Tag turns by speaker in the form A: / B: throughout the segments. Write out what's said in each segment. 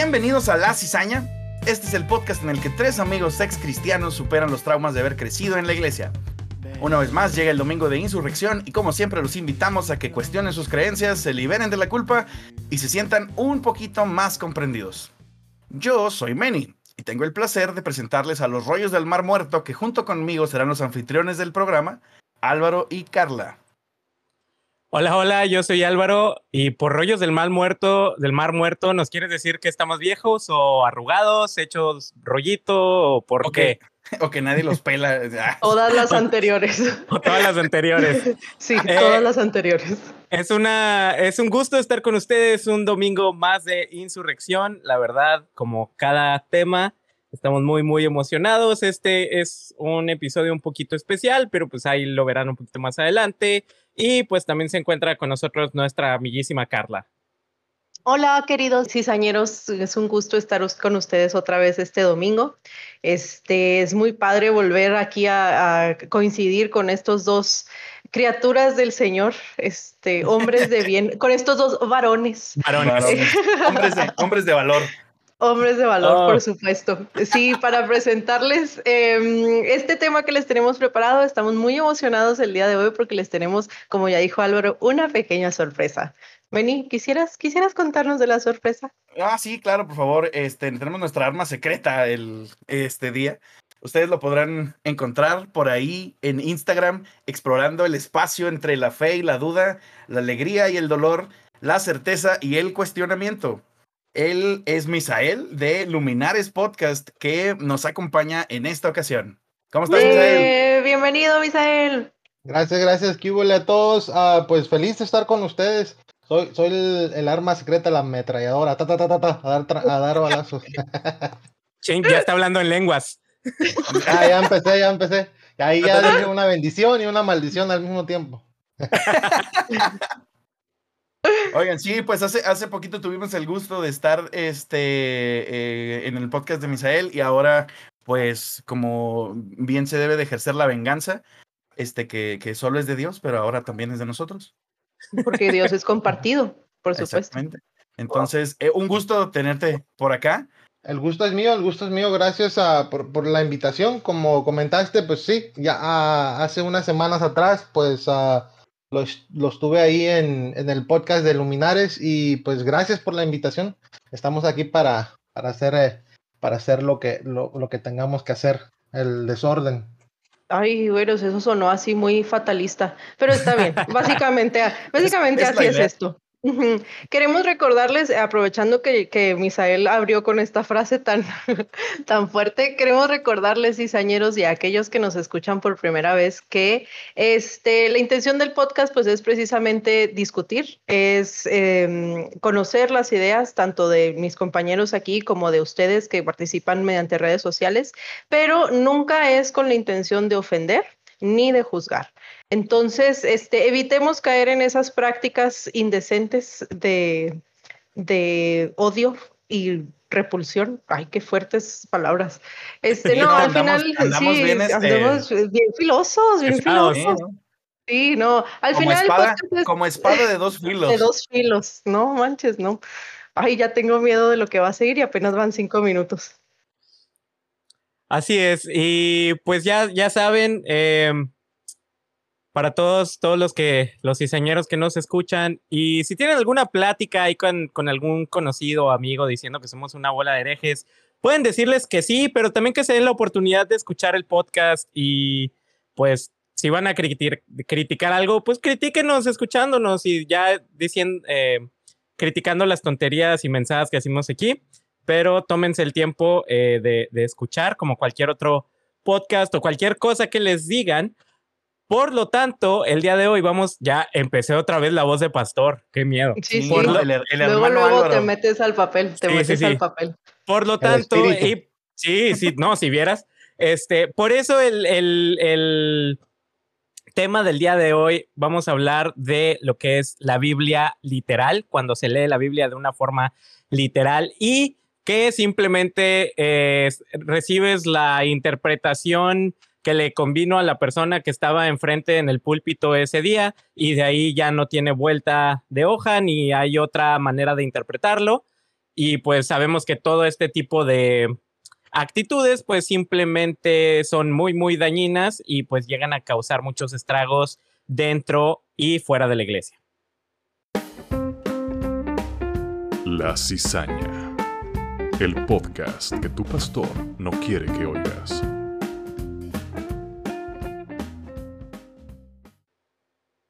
A: Bienvenidos a La Cizaña. Este es el podcast en el que tres amigos ex cristianos superan los traumas de haber crecido en la iglesia. Una vez más llega el domingo de insurrección y como siempre los invitamos a que cuestionen sus creencias, se liberen de la culpa y se sientan un poquito más comprendidos. Yo soy Manny y tengo el placer de presentarles a los rollos del mar muerto que junto conmigo serán los anfitriones del programa, Álvaro y Carla.
B: Hola, hola, yo soy Álvaro y por rollos del mal muerto, del mar muerto, ¿nos quieres decir que estamos viejos o arrugados, hechos rollito o por qué?
A: O que nadie los pela.
C: Todas las anteriores.
B: O todas las anteriores.
C: Sí, eh, todas las anteriores.
B: Es una, es un gusto estar con ustedes un domingo más de insurrección. La verdad, como cada tema, estamos muy, muy emocionados. Este es un episodio un poquito especial, pero pues ahí lo verán un poquito más adelante. Y pues también se encuentra con nosotros nuestra amiguísima Carla.
C: Hola, queridos cizañeros, es un gusto estar con ustedes otra vez este domingo. Este es muy padre volver aquí a, coincidir con estos dos criaturas del Señor, este, hombres de bien, con estos dos varones.
A: Varones. hombres, de, hombres de valor.
C: Hombres de valor, por oh. supuesto. Sí, para presentarles em, este tema que les tenemos preparado, estamos muy emocionados el día de hoy porque les tenemos, como ya dijo Álvaro, una pequeña sorpresa. Benny, ¿quisieras, ¿quisieras contarnos de la sorpresa?
A: Ah, sí, claro, por favor. Este, tenemos nuestra arma secreta el, este día. Ustedes lo podrán encontrar por ahí en Instagram, explorando el espacio entre la fe y la duda, la alegría y el dolor, la certeza y el cuestionamiento. Él es Misael de Luminares Podcast, que nos acompaña en esta ocasión. ¿Cómo estás, Misael?
C: Bienvenido, Misael.
D: Gracias, gracias, Kibule a todos. Ah, pues feliz de estar con ustedes. Soy, soy el, arma secreta, la ametralladora, ta, ta, ta, ta, ta a, dar a dar balazos.
B: ya está hablando en lenguas.
D: Ah, ya empecé, ya empecé. Ahí ya dije una bendición y una maldición al mismo tiempo.
A: Oigan, sí, pues hace, hace poquito tuvimos el gusto de estar este, eh, en el podcast de Misael y ahora, pues, como bien se debe de ejercer la venganza, este, que, que solo es de Dios, pero ahora también es de nosotros.
C: Porque Dios es compartido, por supuesto. Exactamente.
A: Entonces, eh, un gusto tenerte por acá.
D: El gusto es mío, el gusto es mío, gracias a, por, la invitación. Como comentaste, pues sí, ya hace unas semanas atrás, pues los, los, tuve ahí en, en, el podcast de Luminares y pues gracias por la invitación. Estamos aquí para, para, hacer, eh, para hacer lo que, lo, lo que tengamos que hacer, el desorden.
C: Ay, bueno, eso sonó así muy fatalista, pero está bien. Básicamente, básicamente así es esto. Queremos recordarles, aprovechando que, que, Misael abrió con esta frase tan, tan fuerte, queremos recordarles, cizañeros y a aquellos que nos escuchan por primera vez, que este, la intención del podcast pues, es precisamente discutir, es em, conocer las ideas tanto de mis compañeros aquí como de ustedes que participan mediante redes sociales, pero nunca es con la intención de ofender ni de juzgar. Entonces, este, evitemos caer en esas prácticas indecentes de, de odio y repulsión. Ay, qué fuertes palabras. Este, no, al final sí, bien, este... bien filosos, bien filosos. Sí, no, al
A: como
C: final.
A: Espada, Como espada de dos filos.
C: De dos filos, no manches, no. Ay, ya tengo miedo de lo que va a seguir y apenas van cinco minutos.
B: Así es, y pues ya, ya saben, eh, para todos, todos los que, los diseñeros que nos escuchan. Y si tienen alguna plática ahí con, algún conocido o amigo diciendo que somos una bola de herejes, pueden decirles que sí, pero también que se den la oportunidad de escuchar el podcast y pues si van a criticar algo, pues critíquenos escuchándonos y ya diciendo, eh, criticando las tonterías y mensajes que hacemos aquí, pero tómense el tiempo eh, de escuchar como cualquier otro podcast o cualquier cosa que les digan, por lo tanto, el día de hoy vamos, ya empecé otra vez la voz de pastor. Qué miedo.
C: Sí, sí. luego, luego te metes al papel, te metes al papel.
B: Por lo tanto, sí, sí, no, si vieras, este, por eso el, el, el tema del día de hoy vamos a hablar de lo que es la Biblia literal, cuando se lee la Biblia de una forma literal y que simplemente eh, recibes la interpretación que le convino a la persona que estaba enfrente en el púlpito ese día y de ahí ya no tiene vuelta de hoja ni hay otra manera de interpretarlo. y pues sabemos que todo este tipo de actitudes pues simplemente son muy muy dañinas y pues llegan a causar muchos estragos dentro y fuera de la iglesia.
E: La cizaña. El podcast que tu pastor no quiere que oigas.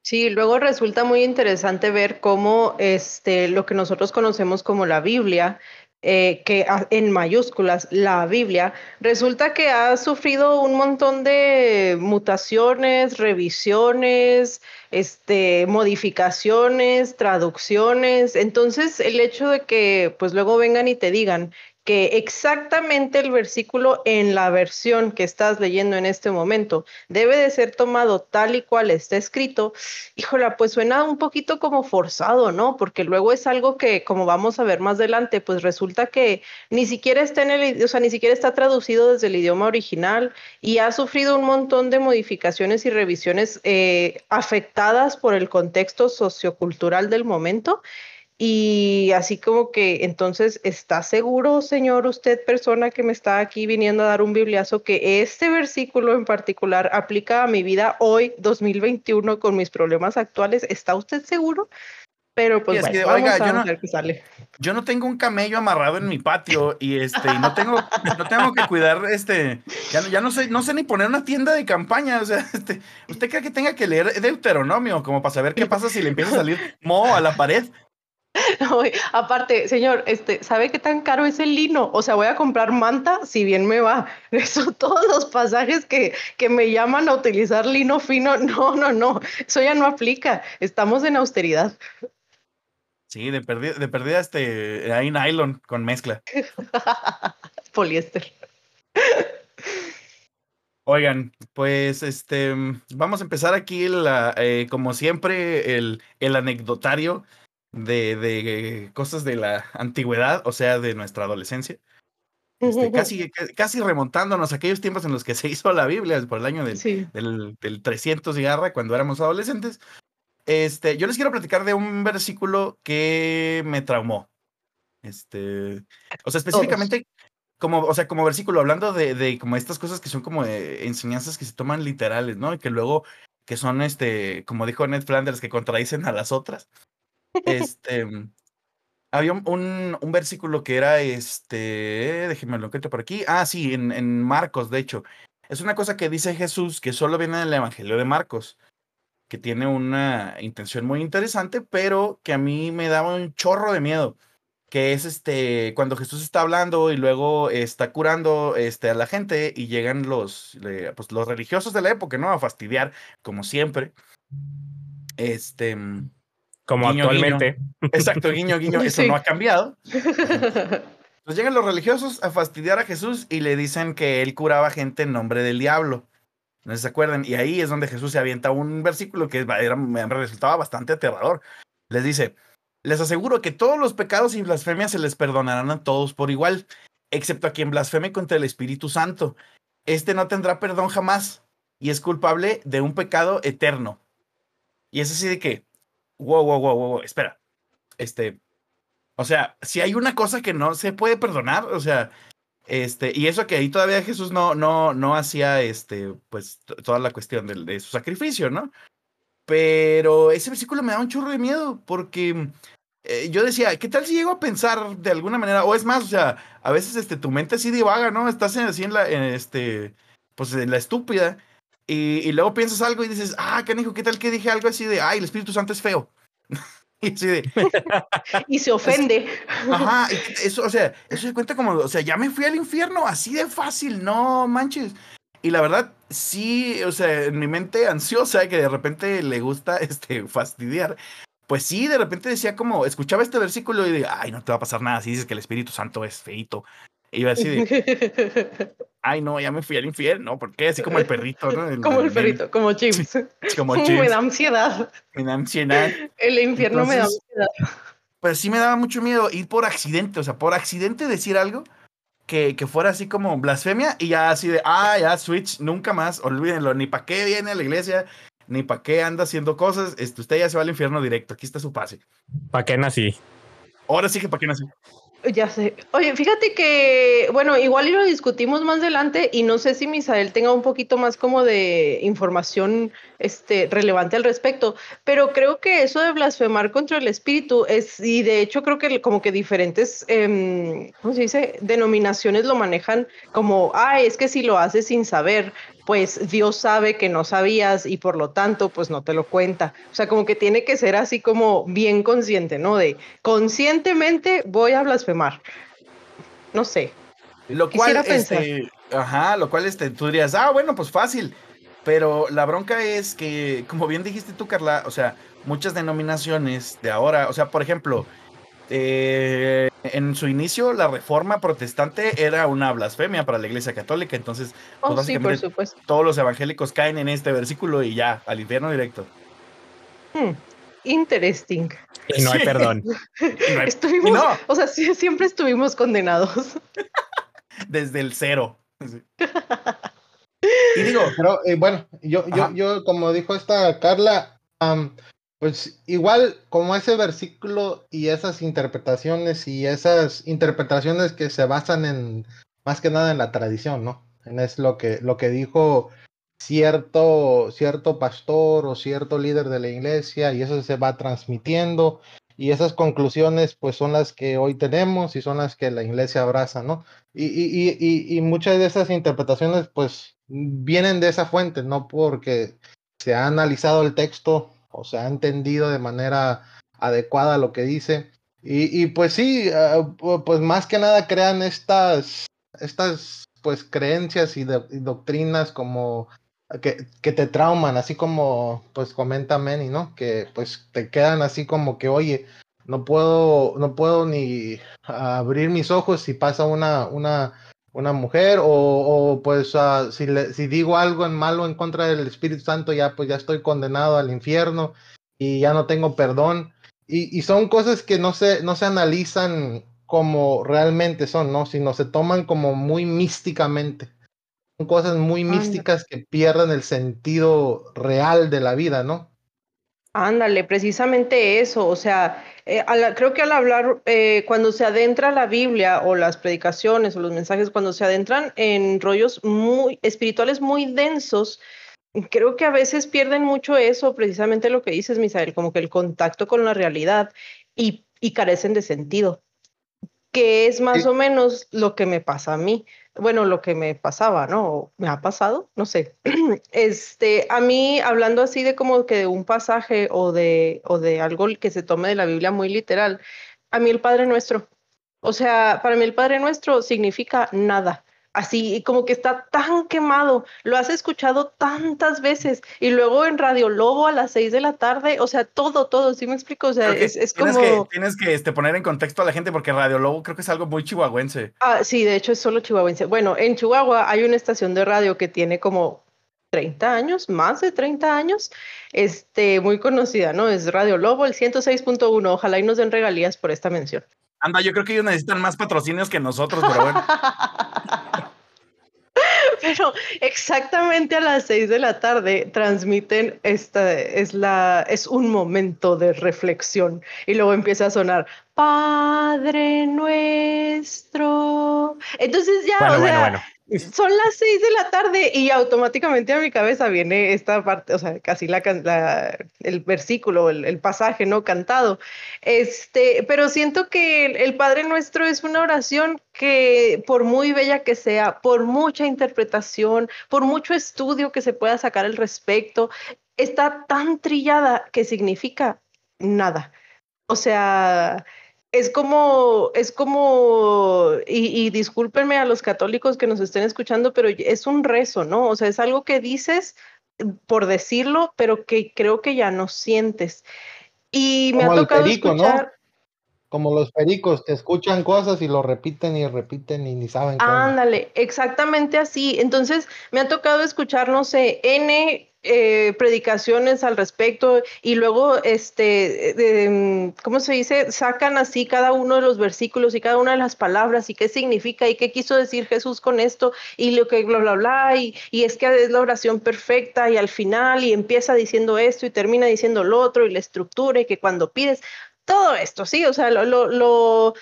C: Sí, luego resulta muy interesante ver cómo este, lo que nosotros conocemos como la Biblia, eh, que en mayúsculas, la Biblia, resulta que ha sufrido un montón de mutaciones, revisiones, este, modificaciones, traducciones. Entonces, el hecho de que pues luego vengan y te digan que exactamente el versículo en la versión que estás leyendo en este momento debe de ser tomado tal y cual está escrito, híjola, pues suena un poquito como forzado, ¿no? Porque luego es algo que, como vamos a ver más adelante, pues resulta que ni siquiera está en el, o sea, ni siquiera está traducido desde el idioma original y ha sufrido un montón de modificaciones y revisiones eh, afectadas por el contexto sociocultural del momento. Y así como que entonces, ¿está seguro, señor, usted, persona que me está aquí viniendo a dar un bibliazo, que este versículo en particular aplica a mi vida hoy, 2021, con mis problemas actuales? ¿Está usted seguro? Pero pues bueno, vamos a
A: yo no,
C: ver qué sale.
A: Yo no tengo un camello amarrado en mi patio y este y no tengo no tengo que cuidar este ya, ya no sé no sé ni poner una tienda de campaña, o sea, este, usted cree que tenga que leer Deuteronomio como para saber qué pasa si le empieza a salir moho a la pared.
C: aparte, señor, este, ¿sabe qué tan caro es el lino? O sea, voy a comprar manta si bien me va. Eso, todos los pasajes que, que me llaman a utilizar lino fino, no, no, no, eso ya no aplica. Estamos en austeridad.
A: Sí, de perdida, de perdida este, hay nylon con mezcla.
C: Poliéster.
A: Oigan, pues este, vamos a empezar aquí, la, eh, como siempre, el, el anecdotario de, de, cosas de la antigüedad, o sea, de nuestra adolescencia. Este, casi, casi remontándonos a aquellos tiempos en los que se hizo la Biblia, por el año del, del, del 300 y garra, cuando éramos adolescentes. Este, yo les quiero platicar de un versículo que me traumó. Este, o sea, específicamente, como, o sea, como versículo, hablando de, de como estas cosas que son como enseñanzas que se toman literales, ¿no? Y que luego, que son, este, como dijo Ned Flanders, que contradicen a las otras. Este, había un, un, versículo que era, este, déjenme lo encuentro por aquí. Ah, sí, en, en Marcos, de hecho. Es una cosa que dice Jesús que solo viene en el Evangelio de Marcos, que tiene una intención muy interesante, pero que a mí me daba un chorro de miedo, que es este, cuando Jesús está hablando y luego está curando este, a la gente y llegan los, pues, los religiosos de la época, ¿no? A fastidiar, como siempre. Este
B: como actualmente.
A: Exacto, guiño, guiño, eso no ha cambiado. Pues llegan los religiosos a fastidiar a Jesús y le dicen que él curaba gente en nombre del diablo. No se acuerdan. Y ahí es donde Jesús se avienta un versículo que era, me resultaba bastante aterrador. Les dice, les aseguro que todos los pecados y blasfemias se les perdonarán a todos por igual, excepto a quien blasfeme contra el Espíritu Santo. Este no tendrá perdón jamás y es culpable de un pecado eterno. Y es así de que, wow, wow, wow, wow, espera. Este, o sea, si hay una cosa que no se puede perdonar, o sea, este, y eso que ahí todavía Jesús no, no, no hacía, este, pues, toda la cuestión de, de, su sacrificio, ¿no? Pero ese versículo me da un churro de miedo, porque eh, yo decía, ¿qué tal si llego a pensar de alguna manera? O es más, o sea, a veces, este, tu mente así divaga, ¿no? Estás así en la, en este, pues, en la estúpida, y, y, luego piensas algo y dices, ah, canijo, ¿qué tal que dije algo así de, ay, el Espíritu Santo es feo? y, así de,
C: y se ofende.
A: ajá, eso, o sea, eso se cuenta como, o sea, ya me fui al infierno, así de fácil, no manches. Y la verdad, sí, o sea, en mi mente ansiosa, que de repente le gusta este, fastidiar, pues sí, de repente decía como, escuchaba este versículo y de, ay, no te va a pasar nada si dices que el Espíritu Santo es feito. Iba así de, ay, no, ya me fui al infierno, ¿por qué? Así como el perrito, ¿no?
C: El, como el, el perrito, como James.
A: Como James.
C: Me da ansiedad.
A: Me da ansiedad.
C: El infierno Entonces, me da ansiedad.
A: Pues sí me daba mucho miedo ir por accidente, o sea, por accidente decir algo que, que fuera así como blasfemia y ya así de, ah, ya, Switch, nunca más, olvídenlo, ni para qué viene a la iglesia, ni para qué anda haciendo cosas, este, usted ya se va al infierno directo, aquí está su pase.
B: ¿Para qué nací?
A: Ahora sí que para qué nací.
C: Ya sé. Oye, fíjate que, bueno, igual y lo discutimos más adelante y no sé si Misael tenga un poquito más como de información este, relevante al respecto, pero creo que eso de blasfemar contra el espíritu es, y de hecho creo que como que diferentes, eh, ¿cómo se dice? Denominaciones lo manejan como, ay, es que si lo haces sin saber, pues Dios sabe que no sabías y por lo tanto, pues no te lo cuenta. O sea, como que tiene que ser así como bien consciente, ¿no? De conscientemente voy a blasfemar. No sé.
A: Lo cual, este, ajá, lo cual este, tú dirías, ah, bueno, pues fácil pero la bronca es que, como bien dijiste tú, Carla, o sea, muchas denominaciones de ahora, o sea, por ejemplo, eh, en su inicio la reforma protestante era una blasfemia para la Iglesia Católica, entonces
C: pues, oh, básicamente
A: todos los evangélicos caen en este versículo y ya, al infierno directo.
C: Hmm, interesting.
B: Y no hay perdón.
C: estuvimos, o sea, siempre estuvimos condenados.
A: Desde el cero.
D: Y digo, pero eh, bueno, yo, yo, yo, como dijo esta Carla, pues igual como ese versículo y esas interpretaciones y esas interpretaciones que se basan en más que nada en la tradición, ¿no? En es lo que, lo que dijo cierto, cierto pastor o cierto líder de la iglesia y eso se va transmitiendo y esas conclusiones pues son las que hoy tenemos y son las que la iglesia abraza, ¿no? Y, y, y, y muchas de esas interpretaciones pues vienen de esa fuente, no porque se ha analizado el texto o se ha entendido de manera adecuada lo que dice. Y, pues sí, ah, pues más que nada crean estas, estas pues creencias y, doctrinas como que, que, te trauman, así como pues comenta Manny, ¿no? Que pues te quedan así como que, oye, no puedo, no puedo ni abrir mis ojos si pasa una, una, una mujer, o, o pues uh, si, le, si digo algo en malo en contra del Espíritu Santo, ya pues ya estoy condenado al infierno y ya no tengo perdón. Y, y son cosas que no se, no se analizan como realmente son, ¿no? Sino se toman como muy místicamente cosas muy místicas que pierden el sentido real de la vida, ¿no?
C: Ándale, precisamente eso, o sea, eh, creo que al hablar, eh, cuando se adentra la Biblia o las predicaciones o los mensajes, cuando se adentran en rollos muy espirituales muy densos, creo que a veces pierden mucho eso, precisamente lo que dices, Misael, como que el contacto con la realidad y, y carecen de sentido, que es más o menos lo que me pasa a mí bueno, lo que me pasaba, ¿no? Me ha pasado, no sé. Este, a mí, hablando así de como que de un pasaje o de, o de algo que se tome de la Biblia muy literal, a mí el Padre Nuestro, o sea, para mí el Padre Nuestro significa nada así como que está tan quemado, lo has escuchado tantas veces y luego en Radio Lobo a las seis de la tarde, o sea, todo, todo, ¿sí me explico? O sea, es, es
A: tienes
C: como...
A: Que, tienes que este, poner en contexto a la gente porque Radio Lobo creo que es algo muy chihuahuense.
C: Ah, sí, de hecho es solo chihuahuense. Bueno, en Chihuahua hay una estación de radio que tiene como 30 años, más de 30 años, este, muy conocida, ¿no? Es Radio Lobo, el 106.1, ojalá y nos den regalías por esta mención.
A: Anda, yo creo que ellos necesitan más patrocinios que nosotros, pero bueno.
C: Pero exactamente a las seis de la tarde transmiten esta es la es un momento de reflexión y luego empieza a sonar Padre nuestro. Entonces ya, o sea, son las seis de la tarde y automáticamente a mi cabeza viene esta parte, o sea, casi la, el versículo, el, pasaje, ¿no? Cantado. Este, pero siento que el, Padre Nuestro es una oración que por muy bella que sea, por mucha interpretación, por mucho estudio que se pueda sacar al respecto, está tan trillada que significa nada. O sea, es como, es como, y, discúlpenme a los católicos que nos estén escuchando, pero es un rezo, ¿no? O sea, es algo que dices por decirlo, pero que creo que ya no sientes. Y me ha tocado escuchar...
D: Como los pericos que escuchan cosas y lo repiten y repiten y ni saben.
C: Ándale, exactamente así. Entonces, me ha tocado escuchar, no sé, N eh, predicaciones al respecto y luego, este, mm, ¿cómo se dice? Sacan así cada uno de los versículos y cada una de las palabras y qué significa y qué quiso decir Jesús con esto y lo que bla, bla, bla, y, y es que es la oración perfecta y al final y empieza diciendo esto y termina diciendo lo otro y la estructura y que cuando pides, todo esto, sí, o sea, lo, lo, lo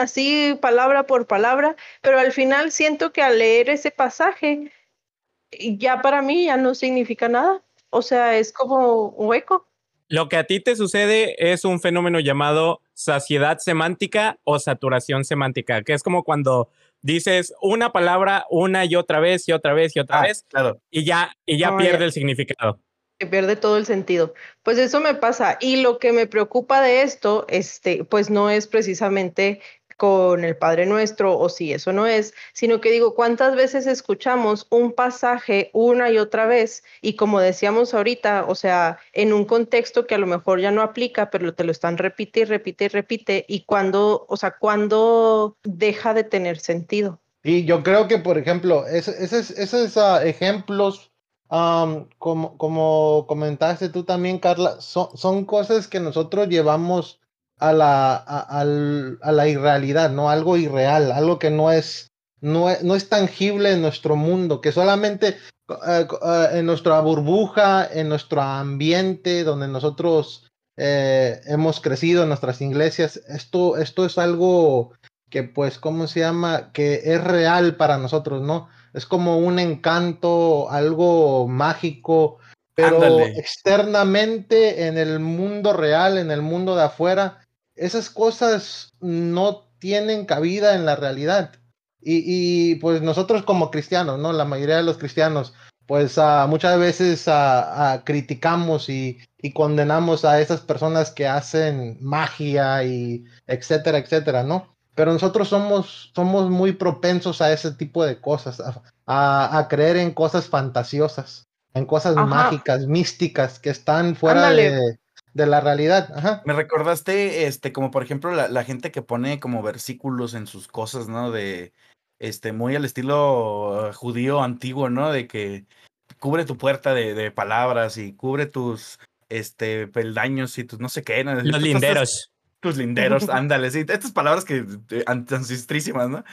C: así palabra por palabra, pero al final siento que al leer ese pasaje, ya para mí ya no significa nada, o sea, es como hueco.
B: Lo que a ti te sucede es un fenómeno llamado saciedad semántica o saturación semántica, que es como cuando dices una palabra una y otra vez y otra vez y otra
A: Ah,
B: vez
A: claro.
B: y ya, y ya
C: Oh,
B: pierde
C: ya.
B: el significado.
C: pierde todo el sentido. Pues eso me pasa. Y lo que me preocupa de esto, este, pues no es precisamente con el Padre Nuestro o si eso no es, sino que digo, ¿cuántas veces escuchamos un pasaje una y otra vez? Y como decíamos ahorita, o sea, en un contexto que a lo mejor ya no aplica, pero te lo están repite y repite y repite, y cuando, o sea, cuando deja de tener sentido.
D: Y yo creo que, por ejemplo, esos, esos ah, ejemplos, am, como, como comentaste tú también, Carla, son, son cosas que nosotros llevamos a la, a, a la irrealidad, ¿no? Algo irreal, algo que no es, no es, no es tangible en nuestro mundo, que solamente eh, eh, en nuestra burbuja, en nuestro ambiente, donde nosotros eh, hemos crecido en nuestras iglesias, esto, esto es algo que pues, ¿cómo se llama? Que es real para nosotros, ¿no? Es como un encanto, algo mágico, pero
A: Ándale.
D: externamente en el mundo real, en el mundo de afuera, esas cosas no tienen cabida en la realidad. Y, y, pues nosotros como cristianos, ¿no? La mayoría de los cristianos, pues ah, muchas veces ah, ah, criticamos y, y condenamos a esas personas que hacen magia y etcétera, etcétera, ¿no? Pero nosotros somos, somos muy propensos a ese tipo de cosas, a, a- a creer en cosas fantasiosas, en cosas
C: Ajá.
D: mágicas, místicas, que están fuera
C: Ándale.
D: de, de la realidad. Ajá.
A: Me recordaste, este, como por ejemplo, la, la gente que pone como versículos en sus cosas, ¿no? De, este, muy al estilo eh, judío antiguo, ¿no? De que cubre tu puerta de, de palabras y cubre tus, este, peldaños y tus no sé qué. ¿no?
B: Los
A: Estas-
B: linderos.
A: tus linderos, ándale, sí, estas palabras que eh, an- ancestrísimas, ¿no?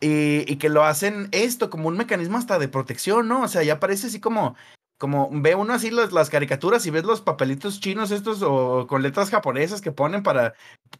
A: Y, y que lo hacen esto como un mecanismo hasta de protección, ¿no? O sea, ya parece así como, como ve uno así las, las caricaturas y ves los papelitos chinos estos o con letras japonesas que ponen para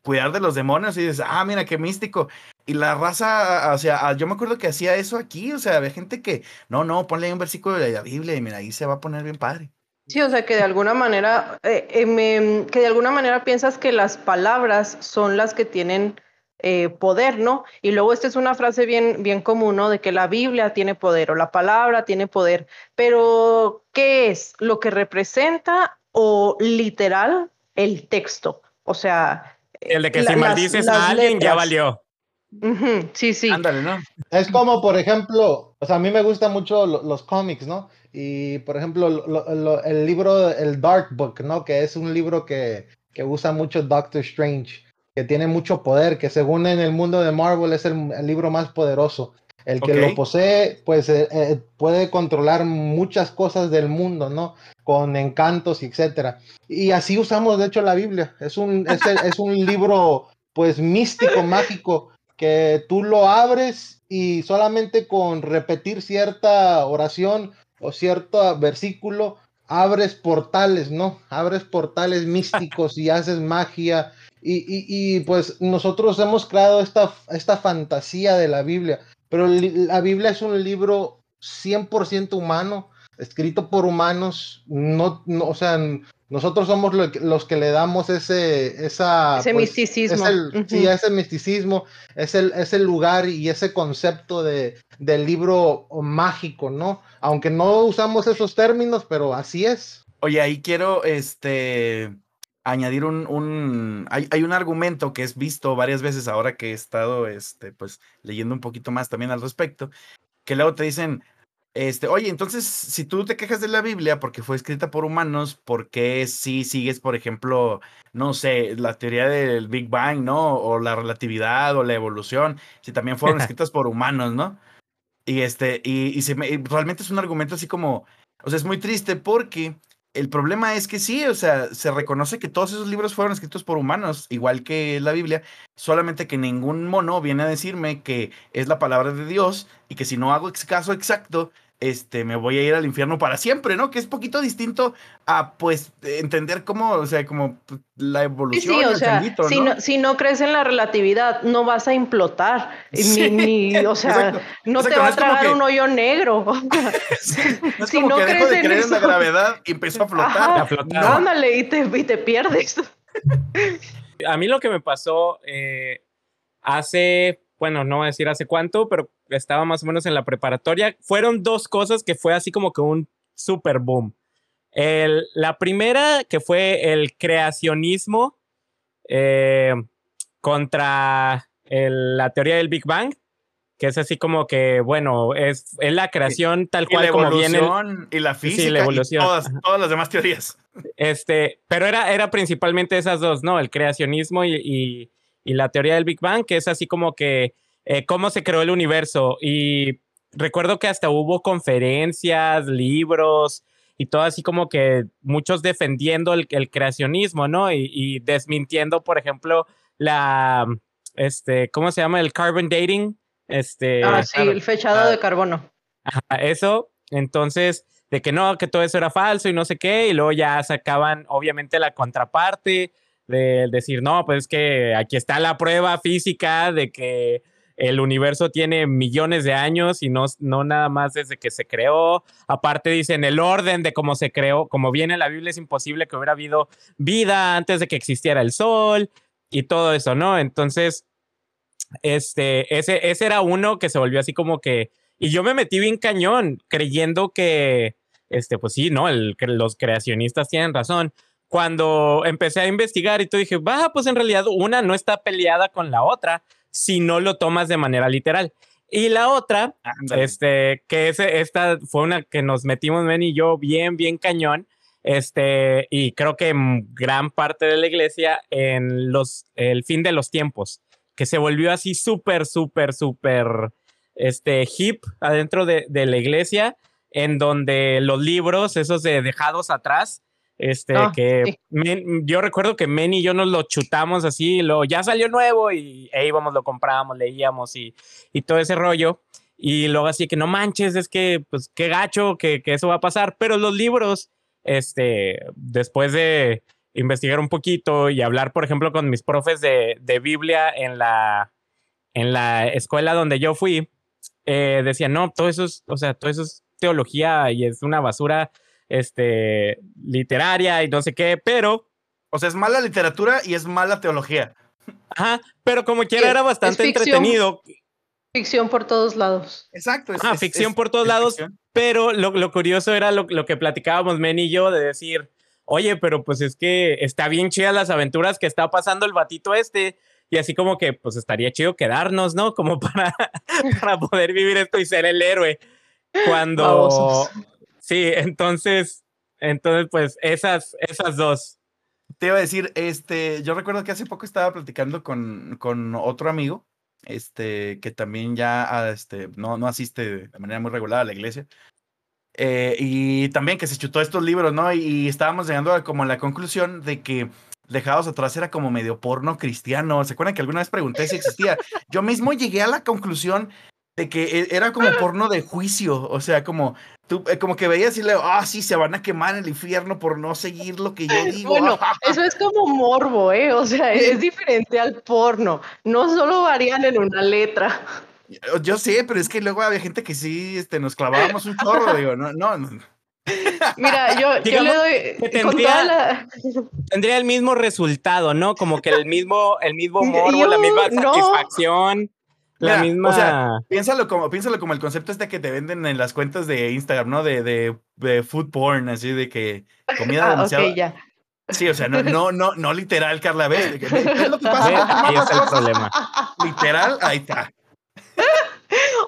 A: cuidar de los demonios y dices, ah, mira qué místico. Y la raza, o sea, ah, yo me acuerdo que hacía eso aquí, o sea, había gente que, no, no, ponle un versículo de la Biblia y mira, ahí se va a poner bien padre.
C: Sí, o sea que de alguna manera, eh, eh, me- que de alguna manera piensas que las palabras son las que tienen eh, poder, ¿no? Y luego esta es una frase bien, bien común, ¿no? De que la Biblia tiene poder o la palabra tiene poder, pero ¿qué es? ¿Lo que representa o literal el texto? O sea,
B: El de que
C: la-
B: si maldices
C: las
B: a alguien ya valió.
C: Sí, sí.
A: Ándale, ¿no?
D: Es como, por ejemplo, o sea, a mí me gustan mucho lo- los cómics, ¿no? Y, por ejemplo, lo- lo- el libro, el Dark Book, ¿no? Que es un libro que, que usa mucho Doctor Strange, que tiene mucho poder, que según en el mundo de Marvel es el, el libro más poderoso. El que lo posee, pues eh, eh, puede controlar muchas cosas del mundo, ¿no? Con encantos y etcétera. Y así usamos, de hecho, la Biblia. Es un, es, es un libro, pues, místico, mágico, que tú lo abres y solamente con repetir cierta oración o cierto versículo, abres portales, ¿no? Abres portales místicos y haces magia. Y, y- y, pues nosotros hemos creado esta, esta fantasía de la Biblia, pero la Biblia es un libro 100% humano, escrito por humanos, no, no, o sea, nosotros somos lo que- los que le damos ese, esa,
C: Ese
D: pues,
C: misticismo.
D: es el- Sí, ese misticismo, es el, es el lugar y ese concepto de, del libro mágico, ¿no? Aunque no usamos esos términos, pero así es.
A: Oye, ahí quiero este añadir un, un hay, hay un argumento que es visto varias veces ahora que he estado este pues leyendo un poquito más también al respecto, que luego te dicen este, oye, entonces si tú te quejas de la Biblia porque fue escrita por humanos, ¿por qué si sigues, por ejemplo, no sé, la teoría del Big Bang, ¿no? O la relatividad o la evolución, si también fueron escritas por humanos, ¿no? Y este, y, y se me, y realmente es un argumento así como, o sea, es muy triste porque el problema es que sí, o sea, se reconoce que todos esos libros fueron escritos por humanos, igual que la Biblia, solamente que ningún mono viene a decirme que es la palabra de Dios y que si no hago caso exacto, este, me voy a ir al infierno para siempre, ¿no? Que es poquito distinto a, pues, entender cómo, o sea, como pues, la evolución.
C: Sí, o sea, si, ¿no? si no crees en la relatividad, no vas a implotar, ni, o sea, no te va a tragar un hoyo negro.
A: no es si como no que crees de creer en, la gravedad y empezó a flotar. a
C: flotar. ándale, y te, y te pierdes.
B: a mí lo que me pasó eh, hace bueno, no voy a decir hace cuánto, pero estaba más o menos en la preparatoria, fueron dos cosas que fue así como que un super boom. El, la primera, que fue el creacionismo eh, contra la teoría del Big Bang, que es así como que, bueno, es, es la creación tal cual como viene.
A: y la física la evolución. y todas, todas, las demás teorías.
B: Este, pero era, era principalmente esas dos, ¿no? El creacionismo y y la teoría del Big Bang, que es así como que eh, cómo se creó el universo. Y recuerdo que hasta hubo conferencias, libros y todo así como que muchos defendiendo el, creacionismo, ¿no? Y, desmintiendo, por ejemplo, la, este, ¿cómo se llama? El carbon dating. Este,
C: ah, sí, el fechado de ah, carbono.
B: eso, entonces, de que no, que todo eso era falso y no sé qué, y luego ya sacaban, obviamente, la contraparte de decir, no, pues es que aquí está la prueba física de que el universo tiene millones de años y no, no nada más desde que se creó. Aparte dicen el orden de cómo se creó, como viene en la Biblia, es imposible que hubiera habido vida antes de que existiera el sol y todo eso, ¿no? Entonces, este, ese, ese era uno que se volvió así como que, y yo me metí bien cañón creyendo que, este, pues sí, ¿no? El, los creacionistas tienen razón cuando empecé a investigar y tú dije, va, pues en realidad una no está peleada con la otra si no lo tomas de manera literal. Y la otra, este, que ese, esta fue una que nos metimos Ben y yo bien, bien cañón, este, y creo que gran parte de la iglesia en los, el fin de los tiempos, que se volvió así súper, súper, súper, este, hip adentro de, de la iglesia, en donde los libros, esos de dejados atrás, este, ah, que yo recuerdo que Men y yo nos lo chutamos así, lo, ya salió nuevo y e íbamos, lo comprábamos, leíamos y, y, todo ese rollo. Y luego así que no manches, es que, pues, qué gacho que, que, eso va a pasar. Pero los libros, este, después de investigar un poquito y hablar, por ejemplo, con mis profes de, de Biblia en la, en la escuela donde yo fui, eh, decían, no, todo eso es, o sea, todo eso es teología y es una basura este, literaria y no sé qué, pero...
A: O sea, es mala literatura y es mala teología.
B: Ajá, pero como quiera era bastante entretenido.
C: Ficción por todos lados.
A: Exacto.
B: Es, ficción por todos lados, pero lo, lo, curioso era lo, lo que platicábamos Men y yo de decir, oye, pero pues es que está bien chidas las aventuras que está pasando el batito este. Y así como que, pues estaría chido quedarnos, ¿no? Como para, para poder vivir esto y ser el héroe. Cuando, Sí, entonces, entonces, pues esas, esas dos.
A: Te iba a decir, este, yo recuerdo que hace poco estaba platicando con, con otro amigo, este, que también ya, ah, este, no, no asiste de manera muy regular a la iglesia. Eh, y también que se chutó estos libros, ¿no? Y, estábamos llegando a como la conclusión de que Dejados atrás era como medio porno cristiano. ¿Se acuerdan que alguna vez pregunté si existía? Yo mismo llegué a la conclusión de que e, era como porno de juicio, o sea, como tú, eh, como que veías y le, ah, sí, se van a quemar en el infierno por no seguir lo que yo digo.
C: Bueno, eso es como morbo, ¿eh? O sea, es diferente al porno, no solo varían en una letra.
A: Yo, sé, pero es que luego había gente que sí, este, nos clavábamos un chorro, digo, no, no.
C: Mira, yo, yo le doy.
B: Tendría, tendría, el mismo resultado, ¿no? Como que el mismo, el mismo morbo, la misma satisfacción. La misma. O sea,
A: piénsalo como, piénsalo como el concepto este que te venden en las cuentas de Instagram, ¿no? De, de, de food porn, así de que comida ah, demasiado. ya. Sí, o sea, no, no, no, no literal, Carla, ¿ves? ¿Qué lo que pasa?
B: Ahí es el problema.
A: Literal, ahí está.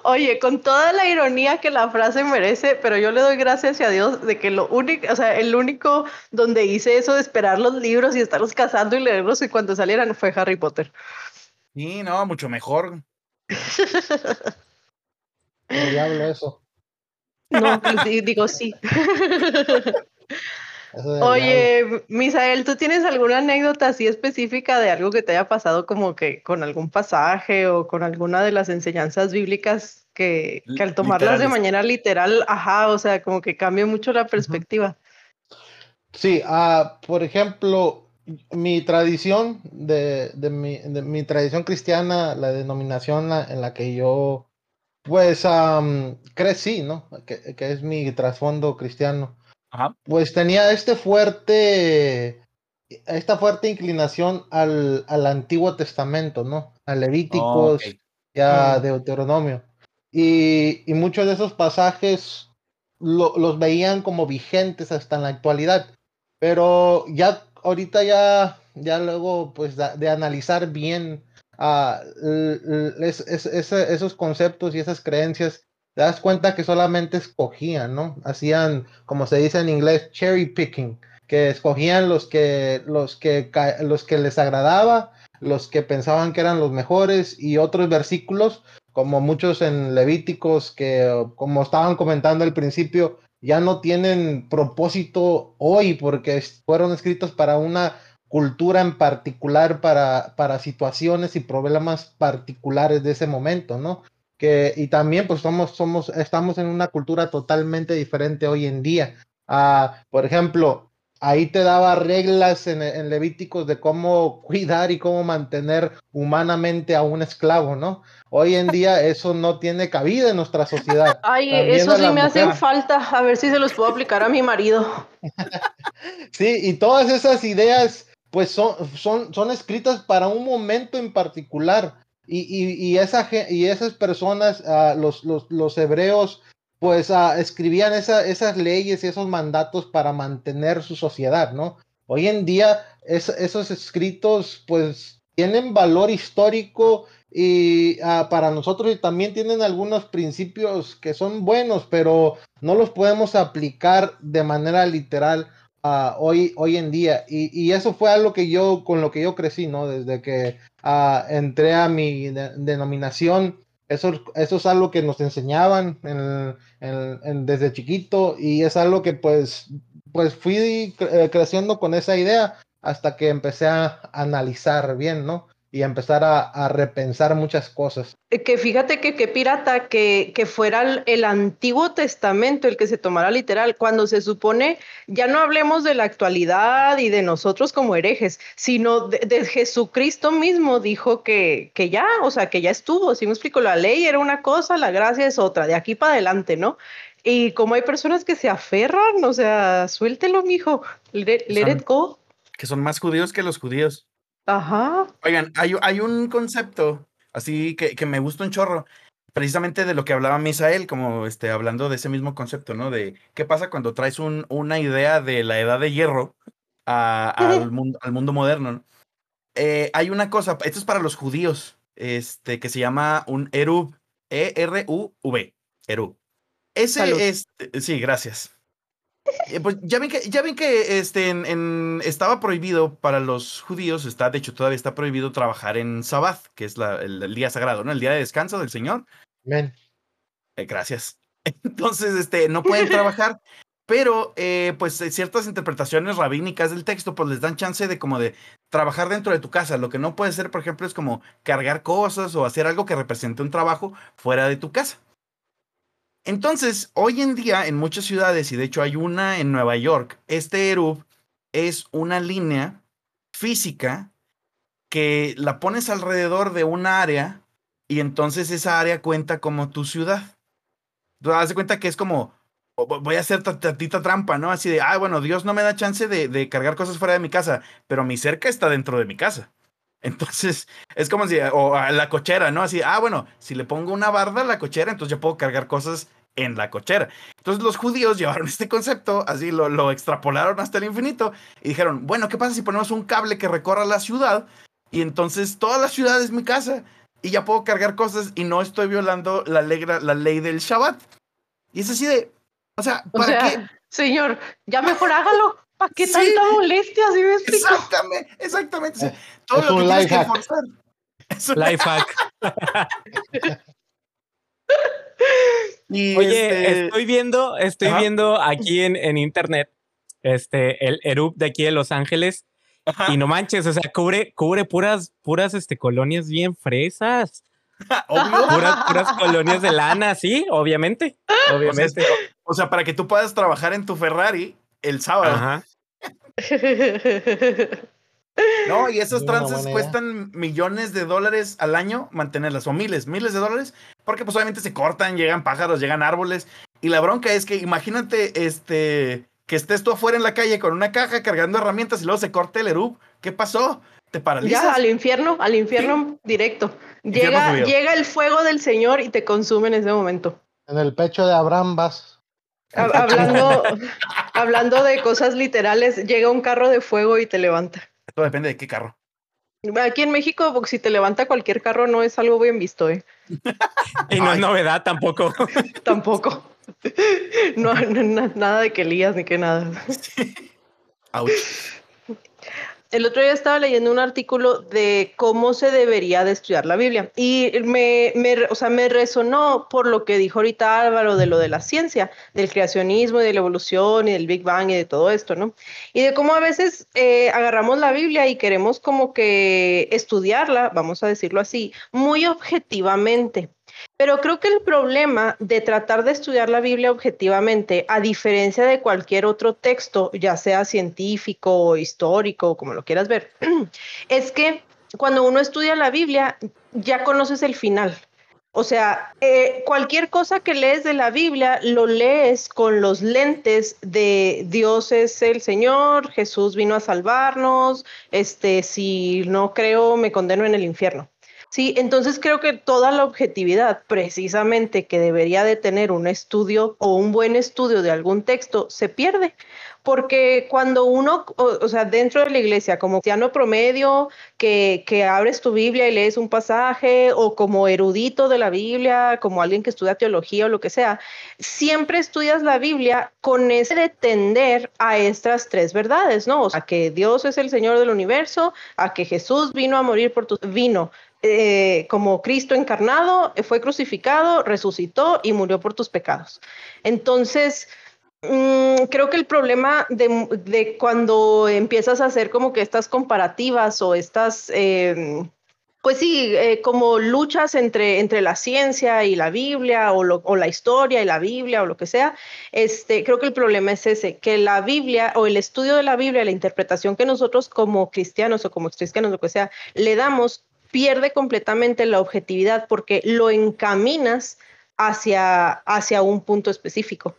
C: Oye, con toda la ironía que la frase merece, pero yo le doy gracias a Dios de que lo único, o sea, el único donde hice eso de esperar los libros y estarlos cazando y leerlos y cuando salieran fue Harry Potter.
A: Sí, no, mucho mejor.
D: El diablo eso.
C: No, digo sí. Oye, Misael, ¿tú tienes alguna anécdota así específica de algo que te haya pasado como que con algún pasaje o con alguna de las enseñanzas bíblicas que, que al tomarlas de manera literal, ajá, o sea, como que cambia mucho la perspectiva.
D: Sí, uh, por ejemplo, mi tradición de, de, mi, de, mi, tradición cristiana, la denominación en la que yo pues um, crecí, ¿no? Que, que, es mi trasfondo cristiano.
A: Ajá.
D: Pues tenía este fuerte, esta fuerte inclinación al, al Antiguo Testamento, ¿no? A Levíticos, oh, okay. ya mm. Deuteronomio. Y, y, muchos de esos pasajes lo, los veían como vigentes hasta en la actualidad. Pero ya ahorita ya, ya luego pues de, analizar bien uh, es, esos conceptos y esas creencias, te das cuenta que solamente escogían, ¿no? Hacían, como se dice en inglés, cherry picking, que escogían los que, los que, los que les agradaba, los que pensaban que eran los mejores y otros versículos, como muchos en Levíticos, que como estaban comentando al principio, ya no tienen propósito hoy porque fueron escritos para una cultura en particular para, para situaciones y problemas particulares de ese momento, ¿no? Que, y también pues somos, somos, estamos en una cultura totalmente diferente hoy en día. Uh, por ejemplo, ahí te daba reglas en, en, Levíticos de cómo cuidar y cómo mantener humanamente a un esclavo, ¿no? Hoy en día eso no tiene cabida en nuestra sociedad.
C: Ay, También eso sí me hacen falta, a ver si se los puedo aplicar a mi marido.
D: sí, y todas esas ideas pues son, son, son escritas para un momento en particular. Y, y, y, esa, y esas personas, uh, los, los, los, hebreos, pues uh, escribían esa, esas leyes y esos mandatos para mantener su sociedad, ¿no? Hoy en día es, esos escritos pues tienen valor histórico y uh, para nosotros también tienen algunos principios que son buenos, pero no los podemos aplicar de manera literal uh, hoy, hoy en día. Y, y, eso fue algo que yo, con lo que yo crecí, ¿no? Desde que entré a mi de, denominación, eso, eso es algo que nos enseñaban en, desde chiquito y es algo que pues, pues fui cre creciendo con esa idea hasta que empecé a analizar bien, ¿no? Y empezar a, a, repensar muchas cosas.
C: Eh, que fíjate que qué pirata que, que fuera el, el, Antiguo Testamento el que se tomara literal, cuando se supone, ya no hablemos de la actualidad y de nosotros como herejes, sino de, de Jesucristo mismo dijo que, que ya, o sea, que ya estuvo, si me explico, la ley era una cosa, la gracia es otra, de aquí para adelante, ¿no? Y como hay personas que se aferran, o sea, suéltelo, mijo, let, let
A: son,
C: it go.
A: Que son más judíos que los judíos.
C: Ajá.
A: Oigan, hay, hay un concepto así que, que, me gusta un chorro, precisamente de lo que hablaba Misael, como este, hablando de ese mismo concepto, ¿no? De qué pasa cuando traes un, una idea de la edad de hierro a, al, mundo, al mundo moderno. ¿no? Eh, hay una cosa, esto es para los judíos, este, que se llama un Erub, E-R-U-V, Erub. Ese es, sí, gracias. Eh, pues ya ven que, ya ven que este, en, en, estaba prohibido para los judíos, está, de hecho todavía está prohibido trabajar en Sabbath, que es la, el, el, día sagrado, ¿no? El día de descanso del Señor.
D: Amén.
A: Eh, gracias. Entonces, este, no pueden trabajar, pero eh, pues ciertas interpretaciones rabínicas del texto, pues les dan chance de como de trabajar dentro de tu casa. Lo que no puede ser, por ejemplo, es como cargar cosas o hacer algo que represente un trabajo fuera de tu casa. Entonces, hoy en día en muchas ciudades, y de hecho hay una en Nueva York, este Erub es una línea física que la pones alrededor de un área y entonces esa área cuenta como tu ciudad. Tú das de cuenta que es como, voy a hacer tantita trampa, ¿no? Así de, ah, bueno, Dios no me da chance de, de cargar cosas fuera de mi casa, pero mi cerca está dentro de mi casa. Entonces, es como si, o a la cochera, ¿no? Así, ah, bueno, si le pongo una barda a la cochera, entonces yo puedo cargar cosas en la cochera. Entonces los judíos llevaron este concepto, así lo, lo extrapolaron hasta el infinito y dijeron, bueno, ¿qué pasa si ponemos un cable que recorra la ciudad? Y entonces toda la ciudad es mi casa y ya puedo cargar cosas y no estoy violando la ley, la ley del Shabbat. Y es así de, o sea,
C: ¿para o sea, qué? Señor, ya mejor hágalo. ¿Para qué sí, tanta molestia? ¿sí me explico?
A: Exactamente, exactamente. Sea, todo es lo que tienes que forzar.
B: Es un life hack.
A: y
B: Oye,
A: este...
B: estoy viendo, estoy Ajá. viendo aquí en, en, internet este, el Erup de aquí de Los Ángeles. Ajá. Y no manches, o sea, cubre, cubre puras, puras este, colonias bien fresas. Obvio. Puras, colonias de lana, sí, obviamente. Obviamente.
A: O sea, para que tú puedas trabajar en tu Ferrari el sábado. Ajá. No, y esos trances cuestan millones de dólares al año mantenerlas, o miles, miles de dólares, porque pues obviamente se cortan, llegan pájaros, llegan árboles, y la bronca es que imagínate, este, que estés tú afuera en la calle con una caja cargando herramientas y luego se corte el erub, ¿qué pasó? ¿Te paralizas?
C: Ya, al infierno, al infierno directo. Llega, llega el fuego del Señor y te consume en ese momento.
D: En el pecho de Abraham vas.
C: Hablando, hablando de cosas literales, llega un carro de fuego y te levanta.
A: Todo depende de qué carro.
C: Aquí en México, si te levanta cualquier carro, no es algo bien visto, ¿eh?
B: y no es novedad tampoco.
C: tampoco. No, nada de que lías ni que nada. Ouch. El otro día estaba leyendo un artículo de cómo se debería de estudiar la Biblia y me, o sea, me resonó por lo que dijo ahorita Álvaro de lo de la ciencia, del creacionismo y de la evolución y del Big Bang y de todo esto, ¿no? Y de cómo a veces eh, agarramos la Biblia y queremos como que estudiarla, vamos a decirlo así, muy objetivamente. Pero creo que el problema de tratar de estudiar la Biblia objetivamente, a diferencia de cualquier otro texto, ya sea científico o histórico, como lo quieras ver, es que cuando uno estudia la Biblia, ya conoces el final. O sea, eh, cualquier cosa que lees de la Biblia lo lees con los lentes de Dios es el Señor, Jesús vino a salvarnos, este, si no creo me condeno en el infierno. Sí, entonces creo que toda la objetividad precisamente que debería de tener un estudio o un buen estudio de algún texto se pierde, porque cuando uno, o, sea, dentro de la iglesia, como cristiano promedio, que, que, abres tu Biblia y lees un pasaje, o como erudito de la Biblia, como alguien que estudia teología o lo que sea, siempre estudias la Biblia con ese de tender a estas tres verdades, ¿no? O sea, que Dios es el Señor del universo, a que Jesús vino a morir por tu vino eh, como Cristo encarnado, fue crucificado, resucitó y murió por tus pecados. Entonces, mm, creo que el problema de, cuando empiezas a hacer como que estas comparativas o estas, em, pues sí, eh, como luchas entre, entre la ciencia y la Biblia o, o, la historia y la Biblia o lo que sea, este, creo que el problema es ese, que la Biblia o el estudio de la Biblia, la interpretación que nosotros como cristianos o como cristianos, lo que sea, le damos, pierde completamente la objetividad porque lo encaminas hacia, hacia un punto específico.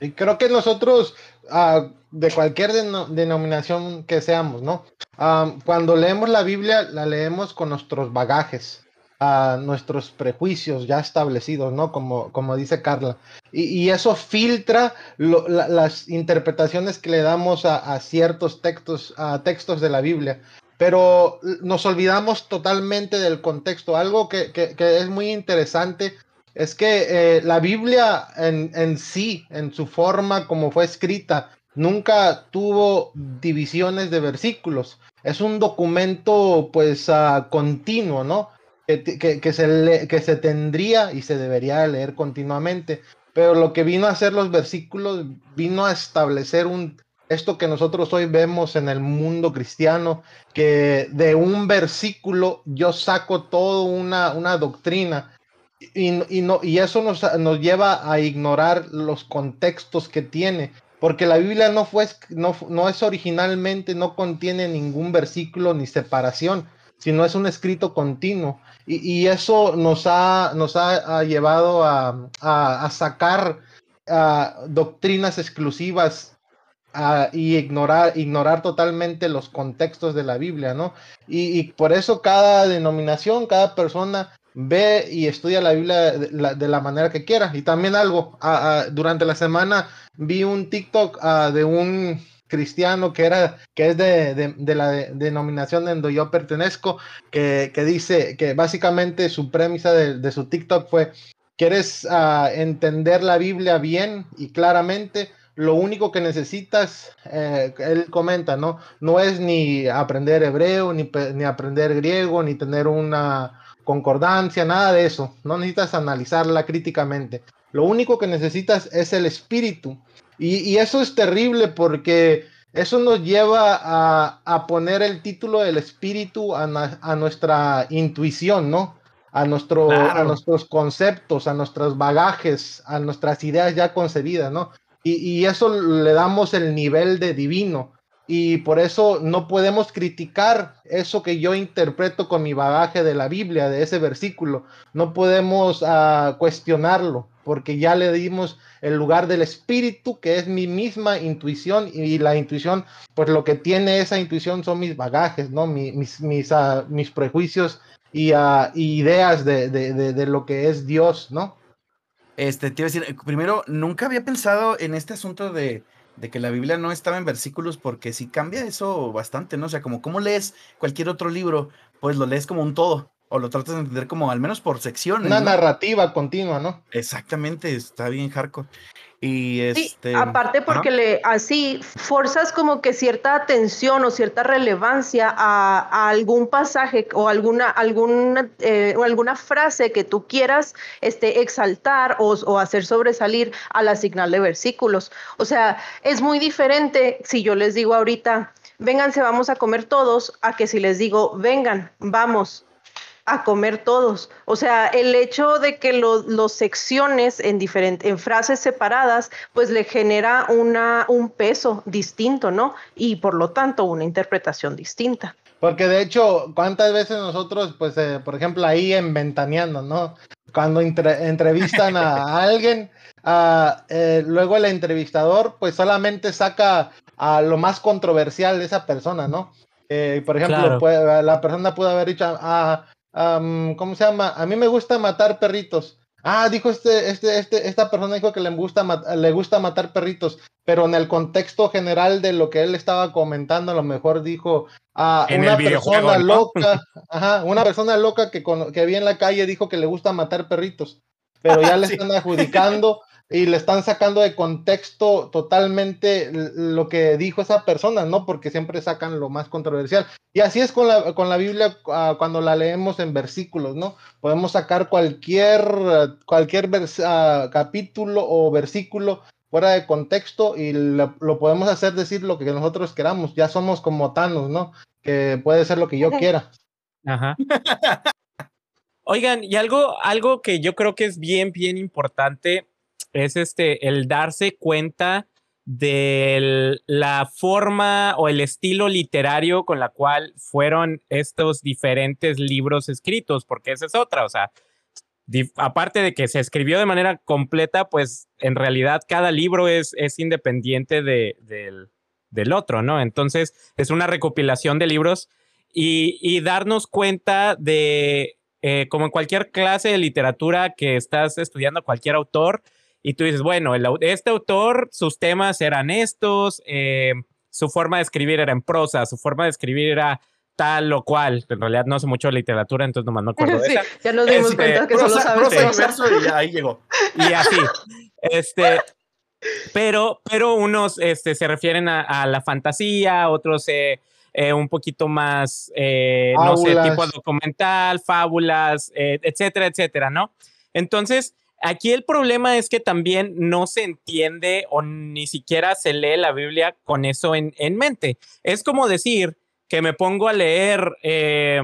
D: Y creo que nosotros, ah, de cualquier denominación que seamos, ¿no? Ah, cuando leemos la Biblia, la leemos con nuestros bagajes, a ah, nuestros prejuicios ya establecidos, ¿no? Como, como dice Carla. Y, eso filtra las interpretaciones que le damos a, ciertos textos, a textos de la Biblia pero nos olvidamos totalmente del contexto. Algo que, es muy interesante es que eh, la Biblia en, sí, en su forma como fue escrita, nunca tuvo divisiones de versículos. Es un documento pues uh, continuo, ¿no? Que, se que se tendría y se debería leer continuamente. Pero lo que vino a hacer los versículos, vino a establecer un, esto que nosotros hoy vemos en el mundo cristiano, que de un versículo yo saco toda una, una doctrina y, no, y eso nos, nos, lleva a ignorar los contextos que tiene, porque la Biblia no, fue, no, no es originalmente, no contiene ningún versículo ni separación, sino es un escrito continuo. Y, eso nos ha, nos ha, llevado a, a, sacar doctrinas exclusivas y ignorar, ignorar totalmente los contextos de la Biblia, ¿no? Y, por eso cada denominación, cada persona ve y estudia la Biblia de la, manera que quiera. Y también algo, durante la semana vi un TikTok de un cristiano que era que es de, la denominación en donde yo pertenezco que, dice que básicamente su premisa de, su TikTok fue quieres entender la Biblia bien y claramente lo único que necesitas, eh, él comenta, ¿no? No es ni aprender hebreo, ni, ni, aprender griego, ni tener una concordancia, nada de eso. No necesitas analizarla críticamente. Lo único que necesitas es el espíritu. Y, eso es terrible porque eso nos lleva a, poner el título del espíritu a, a nuestra intuición, ¿no? a, nuestro, a nuestros conceptos, a nuestros bagajes, a nuestras ideas ya concebidas, ¿no? Y, eso le damos el nivel de divino. Y por eso no podemos criticar eso que yo interpreto con mi bagaje de la Biblia, de ese versículo. No podemos uh, cuestionarlo, porque ya le dimos el lugar del espíritu, que es mi misma intuición, y la intuición, pues lo que tiene esa intuición son mis bagajes, ¿no? mis, uh, mis prejuicios y, uh, ideas de, de, de, de, lo que es Dios, ¿no?
A: Este, te iba a decir, primero, nunca había pensado en este asunto de, de que la Biblia no estaba en versículos porque si cambia eso bastante, ¿no? O sea, como cómo lees cualquier otro libro, pues lo lees como un todo o lo tratas de entender como al menos por secciones.
D: Una narrativa continua, ¿no?
A: Exactamente, está bien hardcore. Y este,
C: aparte porque le así forzas como que cierta atención o cierta relevancia a, algún pasaje o alguna, alguna, eh, o alguna frase que tú quieras este, exaltar o, o, hacer sobresalir al asignar de versículos. O sea, es muy diferente si yo les digo ahorita, vénganse, vamos a comer todos, a que si les digo, vengan, vamos, a comer todos. O sea, el hecho de que los secciones en, diferentes, en frases separadas, pues le genera una, un peso distinto, ¿no? Y por lo tanto, una interpretación distinta.
D: Porque de hecho, ¿cuántas veces nosotros, pues, eh, por ejemplo, ahí en Ventaneando, ¿no? Cuando entrevistan a alguien, eh, luego el entrevistador, pues solamente saca a lo más controversial de esa persona, ¿no? Eh, por ejemplo, la persona pudo haber dicho, ah, ¿cómo se llama? A mí me gusta matar perritos. Ah, dijo este, este, este, esta persona dijo que le gusta, le gusta matar perritos, pero en el contexto general de lo que él estaba comentando, a lo mejor dijo a ah, una persona loca, ajá, una persona loca que, que vi en la calle dijo que le gusta matar perritos, pero ya le están adjudicando y le están sacando de contexto totalmente lo que dijo esa persona, ¿no? Porque siempre sacan lo más controversial. Y así es con la, con la Biblia uh, cuando la leemos en versículos, ¿no? Podemos sacar cualquier, cualquier uh, capítulo o versículo fuera de contexto y lo, lo, podemos hacer decir lo que nosotros queramos. Ya somos como Thanos, ¿no? Que puede ser lo que yo quiera.
B: Ajá. Oigan, y algo, algo que yo creo que es bien, bien importante es este, el darse cuenta de la forma o el estilo literario con la cual fueron estos diferentes libros escritos, porque esa es otra, o sea, aparte de que se escribió de manera completa, pues en realidad cada libro es, es independiente de, del, otro, ¿no? Entonces es una recopilación de libros y, darnos cuenta de, eh, como en cualquier clase de literatura que estás estudiando, cualquier autor, y tú dices, bueno, este autor, sus temas eran estos, eh, su forma de escribir era en prosa, su forma de escribir era tal o cual. En realidad no sé mucho de literatura, entonces nomás no acuerdo de esa.
C: Ya nos dimos este, cuenta que solo sabes
A: prosa. y ahí llegó.
B: Y así. Este, pero, pero unos este, se refieren a, la fantasía, otros eh, eh, un poquito más, no sé, tipo documental, fábulas, etcétera, etcétera, ¿no? Entonces, Aquí el problema es que también no se entiende o ni siquiera se lee la Biblia con eso en, mente. Es como decir que me pongo a leer, eh,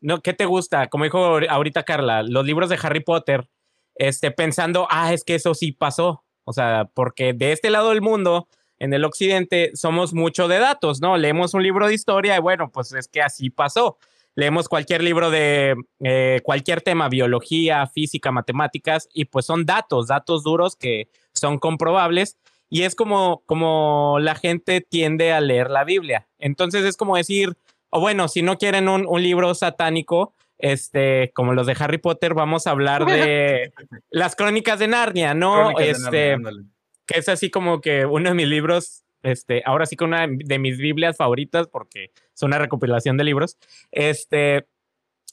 B: no, ¿qué te gusta? Como dijo ahorita Carla, los libros de Harry Potter, este, pensando, ah, es que eso sí pasó. O sea, porque de este lado del mundo, en el occidente, somos mucho de datos, ¿no? Leemos un libro de historia y bueno, pues es que así pasó leemos cualquier libro de eh, cualquier tema, biología, física, matemáticas, y pues son datos, datos duros que son comprobables. Y es como, como la gente tiende a leer la Biblia. Entonces es como decir, o bueno, si no quieren un, un libro satánico, este, como los de Harry Potter, vamos a hablar de las crónicas de Narnia, ¿no? este, que es así como que uno de mis libros este, ahora sí con una de mis Biblias favoritas porque es una recopilación de libros. Este,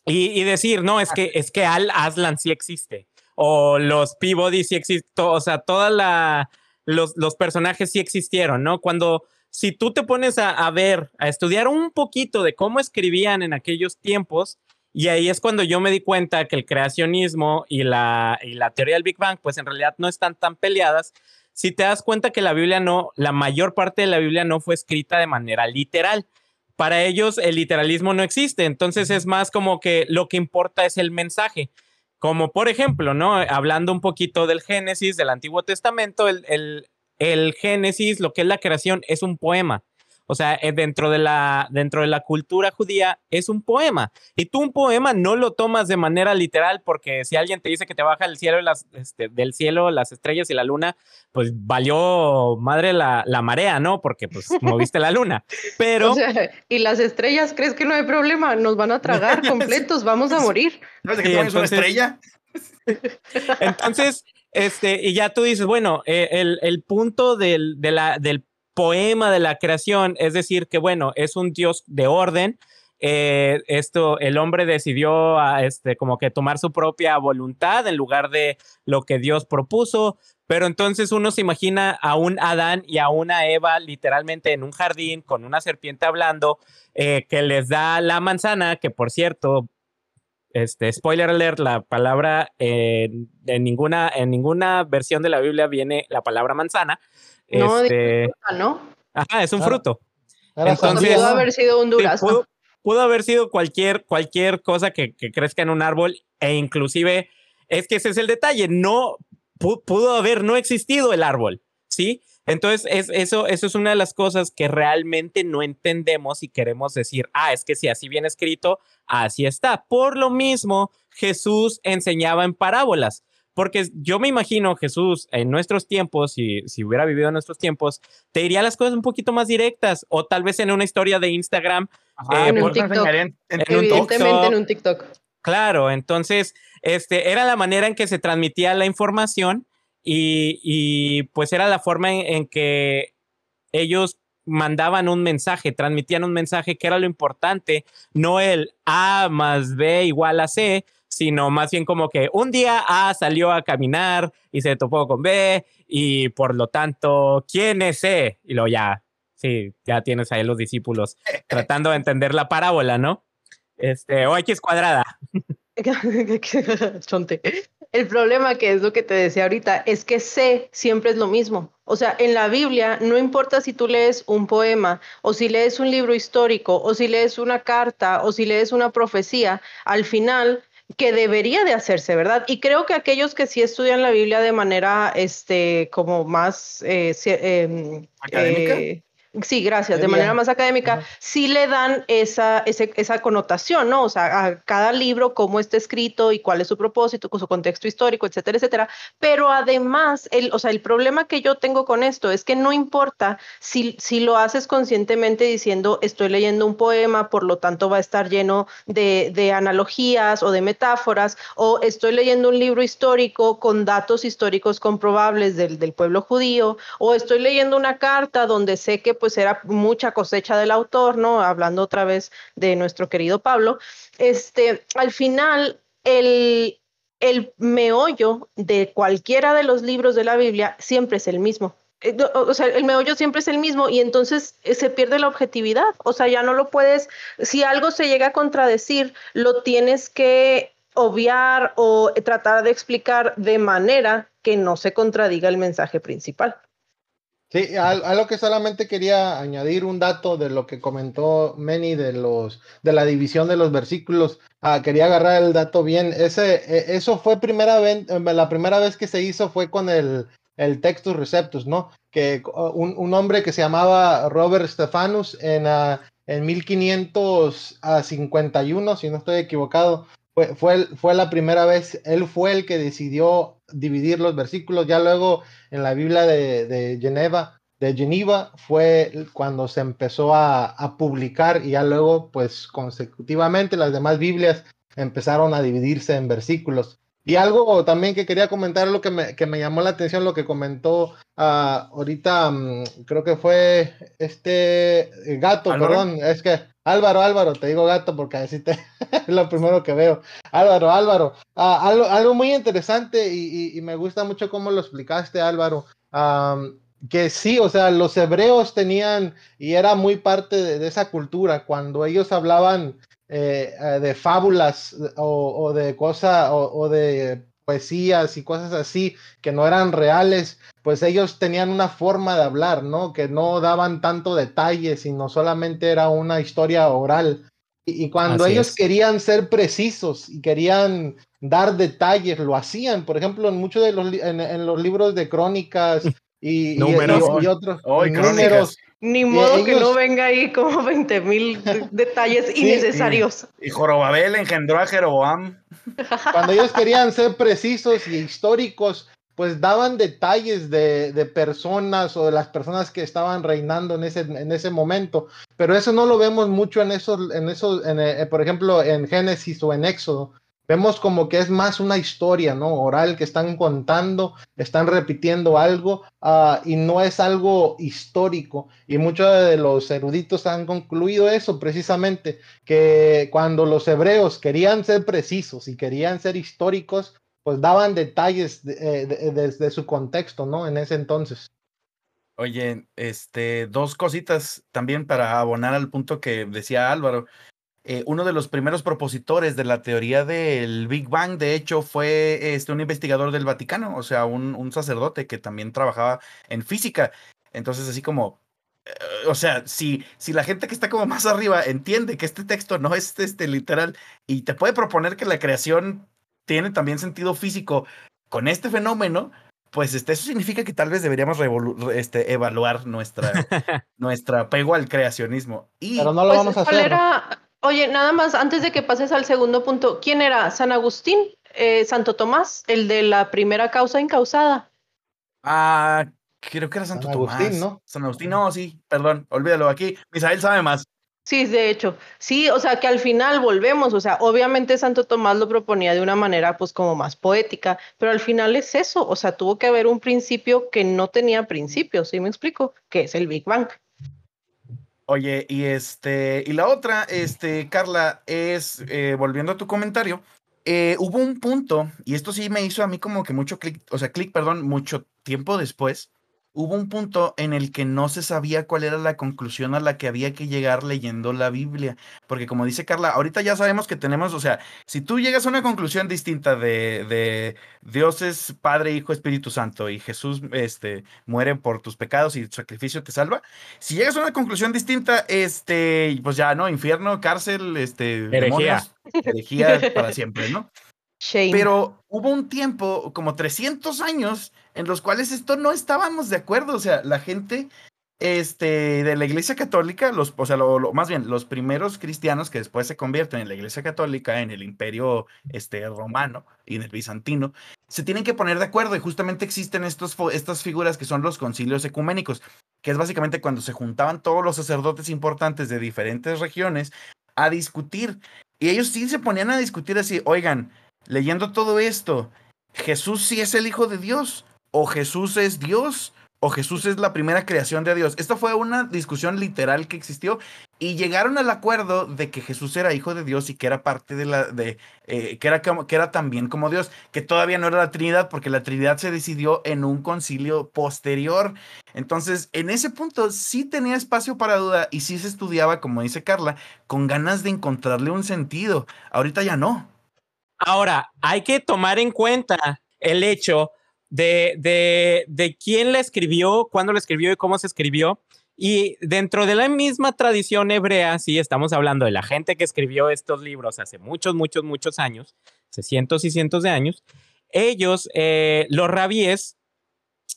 B: y, decir, no, es que, es que Al Aslan sí existe. O los Peabody sí existen. O sea, toda la, los, los personajes sí existieron, ¿no? Cuando, si tú te pones a, a, ver, a estudiar un poquito de cómo escribían en aquellos tiempos, y ahí es cuando yo me di cuenta que el creacionismo y la, y la teoría del Big Bang, pues en realidad no están tan peleadas, si te das cuenta que la Biblia no, la mayor parte de la Biblia no fue escrita de manera literal. para ellos el literalismo no existe. Entonces es más como que lo que importa es el mensaje. Como por ejemplo, ¿no? Hablando un poquito del Génesis, del Antiguo Testamento, el, el, el Génesis, lo que es la creación, es un poema. O sea, eh, dentro de, la, dentro de la cultura judía es un poema. Y tú un poema no lo tomas de manera literal porque si alguien te dice que te baja el cielo las, este, del cielo las estrellas y la luna, pues valió madre la, la marea, ¿no? Porque pues moviste la luna. Pero...
C: O sea, y las estrellas, ¿crees que no hay problema? Nos van a tragar completos, vamos a morir.
A: ¿Sabes de que sí, entonces... una estrella?
B: entonces, este, y ya tú dices, bueno, eh, el, el, punto del, de la, del poema de la creación, es decir, que bueno, es un Dios de orden. Eh, esto, el hombre decidió a, este, como que tomar su propia voluntad en lugar de lo que Dios propuso, pero entonces uno se imagina a un Adán y a una Eva literalmente en un jardín con una serpiente hablando eh, que les da la manzana, que por cierto, este, spoiler alert, la palabra en, ninguna, en ninguna versión de la Biblia viene la palabra manzana.
C: No, este, ¿no?
B: Ajá, es un
C: claro.
B: fruto.
C: Entonces, pudo haber sido un durazno.
B: Sí, pudo, pudo, haber sido cualquier, cualquier cosa que, que, crezca en un árbol e inclusive es que ese es el detalle, no pudo haber no existido el árbol, ¿sí? Entonces, es, eso, eso es una de las cosas que realmente no entendemos y queremos decir, ah, es que si así viene escrito, así está. Por lo mismo, Jesús enseñaba en parábolas. Porque yo me imagino Jesús en nuestros tiempos, si, si hubiera vivido en nuestros tiempos, te diría las cosas un poquito más directas o tal vez en una historia de Instagram.
C: Ajá, eh, en, un TikTok. En, en, Evidentemente en un TikTok.
B: Claro, entonces, este, era la manera en que se transmitía la información y, y pues era la forma en, en que ellos mandaban un mensaje, transmitían un mensaje que era lo importante, no el A más B igual a C, sino más bien como que un día A salió a caminar y se topó con B y por lo tanto, ¿quién es C? Y luego ya, sí, ya tienes ahí los discípulos tratando de entender la parábola, ¿no? Este, o X cuadrada.
C: Chonte. El problema que es lo que te decía ahorita es que C siempre es lo mismo. O sea, en la Biblia no importa si tú lees un poema o si lees un libro histórico o si lees una carta o si lees una profecía, al final que debería de hacerse, ¿verdad? Y creo que aquellos que sí estudian la Biblia de manera, este, como más eh, eh,
A: académica.
C: Eh, Sí, gracias. De manera más académica, Ajá. sí le dan esa, ese, esa connotación, ¿no? O sea, a cada libro, cómo está escrito y cuál es su propósito, con su contexto histórico, etcétera, etcétera. Pero además, el, o sea, el problema que yo tengo con esto es que no importa si, si lo haces conscientemente diciendo, estoy leyendo un poema, por lo tanto va a estar lleno de, de analogías o de metáforas, o estoy leyendo un libro histórico con datos históricos comprobables del, del pueblo judío, o estoy leyendo una carta donde sé que pues era mucha cosecha del autor, ¿no? Hablando otra vez de nuestro querido Pablo, este, al final el, el meollo de cualquiera de los libros de la Biblia siempre es el mismo. O sea, el meollo siempre es el mismo y entonces se pierde la objetividad. O sea, ya no lo puedes, si algo se llega a contradecir, lo tienes que obviar o tratar de explicar de manera que no se contradiga el mensaje principal.
D: Sí, algo que solamente quería añadir un dato de lo que comentó Meni de los de la división de los versículos. Ah, quería agarrar el dato bien. Ese, eso fue primera vez, la primera vez que se hizo fue con el, el Textus Receptus, ¿no? Que un, un hombre que se llamaba Robert Stephanus en, uh, en 1551, si no estoy equivocado, fue, fue, fue, la primera vez, él fue el que decidió dividir los versículos, ya luego en la Biblia de, de Geneva, de Geneva fue cuando se empezó a, a, publicar y ya luego pues consecutivamente las demás Biblias empezaron a dividirse en versículos. Y algo también que quería comentar, lo que me, que me llamó la atención, lo que comentó uh, ahorita, um, creo que fue este gato, ¿Álvaro? perdón, es que Álvaro, Álvaro, te digo gato porque así te, es lo primero que veo. Álvaro, Álvaro, uh, algo, algo, muy interesante y, me gusta mucho cómo lo explicaste, Álvaro. Que sí, o sea, los hebreos tenían, y era muy parte de, esa cultura, cuando ellos hablaban eh, de fábulas o, de cosas o, de poesías y cosas así que no eran reales, pues ellos tenían una forma de hablar, ¿no? Que no daban tanto detalle, sino solamente era una historia oral. Y, cuando ellos querían ser precisos y querían dar detalles, lo hacían. Por ejemplo, en muchos de los, en, los libros de crónicas y, y, otros
C: números. Ni modo que no venga ahí como 20 mil detalles innecesarios.
A: Y, Jorobabel engendró a Jeroboam.
D: Cuando ellos querían ser precisos y históricos, pues daban detalles de, de, personas o de las personas que estaban reinando en ese, en ese momento. Pero eso no lo vemos mucho en esos, en esos, en, eh, por ejemplo, en Génesis o en Éxodo. Vemos como que es más una historia, ¿no? Oral que están contando, están repitiendo algo uh, y no es algo histórico. Y muchos de los eruditos han concluido eso precisamente, que cuando los hebreos querían ser precisos y querían ser históricos, pues daban detalles desde eh, su contexto, ¿no? En ese entonces.
A: Oye, este, dos cositas también para abonar al punto que decía Álvaro. Eh, uno de los primeros propositores de la teoría del Big Bang, de hecho, fue este, un investigador del Vaticano, o sea, un, un sacerdote que también trabajaba en física. Entonces, así como, eh, o sea, si, si la gente que está como más arriba entiende que este texto no es este, literal y te puede proponer que la creación tiene también sentido físico con este fenómeno, pues este, eso significa que tal vez deberíamos este, evaluar nuestra, nuestra apego al creacionismo. Y,
D: Pero no lo pues, vamos a hacer.
C: Oye, nada más, antes de que pases al segundo punto, ¿quién era? ¿San Agustín? Eh, ¿Santo Tomás? El de la primera causa incausada.
A: Ah, creo que era Santo San Agustín, ¿no? San Agustín, no, sí, perdón, olvídalo. Aquí, Misael sabe más.
C: Sí, de hecho, sí, o sea que al final volvemos, o sea, obviamente Santo Tomás lo proponía de una manera pues como más poética, pero al final es eso, o sea, tuvo que haber un principio que no tenía principio, ¿sí me explico? Que es el Big Bang.
A: Oye, y este, y la otra, este, Carla, es, eh, volviendo a tu comentario, eh, hubo un punto, y esto sí me hizo a mí como que mucho clic, o sea, clic, perdón, mucho tiempo después, hubo un punto en el que no se sabía cuál era la conclusión a la que había que llegar leyendo la Biblia. Porque como dice Carla, ahorita ya sabemos que tenemos, o sea, si tú llegas a una conclusión distinta de, de Dios es Padre, Hijo, Espíritu Santo y Jesús este, muere por tus pecados y tu sacrificio te salva, si llegas a una conclusión distinta, este, pues ya, ¿no? Infierno, cárcel, este,
B: herejía.
A: herejía para siempre, ¿no? Pero hubo un tiempo, como 300 años, en los cuales esto no estábamos de acuerdo. O sea, la gente este, de la Iglesia Católica, los, o sea, lo, más bien, los primeros cristianos que después se convierten en la Iglesia Católica, en el Imperio este, Romano y en el Bizantino, se tienen que poner de acuerdo y justamente existen estos, estas figuras que son los concilios ecuménicos, que es básicamente cuando se juntaban todos los sacerdotes importantes de diferentes regiones a discutir. Y ellos sí se ponían a discutir así, oigan, leyendo todo esto, ¿Jesús sí es el Hijo de Dios? ¿O Jesús es Dios? ¿O Jesús es la primera creación de Dios? Esto fue una discusión literal que existió y llegaron al acuerdo de que Jesús era hijo de Dios y que era parte de la, de, eh, que, era que era también como Dios, que todavía no era la Trinidad porque la Trinidad se decidió en un concilio posterior. Entonces, en ese punto sí tenía espacio para duda y sí se estudiaba, como dice Carla, con ganas de encontrarle un sentido. Ahorita ya no.
B: Ahora, hay que tomar en cuenta el hecho de, de, de quién la escribió, cuándo la escribió y cómo se escribió. Y dentro de la misma tradición hebrea, sí, estamos hablando de la gente que escribió estos libros hace muchos, muchos, muchos años, hace cientos y cientos de años. Ellos, eh, los rabíes,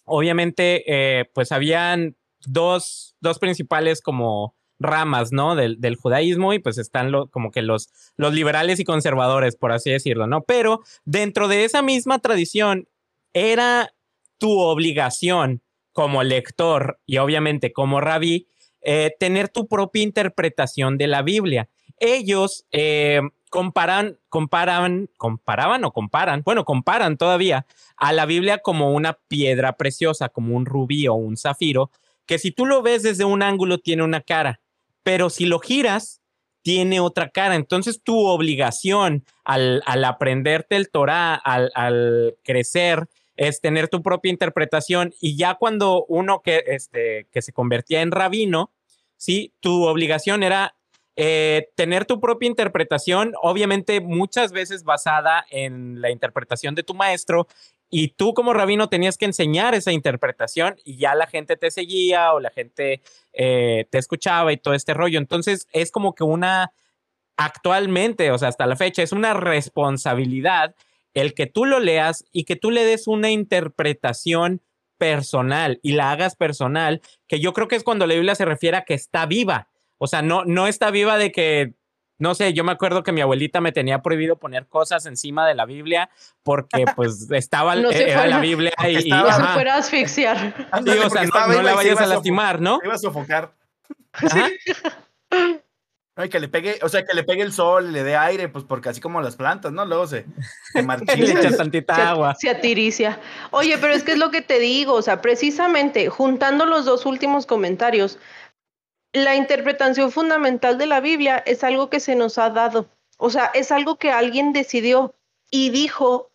B: obviamente, eh, pues habían dos, dos principales como ramas, ¿no? Del, del judaísmo y pues están lo, como que los, los liberales y conservadores, por así decirlo, ¿no? Pero dentro de esa misma tradición era tu obligación como lector y obviamente como rabí eh, tener tu propia interpretación de la Biblia. Ellos eh, comparan, comparan, comparaban o comparan, bueno, comparan todavía a la Biblia como una piedra preciosa, como un rubí o un zafiro, que si tú lo ves desde un ángulo tiene una cara pero si lo giras, tiene otra cara. Entonces tu obligación al, aprenderte el Torah, al, crecer, es tener tu propia interpretación. Y ya cuando uno que, este, que se convertía en rabino, ¿sí? tu obligación era eh, tener tu propia interpretación, obviamente muchas veces basada en la interpretación de tu maestro, y tú como rabino tenías que enseñar esa interpretación y ya la gente te seguía o la gente eh, te escuchaba y todo este rollo. Entonces es como que una, actualmente, o sea, hasta la fecha, es una responsabilidad el que tú lo leas y que tú le des una interpretación personal y la hagas personal, que yo creo que es cuando la Biblia se refiere a que está viva. O sea, no, no está viva de que no sé, yo me acuerdo que mi abuelita me tenía prohibido poner cosas encima de la Biblia porque pues estaba
C: No se
B: era
C: fuera-
B: la Biblia y, y-
C: No se fuera a asfixiar.
B: Sí, o sea, no, no la vayas a lastimar, ¿no?
A: se iba a sofocar.
B: Ajá.
A: Ay, que le pegue, o sea, que le pegue el sol, le dé aire, pues porque así como las plantas, ¿no? Luego se, se
B: Le
A: marchitan.
B: echas tantita
C: Se,
B: agua.
C: se atiricia. Oye, pero es que es lo que te digo, o sea, precisamente juntando los dos últimos comentarios, la interpretación fundamental de la Biblia es algo que se nos ha dado. O sea, es algo que alguien decidió y dijo,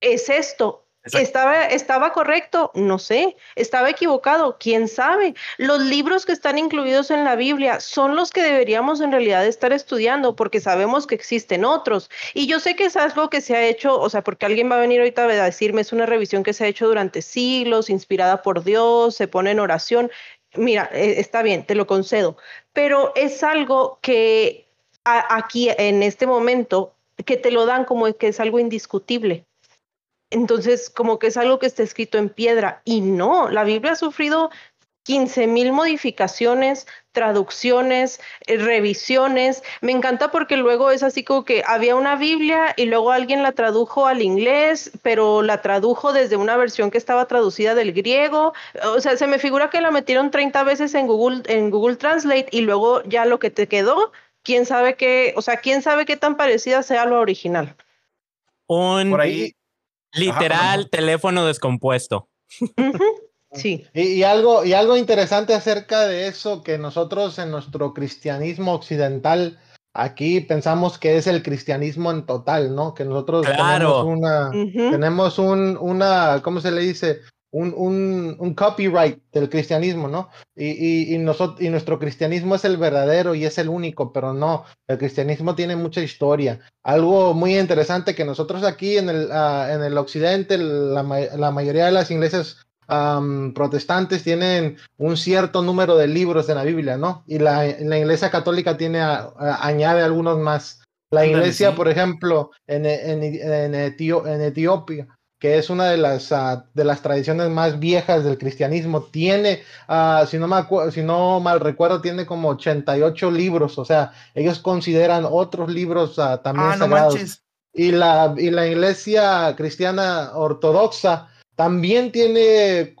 C: es esto. ¿Estaba, ¿Estaba correcto? No sé. ¿Estaba equivocado? ¿Quién sabe? Los libros que están incluidos en la Biblia son los que deberíamos en realidad estar estudiando porque sabemos que existen otros. Y yo sé que es algo que se ha hecho, o sea, porque alguien va a venir ahorita a decirme, es una revisión que se ha hecho durante siglos, inspirada por Dios, se pone en oración. Mira, eh, está bien, te lo concedo, pero es algo que aquí en este momento, que te lo dan como que es algo indiscutible. Entonces, como que es algo que está escrito en piedra. Y no, la Biblia ha sufrido 15 mil modificaciones, traducciones, eh, revisiones. Me encanta porque luego es así como que había una Biblia y luego alguien la tradujo al inglés, pero la tradujo desde una versión que estaba traducida del griego. O sea, se me figura que la metieron 30 veces en Google, en Google Translate y luego ya lo que te quedó, quién sabe qué, o sea, quién sabe qué tan parecida sea lo original.
B: Un
A: Por ahí,
B: literal
A: Ajá.
B: teléfono descompuesto.
C: Sí.
D: Y, y algo, y algo interesante acerca de eso, que nosotros en nuestro cristianismo occidental, aquí pensamos que es el cristianismo en total, ¿no? Que nosotros
B: Claro.
D: tenemos una, tenemos un, una, ¿cómo se le dice? Un, un, un copyright del cristianismo, ¿no? Y, y, y, nosotros, y nuestro cristianismo es el verdadero y es el único, pero no, el cristianismo tiene mucha historia. Algo muy interesante que nosotros aquí en el, ah, en el occidente, la, la mayoría de las iglesias protestantes tienen un cierto número de libros en la Biblia, ¿no? Y la, la iglesia católica tiene, a- a- añade algunos más. La iglesia, por ejemplo, en, en, en, Etio- en Etiopía, que es una de las, ah, de las tradiciones más viejas del cristianismo, tiene, ah, si, no me si no mal recuerdo, tiene como 88 libros, o sea, ellos consideran otros libros ah, también
A: ah,
D: sagrados. Y la, y la iglesia cristiana ortodoxa también tiene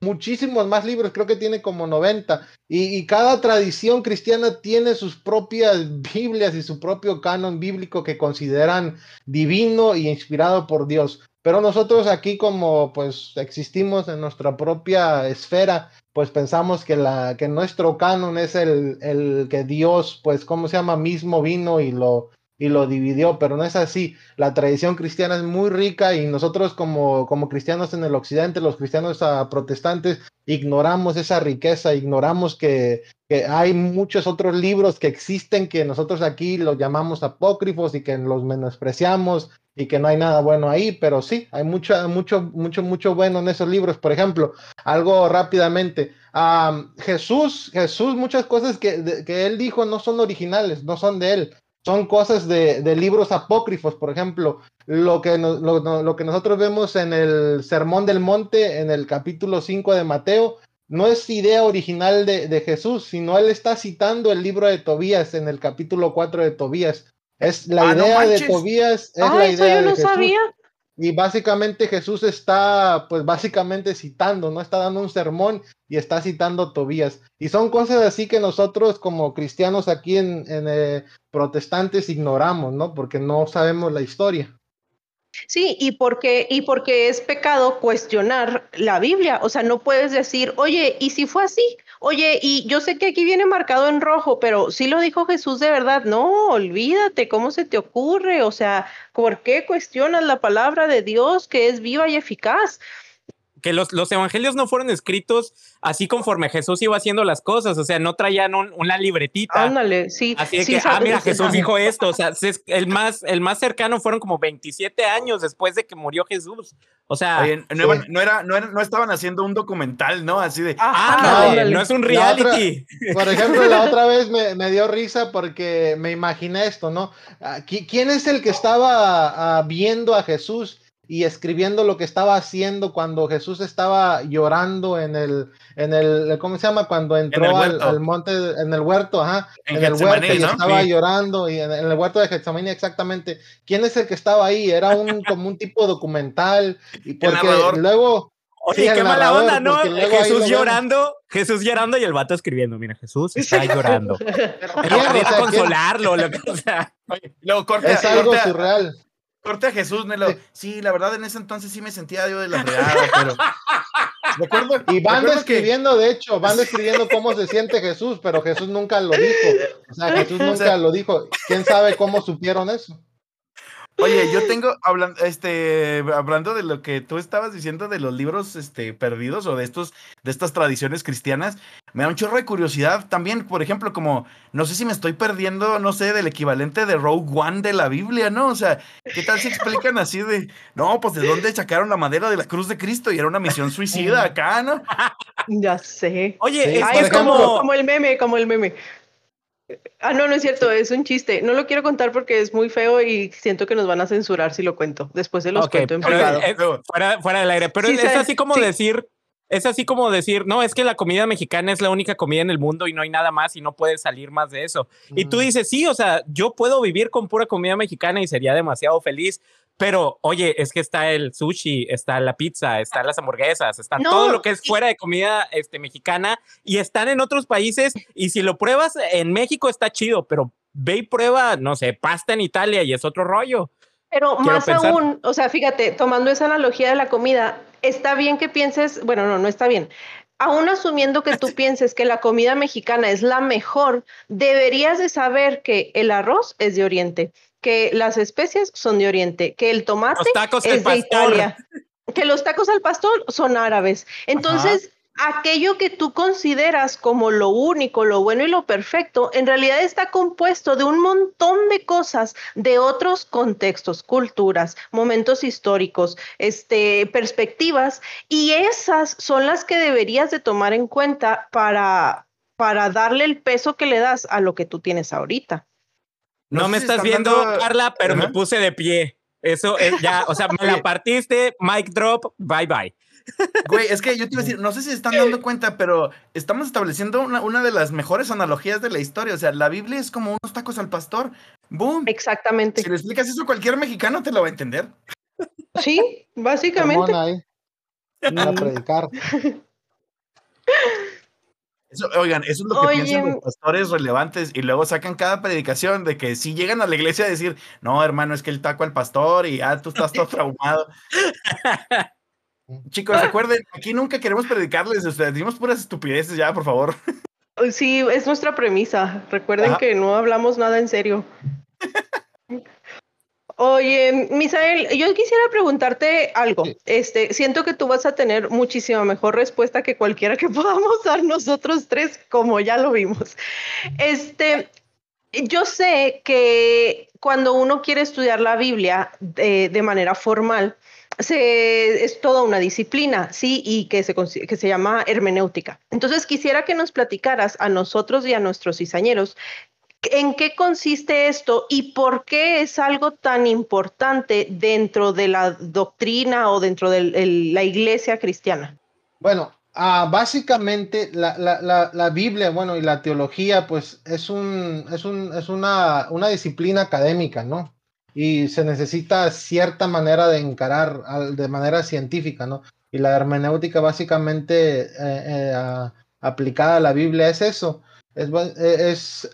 D: muchísimos más libros, creo que tiene como 90. Y, y cada tradición cristiana tiene sus propias Biblias y su propio canon bíblico que consideran divino y inspirado por Dios. Pero nosotros aquí como pues existimos en nuestra propia esfera, pues pensamos que, la, que nuestro canon es el, el que Dios, pues, ¿cómo se llama? Mismo vino y lo, y lo dividió, pero no es así. La tradición cristiana es muy rica y nosotros como, como cristianos en el occidente, los cristianos ah, protestantes, ignoramos esa riqueza, ignoramos que, que hay muchos otros libros que existen que nosotros aquí los llamamos apócrifos y que los menospreciamos y que no hay nada bueno ahí, pero sí, hay mucho, mucho, mucho, mucho bueno en esos libros. Por ejemplo, algo rápidamente, am, Jesús, Jesús, muchas cosas que, que él dijo no son originales, no son de él, son cosas de, de libros apócrifos, por ejemplo, lo que, lo, lo que nosotros vemos en el Sermón del Monte, en el capítulo 5 de Mateo, no es idea original de, de Jesús, sino él está citando el libro de Tobías en el capítulo 4 de Tobías. Es la
A: Ah, no
D: idea de. Tobías, es
C: Ah,
D: la
C: eso
D: idea
C: yo
D: de
C: no
D: Jesús.
C: sabía.
D: Y básicamente Jesús está, pues básicamente citando, ¿no? Está dando un sermón y está citando Tobías. Y son cosas así que nosotros como cristianos aquí en, en, eh, protestantes ignoramos, ¿no? Porque no sabemos la historia.
C: Sí, y porque, y porque es pecado cuestionar la Biblia. O sea, no puedes decir, oye, ¿y si fue así? Oye, y yo sé que aquí viene marcado en rojo, pero sí lo dijo Jesús de verdad. No, olvídate, ¿cómo se te ocurre? O sea, ¿por qué cuestionas la palabra de Dios que es viva y eficaz?
B: Que los, los evangelios no fueron escritos así conforme Jesús iba haciendo las cosas, o sea, no traían una libretita.
C: Ándale, sí.
B: Así
C: sí,
B: que, ah, mira, Jesús dijo esto, o sea, el más, el más cercano fueron como 27 años después de que murió Jesús. O sea,
A: no, era, no, no, estaban haciendo un documental, ¿no? Así de,
B: ah, no, es un reality.
D: por ejemplo, la otra vez me, me, dio risa porque me imaginé esto, ¿no? Ah, ¿Quién es el que estaba ah, viendo a Jesús? Y escribiendo lo que estaba haciendo cuando Jesús estaba llorando en el, en el, ¿cómo se llama? Cuando entró al, monte, en el huerto, ajá, en, el huerto y estaba llorando y en, el huerto de Getsemaní exactamente. ¿Quién es el que estaba ahí? Era un como un tipo documental y porque luego
B: Oye, qué mala onda, ¿no? Jesús llorando, Jesús llorando y el vato escribiendo, mira, Jesús está llorando. Pero quería consolarlo, lo que, o sea.
A: luego corta,
D: es algo surreal
A: corte a Jesús, Nelo. Sí, la verdad, en ese entonces sí me sentía yo de la reada, pero.
D: Recuerdo, y van describiendo, de hecho, van describiendo cómo se siente Jesús, pero Jesús nunca lo dijo. O sea, Jesús nunca lo dijo. ¿Quién sabe cómo supieron eso?
A: Oye, yo tengo, hablando, este, hablando de lo que tú estabas diciendo de los libros este, perdidos o de estos, de estas tradiciones cristianas, me da un chorro de curiosidad también, por ejemplo, como, no sé si me estoy perdiendo, no sé, del equivalente de Rogue One de la Biblia, ¿no? O sea, ¿qué tal si explican así de, no, pues de dónde sacaron la madera de la cruz de Cristo y era una misión suicida acá, ¿no?
C: Ya sé.
B: Oye,
C: es, como... como el meme, como el meme. Ah, no, no es cierto, es un chiste. No lo quiero contar porque es muy feo y siento que nos van a censurar si lo cuento. Después de los cuento en privado.
B: fuera, del aire, pero es, así como decir, es así como decir, no, es que la comida mexicana es la única comida en el mundo y no hay nada más y no puedes salir más de eso. Y tú mm. dices, sí, o sea, yo puedo vivir con pura comida mexicana y sería demasiado feliz, pero, oye, es que está el sushi, está la pizza, están las hamburguesas, está todo lo que es fuera de comida este, mexicana y están en otros países. Y si lo pruebas en México está chido, pero ve y prueba, no sé, pasta en Italia y es otro rollo.
C: Pero más aún, o sea, fíjate, tomando esa analogía de la comida, está bien que pienses, bueno, no, no está bien. Aún asumiendo que tú pienses que la comida mexicana es la mejor, deberías de saber que el arroz es de Oriente, que las especias son de Oriente, que el tomate es de Italia, que los tacos al pastor son árabes. Entonces, aquello que tú consideras como lo único, lo bueno y lo perfecto, en realidad está compuesto de un montón de cosas de otros contextos, culturas, momentos históricos, este, perspectivas, y esas son las que deberías de tomar en cuenta para, para darle el peso que le das a lo que tú tienes ahorita.
B: No, me estás viendo, Carla, pero me puse de pie. Eso es ya, o sea, me la partiste, mic drop, bye bye.
A: Güey, es que yo te iba a decir, no sé si se están dando cuenta, pero estamos estableciendo una, una, de las mejores analogías de la historia. O sea, la Biblia es como unos tacos al pastor. ¡Boom!
C: Exactamente.
A: Si le explicas eso a cualquier mexicano, te lo va a entender.
C: Sí, básicamente.
D: Ahí. A
A: oigan, eso es lo que piensan los pastores relevantes y luego sacan cada predicación de que si llegan a la iglesia a decir, no, hermano, es que el taco al pastor y ah, tú estás todo traumado. Chicos, recuerden, aquí nunca queremos predicarles, o sea, decimos puras estupideces ya, por favor.
C: Sí, es nuestra premisa. Recuerden que no hablamos nada en serio. Oye, Misael, yo quisiera preguntarte algo. Este, siento que tú vas a tener muchísima mejor respuesta que cualquiera que podamos dar nosotros tres, como ya lo vimos. Este, yo sé que cuando uno quiere estudiar la Biblia de, de manera formal, se, es toda una disciplina, sí, y que se, que se llama hermenéutica. Entonces, quisiera que nos platicaras a nosotros y a nuestros cizañeros ¿En qué consiste esto y por qué es algo tan importante dentro de la doctrina o dentro de la iglesia cristiana?
D: Bueno, ah, básicamente la, Biblia, bueno, y la teología, pues es, un, es, un, es una, una, disciplina académica, ¿no? Y se necesita cierta manera de encarar de manera científica, ¿no? Y la hermenéutica básicamente eh, eh, aplicada a la Biblia es eso es,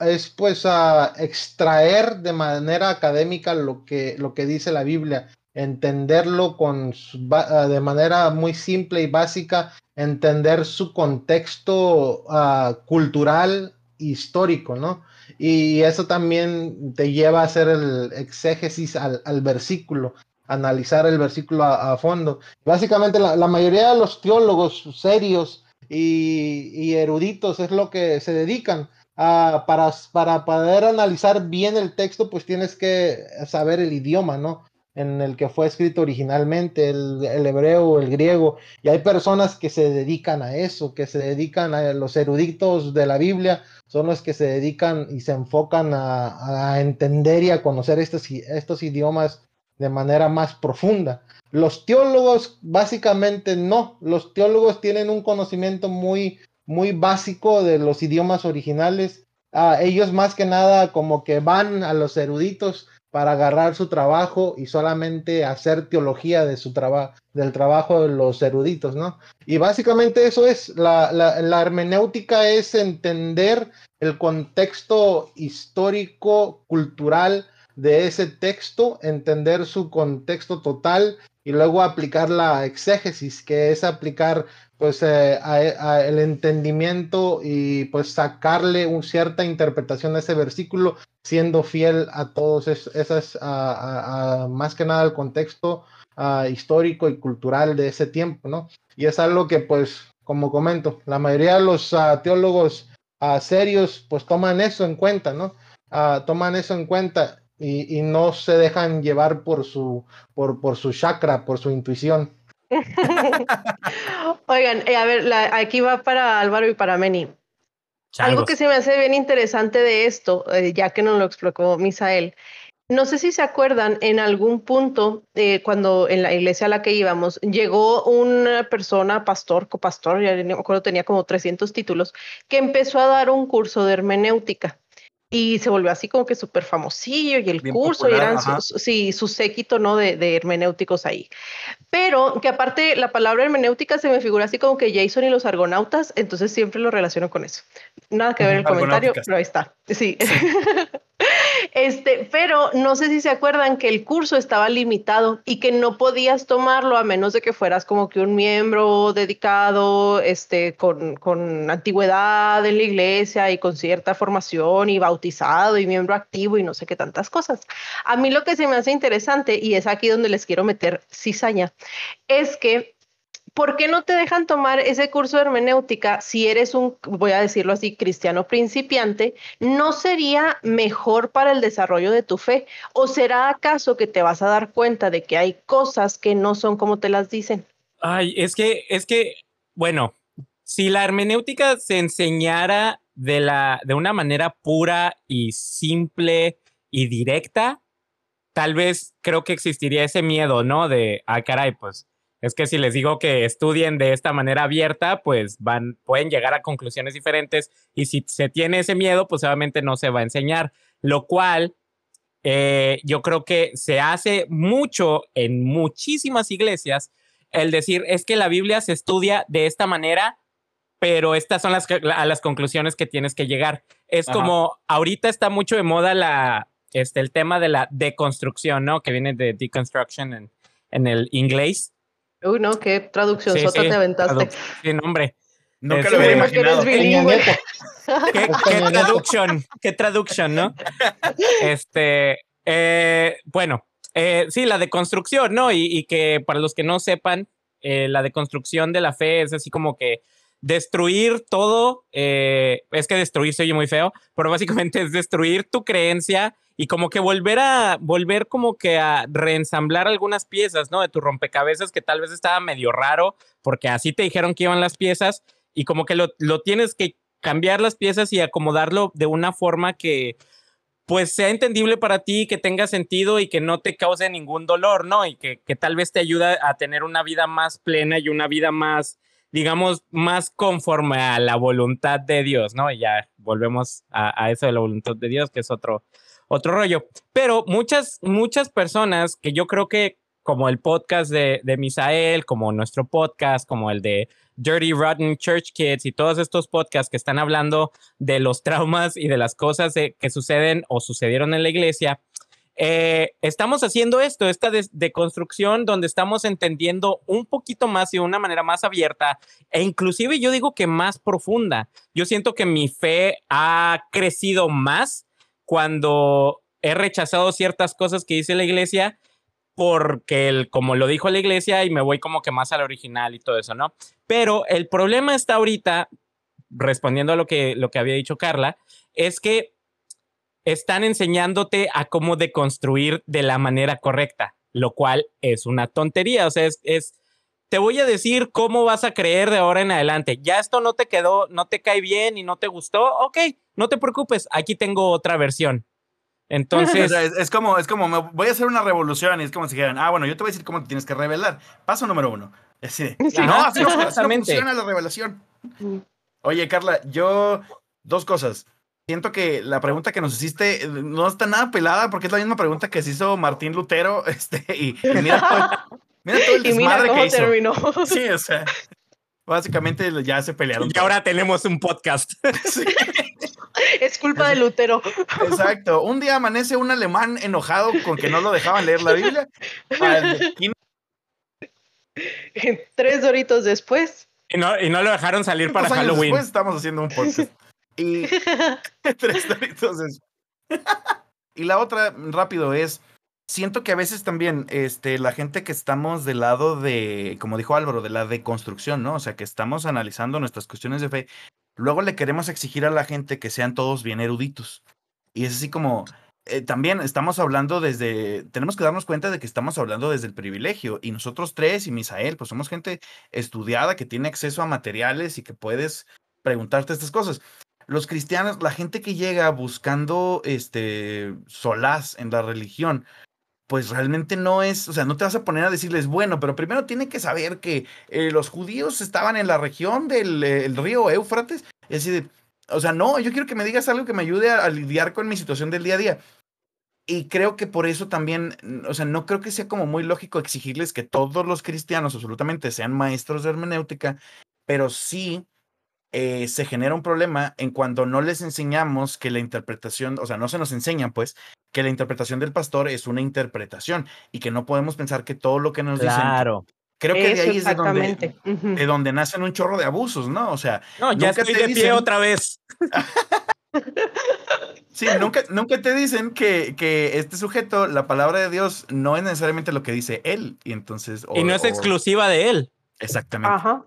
D: es, pues a extraer de manera académica lo que, lo que dice la Biblia, entenderlo con de manera muy simple y básica, entender su contexto uh, cultural histórico, ¿no? Y eso también te lleva a hacer el exégesis al, al versículo. analizar el versículo a, fondo. Básicamente la, mayoría de los teólogos serios y, eruditos es lo que se dedican. a para, para poder analizar bien el texto, pues tienes que saber el idioma, ¿no? en el que fue escrito originalmente, el, hebreo el griego. Y hay personas que se dedican a eso, que se dedican a los eruditos de la Biblia, son los que se dedican y se enfocan a, entender y a conocer estos, estos idiomas de manera más profunda. Los teólogos básicamente no, los teólogos tienen un conocimiento muy, muy básico de los idiomas originales. Ah, ellos más que nada como que van a los eruditos para agarrar su trabajo y solamente hacer teología de su trabajo, del trabajo de los eruditos, ¿no? Y básicamente eso es, la, la, hermenéutica es entender el contexto histórico, cultural de ese texto, entender su contexto total y luego aplicar la exégesis, que es aplicar pues eh, el entendimiento y pues sacarle una cierta interpretación a ese versículo siendo fiel a todos esas, más que nada al contexto histórico y cultural de ese tiempo, ¿no? Y es algo que, pues, como comento, la mayoría de los ah, teólogos ah, serios, pues, toman eso en cuenta, ¿no? Ah, toman eso en cuenta y, no se dejan llevar por su, por, por su chakra, por su intuición.
C: Oigan, eh, a ver, aquí va para Álvaro y para Meni. Algo que se me hace bien interesante de esto, eh, ya que nos lo explicó Misael, no sé si se acuerdan, en algún punto, eh, cuando en la iglesia a la que íbamos, llegó una persona, pastor, copastor, ya no me acuerdo, tenía como 300 títulos, que empezó a dar un curso de hermenéutica y se volvió así como que súper famosillo y el curso y eran su, sí, su séquito ¿no? De, de, hermenéuticos ahí. Pero que aparte la palabra hermenéutica se me figura así como que Jason y los argonautas, entonces siempre lo relaciono con eso. Nada que ver el comentario, pero ahí está. sí. Este, pero no sé si se acuerdan que el curso estaba limitado y que no podías tomarlo a menos de que fueras como que un miembro dedicado, este, con, con antigüedad en la iglesia y con cierta formación y bautizado y miembro activo y no sé qué tantas cosas. A mí lo que se me hace interesante, y es aquí donde les quiero meter cizaña, es que ¿por qué no te dejan tomar ese curso de hermenéutica si eres un, voy a decirlo así, cristiano principiante? ¿No sería mejor para el desarrollo de tu fe? ¿O será acaso que te vas a dar cuenta de que hay cosas que no son como te las dicen?
B: Ay, es que, es que, bueno, si la hermenéutica se enseñara de, la, de una manera pura y simple y directa, tal vez creo que existiría ese miedo, ¿no? De, ah, caray, pues es que si les digo que estudien de esta manera abierta, pues van, pueden llegar a conclusiones diferentes y si se tiene ese miedo, pues obviamente no se va a enseñar, lo cual eh, yo creo que se hace mucho en muchísimas iglesias el decir es que la Biblia se estudia de esta manera, pero estas son las, a las conclusiones que tienes que llegar. Es como ahorita está mucho de moda la, este, el tema de la deconstrucción, ¿no? Que viene de deconstruction en, en el inglés.
C: Uy, no, qué traducción sota te aventaste.
B: Sí, nombre.
A: Nunca lo hubiera imaginado.
B: ¿Qué, qué traducción, qué traducción, ¿no? Este, eh, bueno, eh, sí, la deconstrucción, ¿no? Y, y, que para los que no sepan, eh, la deconstrucción de la fe es así como que destruir todo, eh, es que destruir se oye muy feo, pero básicamente es destruir tu creencia y como que volver a, volver como que a reensamblar algunas piezas, ¿no? De tu rompecabezas que tal vez estaba medio raro, porque así te dijeron que iban las piezas y como que lo, lo tienes que cambiar las piezas y acomodarlo de una forma que pues sea entendible para ti, que tenga sentido y que no te cause ningún dolor, ¿no? Y que, que tal vez te ayude a tener una vida más plena y una vida más, digamos, más conforme a la voluntad de Dios, ¿no? Y ya volvemos a, a eso de la voluntad de Dios, que es otro, otro rollo. Pero muchas, muchas personas que yo creo que como el podcast de, de Misael, como nuestro podcast, como el de Dirty Rotten Church Kids y todos estos podcasts que están hablando de los traumas y de las cosas que suceden o sucedieron en la iglesia, eh, estamos haciendo esto, esta deconstrucción donde estamos entendiendo un poquito más y de una manera más abierta e inclusive yo digo que más profunda. Yo siento que mi fe ha crecido más cuando he rechazado ciertas cosas que dice la iglesia porque el, como lo dijo la iglesia y me voy como que más al original y todo eso, ¿no? Pero el problema está ahorita, respondiendo a lo que, lo que había dicho Carla, es que están enseñándote a cómo deconstruir de la manera correcta, lo cual es una tontería, o sea, es, es te voy a decir cómo vas a creer de ahora en adelante. Ya esto no te quedó, no te cae bien y no te gustó, ok, no te preocupes, aquí tengo otra versión. Entonces.
A: es, como, es como, me voy a hacer una revolución y es como si dijeran, ah, bueno, yo te voy a decir cómo te tienes que revelar. Paso número uno. Así no, así no, funciona la revelación. Oye, Carla, yo, dos cosas. Siento que la pregunta que nos hiciste eh, no está nada pelada porque es la misma pregunta que se hizo Martín Lutero. Este, y mira todo, mira todo el desmadre que hizo. Terminó. Sí, o sea, básicamente ya se pelearon.
B: Y ahora tenemos un podcast. Sí.
C: Es culpa de Lutero.
A: Exacto. Un día amanece un alemán enojado con que no lo dejaban leer la Biblia.
C: Tres doritos después.
B: Y no, y no lo dejaron salir para Halloween.
A: Después estamos haciendo un podcast. Y tres doritos después. y la otra, rápido, es. Siento que a veces también este, la gente que estamos del lado de, como dijo Álvaro, de la deconstrucción, ¿no? O sea, que estamos analizando nuestras cuestiones de fe, Luego le queremos exigir a la gente que sean todos bien eruditos. Y es así como, eh, también estamos hablando desde, tenemos que darnos cuenta de que estamos hablando desde el privilegio. Y nosotros tres y Misael, pues somos gente estudiada que tiene acceso a materiales y que puedes preguntarte estas cosas. Los cristianos, la gente que llega buscando este solaz en la religión, pues realmente no es, o sea, no te vas a poner a decirles, bueno, pero primero tienen que saber que eh, los judíos estaban en la región del eh, río Éufrates. Es decir, o sea, no, yo quiero que me digas algo que me ayude a, lidiar con mi situación del día a día. Y creo que por eso también, o sea, no creo que sea como muy lógico exigirles que todos los cristianos absolutamente sean maestros de hermenéutica, pero sí eh, se genera un problema en cuando no les enseñamos que la interpretación, o sea, no se nos enseñan pues que la interpretación del pastor es una interpretación y que no podemos pensar que todo lo que nos
B: claro.
A: dicen creo que de ahí es de donde, de donde nacen un chorro de abusos, ¿no? O sea,
B: no, ya estoy de pie otra vez.
A: sí, nunca, nunca te dicen que, que, este sujeto, la palabra de Dios, no es necesariamente lo que dice él. Y entonces.
B: y no es exclusiva de él.
A: Exactamente. Ajá.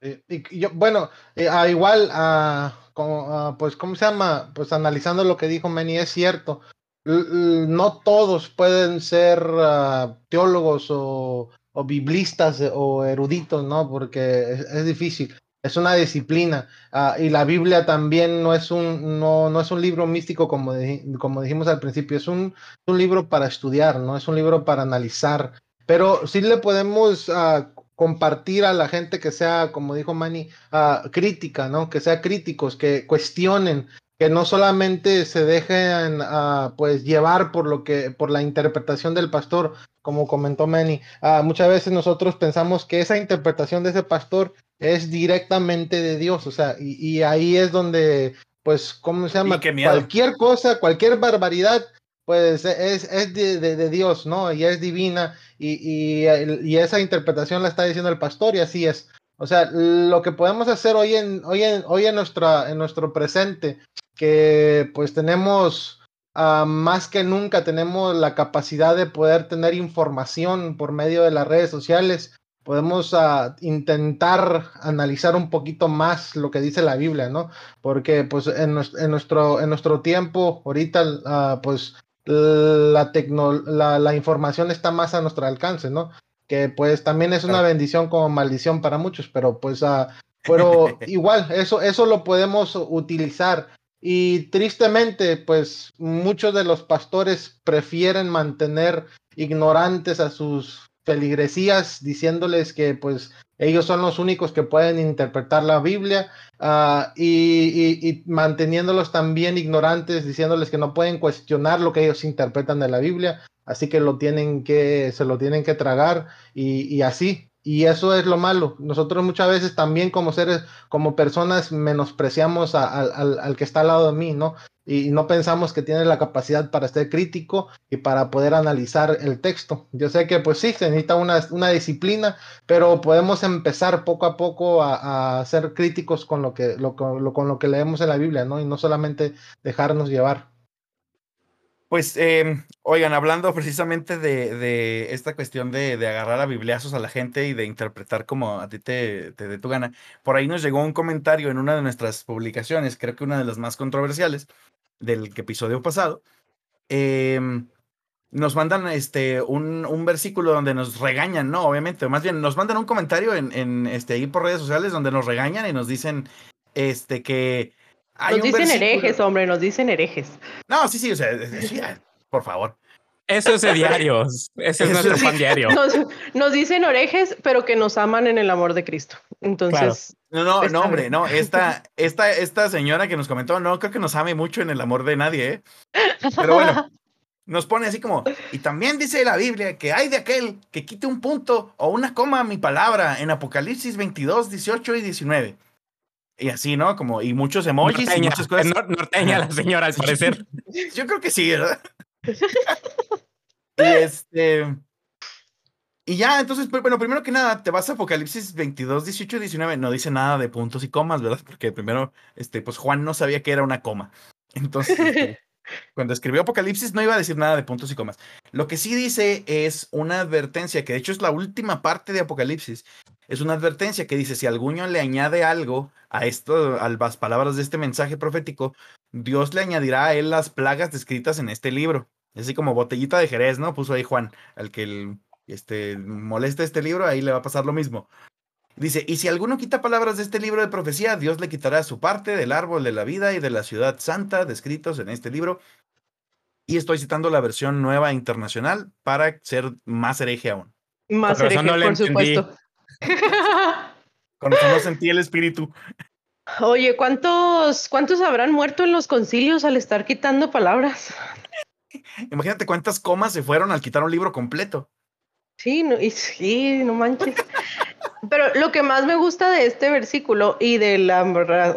D: Eh, y, yo, bueno, eh, igual, ah, como, pues, ¿cómo se llama? Pues analizando lo que dijo Manny, es cierto. no todos pueden ser ah, teólogos o, biblistas eh, o eruditos, ¿no? Porque es, difícil. Es una disciplina. Ah, y la Biblia también no es un, no, no es un libro místico como, como dijimos al principio. Es un, un libro para estudiar, ¿no? Es un libro para analizar. Pero sí le podemos compartir a la gente que sea, como dijo Manny, uh, crítica, ¿no? Que sea críticos, que cuestionen, que no solamente se dejen uh, pues llevar por lo que, por la interpretación del pastor, como comentó Manny. Uh, muchas veces nosotros pensamos que esa interpretación de ese pastor es directamente de Dios, o sea, y, y ahí es donde, pues, ¿cómo se llama? Cualquier cosa, cualquier barbaridad pues es, es de, de, Dios, ¿no? Y es divina y, y, esa interpretación la está diciendo el pastor y así es. O sea, lo que podemos hacer hoy en, hoy en, hoy en, nuestra, en nuestro presente, que pues tenemos uh, más que nunca, tenemos la capacidad de poder tener información por medio de las redes sociales, podemos uh, intentar analizar un poquito más lo que dice la Biblia, ¿no? Porque pues en, en nuestro, en nuestro tiempo, ahorita, uh, pues la, la, la, información está más a nuestro alcance, ¿no? Que pues también es una bendición como maldición para muchos, pero pues, uh, pero igual, eso, eso lo podemos utilizar. Y tristemente, pues muchos de los pastores prefieren mantener ignorantes a sus feligresías, diciéndoles que pues ellos son los únicos que pueden interpretar la Biblia uh, y, y, manteniéndolos también ignorantes, diciéndoles que no pueden cuestionar lo que ellos interpretan de la Biblia, así que lo tienen que, se lo tienen que tragar y, y así. Y eso es lo malo. Nosotros muchas veces también como seres, como personas, menospreciamos al, al que está al lado de mí, ¿no? y no pensamos que tiene la capacidad para ser crítico y para poder analizar el texto. Yo sé que pues sí, se necesita una, una disciplina, pero podemos empezar poco a poco a, ser críticos con lo, que, lo, con lo que leemos en la Biblia, ¿no? Y no solamente dejarnos llevar.
A: Pues, em, oigan, hablando precisamente de, esta cuestión de, agarrar a bibliazos a la gente y de interpretar como a ti te, te dé tu gana, por ahí nos llegó un comentario en una de nuestras publicaciones, creo que una de las más controversiales del episodio pasado. Em, nos mandan este un, versículo donde nos regañan, ¿no? Obviamente, más bien nos mandan un comentario en, en, este ahí por redes sociales donde nos regañan y nos dicen este que
C: nos dicen herejes, hombre, nos dicen herejes.
A: No, sí, sí, o sea, por favor.
B: Eso es de diarios. Ese es nuestro pan diario.
C: Nos, dicen herejes, pero que nos aman en el amor de Cristo. Entonces.
A: No, no, no, hombre, no. Esta, esta, esta señora que nos comentó, no creo que nos ame mucho en el amor de nadie, ¿eh? Pero bueno, nos pone así como, y también dice la Biblia que hay de aquel que quite un punto o una coma a mi palabra en Apocalipsis 22, 18 y 19. Y así, ¿no? Como, y muchos emojis y muchas cosas.
B: norteña la señora, al parecer.
A: Yo creo que sí, ¿verdad? y este. Y ya, entonces, pues, bueno, primero que nada, te vas a Apocalipsis 22, 18, 19. No dice nada de puntos y comas, ¿verdad? Porque primero, este, pues Juan no sabía que era una coma. Entonces, este, cuando escribió Apocalipsis no iba a decir nada de puntos y comas. Lo que sí dice es una advertencia, que de hecho es la última parte de Apocalipsis, es una advertencia que dice, si alguno le añade algo a esto, a las palabras de este mensaje profético, Dios le añadirá a él las plagas descritas en este libro. Así como botellita de Jerez, ¿no? Puso ahí Juan, al que este, moleste este libro, ahí le va a pasar lo mismo. Dice, y si alguno quita palabras de este libro de profecía, Dios le quitará su parte del árbol de la vida y de la ciudad santa descritos en este libro. Y estoy citando la versión nueva internacional para ser más hereje aún.
C: Más hereje, por supuesto.
A: Con eso no sentí el espíritu.
C: Oye, ¿cuántos, ¿cuántos habrán muerto en los concilios al estar quitando palabras?
A: Imagínate cuántas comas se fueron al quitar un libro completo.
C: Sí, no, y sí, no manches. Pero lo que más me gusta de este versículo y de la,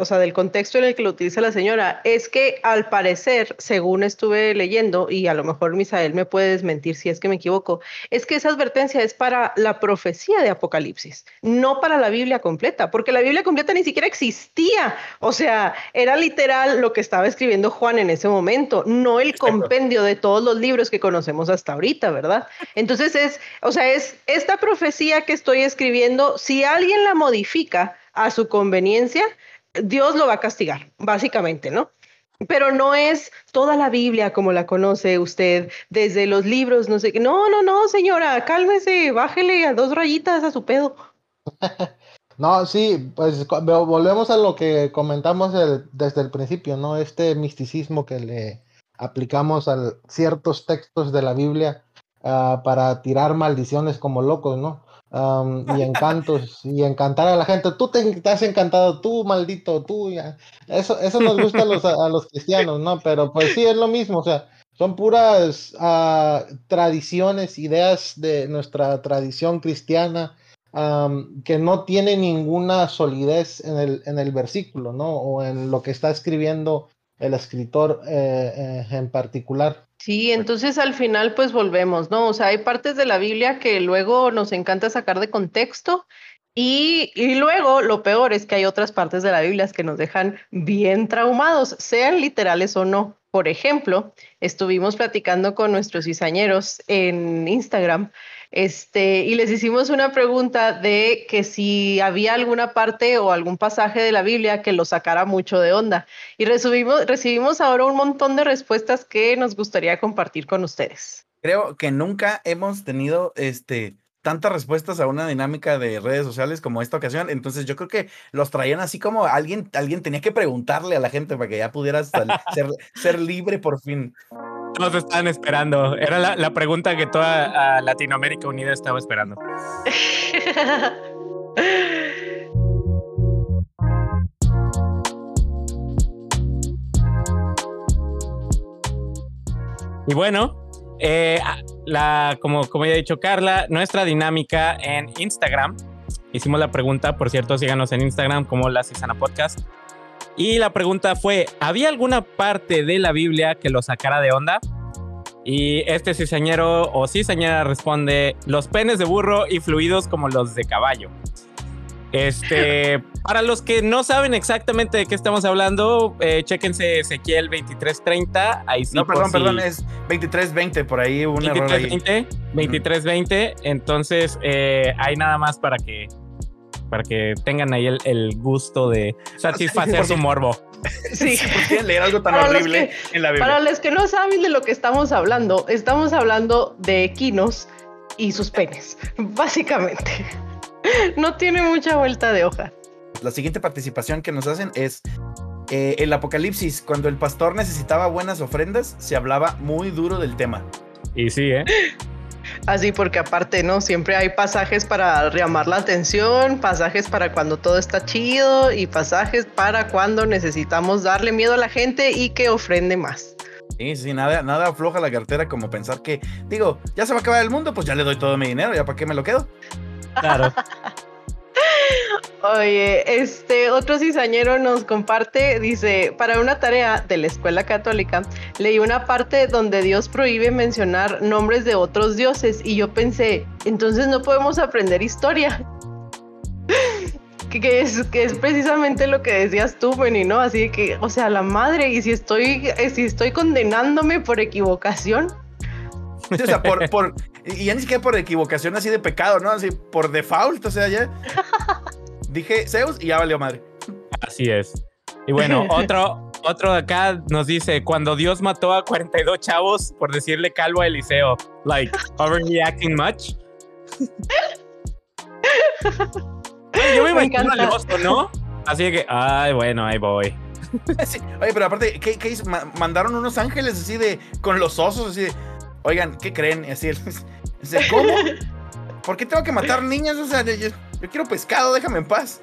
C: o sea, del contexto en el que lo utiliza la señora es que al parecer, según estuve leyendo, y a lo mejor Misael me puede desmentir si es que me equivoco, es que esa advertencia es para la profecía de Apocalipsis, no para la Biblia completa, porque la Biblia completa ni siquiera existía. O sea, era literal lo que estaba escribiendo Juan en ese momento, no el compendio de todos los libros que conocemos hasta ahorita, ¿verdad? Entonces es, o sea, es esta profecía que estoy escribiendo si alguien la modifica a su conveniencia, Dios lo va a castigar, básicamente, ¿no? Pero no es toda la Biblia como la conoce usted, desde los libros, no sé qué. No, no, no, señora, cálmese, bájele a dos rayitas a su pedo.
D: No, sí, pues volvemos a lo que comentamos desde el principio, ¿no? Este misticismo que le aplicamos a ciertos textos de la Biblia ah, para tirar maldiciones como locos, ¿no? Y encantos y encantar a la gente. Tú te, has encantado, tú maldito, tú. Eso, eso nos gusta a los, a, los cristianos, ¿no? Pero pues sí, es lo mismo, o sea, son puras uh, tradiciones, ideas de nuestra tradición cristiana que no tiene ninguna solidez en el, en el versículo, ¿no? O en lo que está escribiendo el escritor eh, eh, en particular.
C: Sí, entonces al final pues volvemos, ¿no? O sea, hay partes de la Biblia que luego nos encanta sacar de contexto y, y, luego lo peor es que hay otras partes de la Biblia que nos dejan bien traumados, sean literales o no. Por ejemplo, estuvimos platicando con nuestros cizañeros en Instagram este, y les hicimos una pregunta de que si había alguna parte o algún pasaje de la Biblia que lo sacara mucho de onda. Y recibimos, recibimos ahora un montón de respuestas que nos gustaría compartir con ustedes.
A: Creo que nunca hemos tenido este, tantas respuestas a una dinámica de redes sociales como esta ocasión. Entonces yo creo que los traían así como alguien, alguien tenía que preguntarle a la gente para que ya pudieras ser, ser libre por fin.
B: Todos estaban esperando. Era la, pregunta que toda Latinoamérica Unida estaba esperando. y bueno, eh, la, como, como ya ha dicho Carla, nuestra dinámica en Instagram. Hicimos la pregunta, por cierto, síganos en Instagram como La Cisana Podcast. Y la pregunta fue, ¿había alguna parte de la Biblia que lo sacara de onda? Y este cizañero o cizañera responde, los penes de burro y fluidos como los de caballo. Este, para los que no saben exactamente de qué estamos hablando, eh, chéquense Ezequiel 2330. Ahí sí.
A: No, perdón, perdón, es 2320, por ahí un
B: 2320, error 2320. Entonces, eh, hay nada más para que para que tengan ahí el, gusto de satisfacer su morbo.
C: Sí.
A: leer algo tan horrible en la Biblia?
C: Para los que no saben de lo que estamos hablando, estamos hablando de equinos y sus penes, básicamente. No tiene mucha vuelta de hoja.
A: La siguiente participación que nos hacen es eh, el Apocalipsis. Cuando el pastor necesitaba buenas ofrendas, se hablaba muy duro del tema.
B: Y sí, ¿eh?
C: Así porque aparte, ¿no? Siempre hay pasajes para llamar la atención, pasajes para cuando todo está chido y pasajes para cuando necesitamos darle miedo a la gente y que ofrende más.
A: Sí, sí, nada, nada afloja la cartera como pensar que, digo, ya se va a acabar el mundo, pues ya le doy todo mi dinero, ya para qué me lo quedo.
B: Claro.
C: Oye, este otro cizañero nos comparte, dice, para una tarea de la escuela católica, leí una parte donde Dios prohíbe mencionar nombres de otros dioses y yo pensé, entonces no podemos aprender historia. que, es, que es precisamente lo que decías tú, Benny, ¿no? Así que, o sea, la madre, y si estoy, si estoy condenándome por equivocación.
A: o sea, por, por, y ya ni siquiera por equivocación así de pecado, ¿no? Así por default, o sea, ya. Dije Zeus y ya valió madre.
B: Así es. Y bueno, otro, otro de acá nos dice, cuando Dios mató a 42 chavos por decirle calvo a Eliseo, like, overreacting much. yo me imagino al oso, ¿no? Así que, ay, bueno, ahí voy.
A: Oye, pero aparte, ¿qué, qué hizo? mandaron unos ángeles así de, con los osos, así de, oigan, ¿qué creen? Así, ¿cómo? ¿Por qué tengo que matar niños? O sea, yo, quiero pescado, déjame en paz.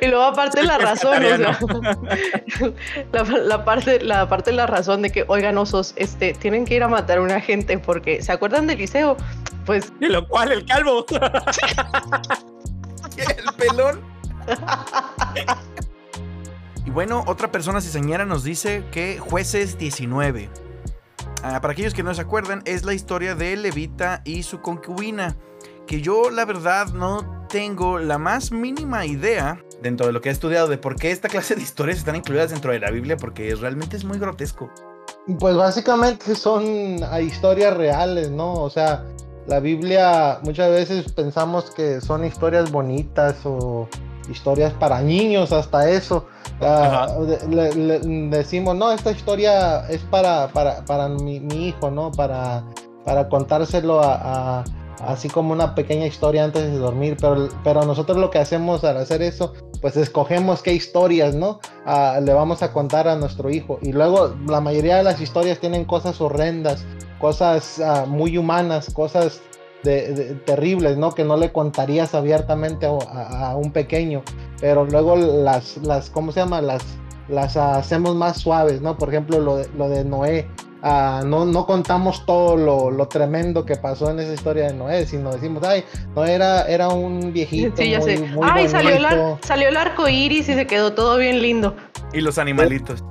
C: Y luego aparte la razón, la, parte, la parte de la razón de que, oigan, osos, este, tienen que ir a matar a una gente porque, ¿se acuerdan del liceo? Pues...
B: Y lo cual, el calvo.
A: el pelón. y bueno, otra persona cizañera nos dice que jueces 19. Ah, para aquellos que no se acuerdan, es la historia de Levita y su concubina, que yo la verdad no tengo la más mínima idea dentro de lo que he estudiado de por qué esta clase de historias están incluidas dentro de la Biblia, porque realmente es muy grotesco.
D: Pues básicamente son historias reales, ¿no? O sea, la Biblia muchas veces pensamos que son historias bonitas o historias para niños, hasta eso, le, decimos, no, esta historia es para, para, para mi, hijo, ¿no? Para, para contárselo a, así como una pequeña historia antes de dormir, pero, pero nosotros lo que hacemos al hacer eso, pues escogemos qué historias, ¿no? Ah, le vamos a contar a nuestro hijo. Y luego la mayoría de las historias tienen cosas horrendas, cosas ah, muy humanas, cosas de, terribles, ¿no? Que no le contarías abiertamente a, un pequeño, pero luego las, las, ¿cómo se llama? Las, las hacemos más suaves, ¿no? Por ejemplo, lo de, lo de Noé. Ah, no, no contamos todo lo, lo, tremendo que pasó en esa historia de Noé, sino decimos, ay, no era, era un viejito.
C: Sí, ya sé. ay, salió el, salió el arco iris y se quedó todo bien lindo.
A: Y los animalitos.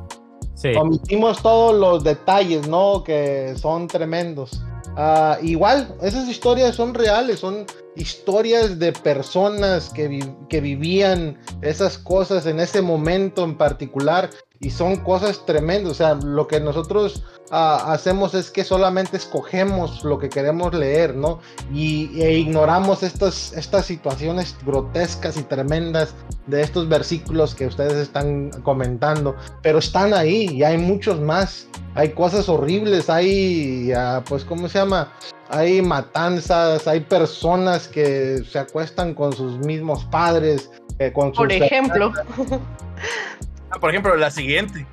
D: Sí. Omitimos todos los detalles, ¿no? Que son tremendos. Ah, igual, esas historias son reales, son historias de personas que, que, vivían esas cosas en ese momento en particular y son cosas tremendas. O sea, lo que nosotros ah, hacemos es que solamente escogemos lo que queremos leer, ¿no? Y e ignoramos estas, estas situaciones grotescas y tremendas de estos versículos que ustedes están comentando, pero están ahí y hay muchos más. Hay cosas horribles, hay, ah, pues, ¿cómo se llama? Hay matanzas, hay personas que se acuestan con sus mismos padres, eh, con
C: Por ejemplo.
A: Ah, por ejemplo, la siguiente.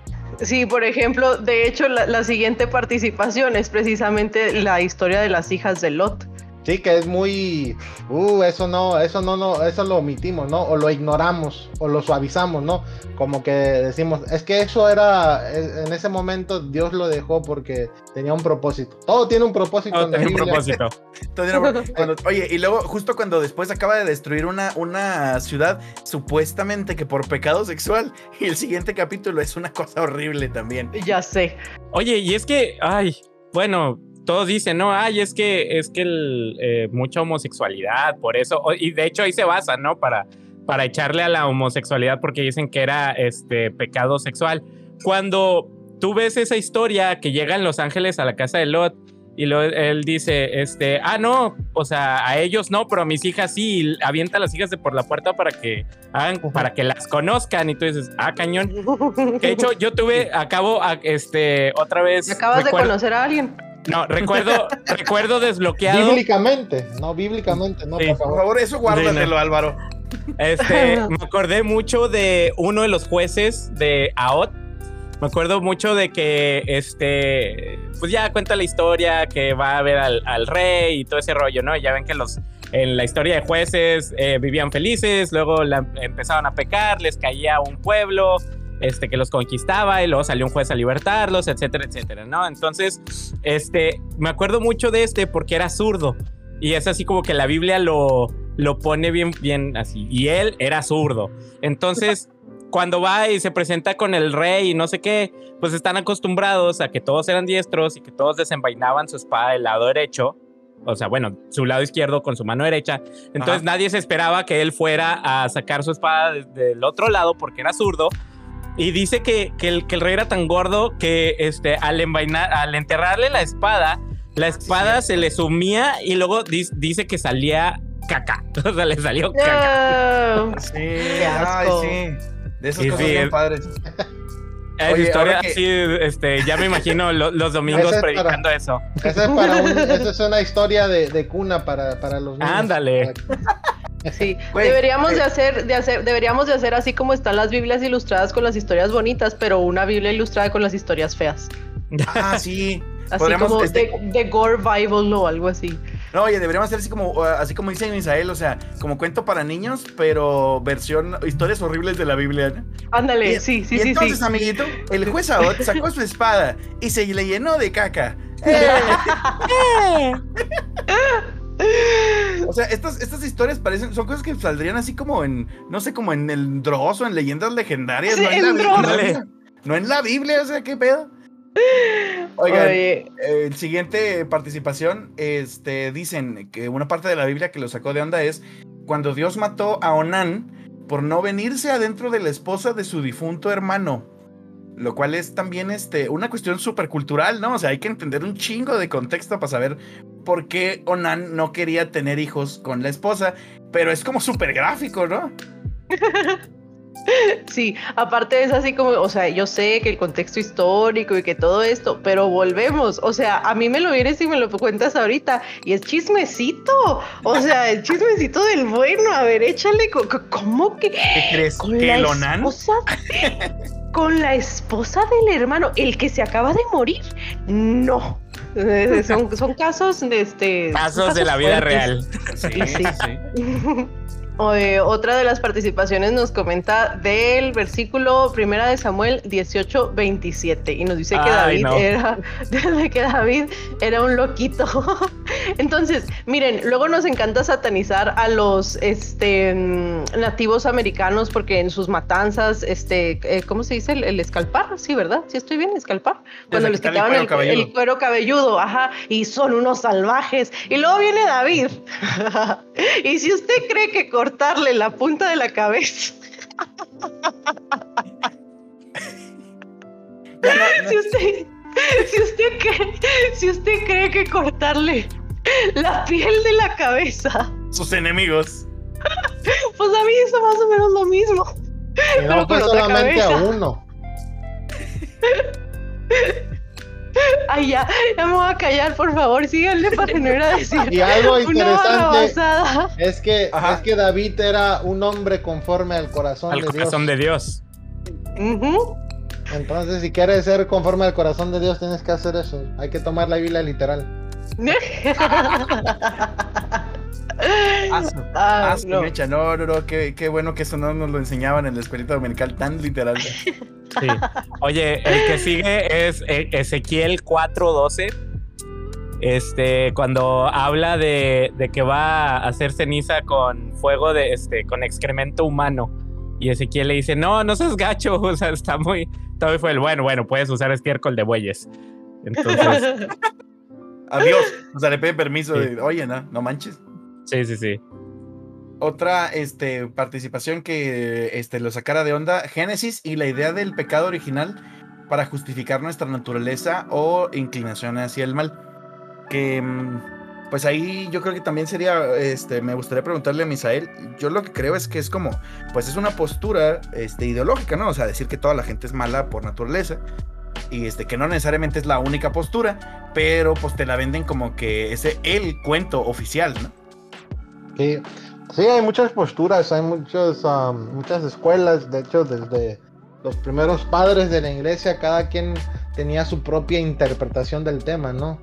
C: Sí, por ejemplo, de hecho, la, siguiente participación es precisamente la historia de las hijas de Lot.
D: Sí, que es muy, uh, eso no, eso no, no, eso lo omitimos, ¿no? O lo ignoramos, o lo suavizamos, ¿no? Como que decimos, es que eso era, en ese momento Dios lo dejó porque tenía un propósito. Todo tiene un propósito.
B: Todo tiene un propósito.
A: oye, y luego justo cuando después acaba de destruir una, una ciudad, supuestamente que por pecado sexual, y el siguiente capítulo es una cosa horrible también.
C: Ya sé.
B: Oye, y es que, ay, bueno, todos dicen, no, ay, es que es que el, eh, mucha homosexualidad, por eso, y de hecho ahí se basa, ¿no? Para, para echarle a la homosexualidad porque dicen que era este pecado sexual. Cuando tú ves esa historia que llegan los ángeles a la casa de Lot y lo, él dice, este, ah, no, o sea, a ellos no, pero a mis hijas sí, y avienta a las hijas de por la puerta para que hagan, para que las conozcan. Y tú dices, ah, cañón. De hecho, yo tuve, acabo, este, otra vez.
C: Acabas de conocer a alguien.
B: No, recuerdo, recuerdo desbloqueado.
D: Bíblicamente, no bíblicamente, no, por,
A: favor. eso guárdatelo, Álvaro.
B: Este, me acordé mucho de uno de los jueces de AOT, me acuerdo mucho de que, este, pues ya cuenta la historia que va a ver al, rey y todo ese rollo, ¿no? Ya ven que los, en la historia de jueces eh, vivían felices, luego la, empezaban a pecar, les caía un pueblo, este, que los conquistaba y luego salió un juez a libertarlos, etcétera, etcétera, ¿no? Entonces, este, me acuerdo mucho de este porque era zurdo y es así como que la Biblia lo, lo pone bien, bien así, y él era zurdo. Entonces, cuando va y se presenta con el rey y no sé qué, pues están acostumbrados a que todos eran diestros y que todos desenvainaban su espada del lado derecho. O sea, bueno, su lado izquierdo con su mano derecha. Entonces nadie se esperaba que él fuera a sacar su espada del otro lado porque era zurdo. Y dice que, que, el, que el rey era tan gordo que este, al, envainar, al enterrarle la espada, la espada se le sumía y luego dice que salía caca. O sea, le salió caca.
A: Sí, ay, sí. De cosas bien padres.
B: Es historia sí, este, ya me imagino los domingos predicando eso.
D: Esa es, para esa es una historia de, de cuna para, para, los niños.
B: Ándale.
C: Sí, deberíamos de hacer, de hacer, deberíamos de hacer así como están las Biblias ilustradas con las historias bonitas, pero una Biblia ilustrada con las historias feas.
A: Ah, sí.
C: así como este... de, Gore Bible o algo así.
A: No, oye, deberíamos hacer así como, así como dice Misael, o sea, como cuento para niños, pero versión historias horribles de la Biblia.
C: Ándale, sí, sí, sí.
A: Entonces, amiguito, el juez Aot sacó su espada y se le llenó de caca. o sea, estas, estas historias parecen, son cosas que saldrían así como en, no sé, como en el Dross o en leyendas legendarias, no, en la Biblia, no en la Biblia, o sea, ¿qué pedo? Oigan, eh, siguiente participación, este, dicen que una parte de la Biblia que lo sacó de onda es cuando Dios mató a Onán por no venirse adentro de la esposa de su difunto hermano. Lo cual es también este, una cuestión súper cultural, ¿no? O sea, hay que entender un chingo de contexto para saber por qué Onan no quería tener hijos con la esposa. Pero es como súper gráfico, ¿no?
C: Sí, aparte es así como, o sea, yo sé que el contexto histórico y que todo esto, pero volvemos, o sea, a mí me lo vienes y me lo cuentas ahorita y es chismecito, o sea, el chismecito del bueno, a ver, échale, ¿cómo que?
A: ¿Qué crees? ¿Con ¿Que la esposa?
C: con la esposa del hermano, el que se acaba de morir, no. Eh, son, son casos de este.
B: Casos, de la vida real.
C: Sí, sí. sí. Eh, otra de las participaciones nos comenta del versículo primera de Samuel 18, 27 y nos dice que David era que David era un loquito. Entonces, miren, luego nos encanta satanizar a los este, nativos americanos porque en sus matanzas, este, eh, ¿cómo se dice? El, escalpar, sí, ¿verdad? Sí estoy bien, escalpar. Cuando les quitaban el cuero, el, cuero cabelludo, ajá, y son unos salvajes. Y luego viene David. y si usted cree que cortarle la punta de la cabeza. si, usted, si, usted cree, si usted cree que cortarle la piel de la cabeza.
A: Sus enemigos.
C: Pues a mí eso más o menos lo mismo.
D: no fue solamente a uno.
C: Ay, ya, ya me voy a callar, por favor, síganle para no ir a decir.
D: Y algo interesante es que, es que David era un hombre conforme al corazón
B: al
D: de
B: corazón de Dios.
D: Entonces, si quieres ser conforme al corazón de Dios, tienes que hacer eso. Hay que tomar la Biblia literal.
A: Ah, no. Mecha. no, no, no, qué, qué, bueno que eso no nos lo enseñaban en la escuelita dominical tan literal.
B: Sí. Oye, el que sigue es e, Ezequiel 4:12. Este, cuando habla de, de, que va a hacer ceniza con fuego de este, con excremento humano. Y Ezequiel le dice, no, no seas gacho, o sea, está muy, muy fue el bueno, bueno, puedes usar estiércol de bueyes. Entonces,
A: Adiós. O sea, le pide permiso de, oye, no, no manches.
B: Sí, sí, sí.
A: Otra este, participación que este, lo sacara de onda, Génesis y la idea del pecado original para justificar nuestra naturaleza o inclinación hacia el mal. Que mm, pues ahí yo creo que también sería, este, me gustaría preguntarle a Misael, yo lo que creo es que es como, pues es una postura este, ideológica, ¿no? O sea, decir que toda la gente es mala por naturaleza y este, que no necesariamente es la única postura, pero pues te la venden como que es el cuento oficial, ¿no?
D: Sí, sí hay muchas posturas, hay muchos, muchas escuelas, de hecho desde los primeros padres de la iglesia, cada quien tenía su propia interpretación del tema, ¿no?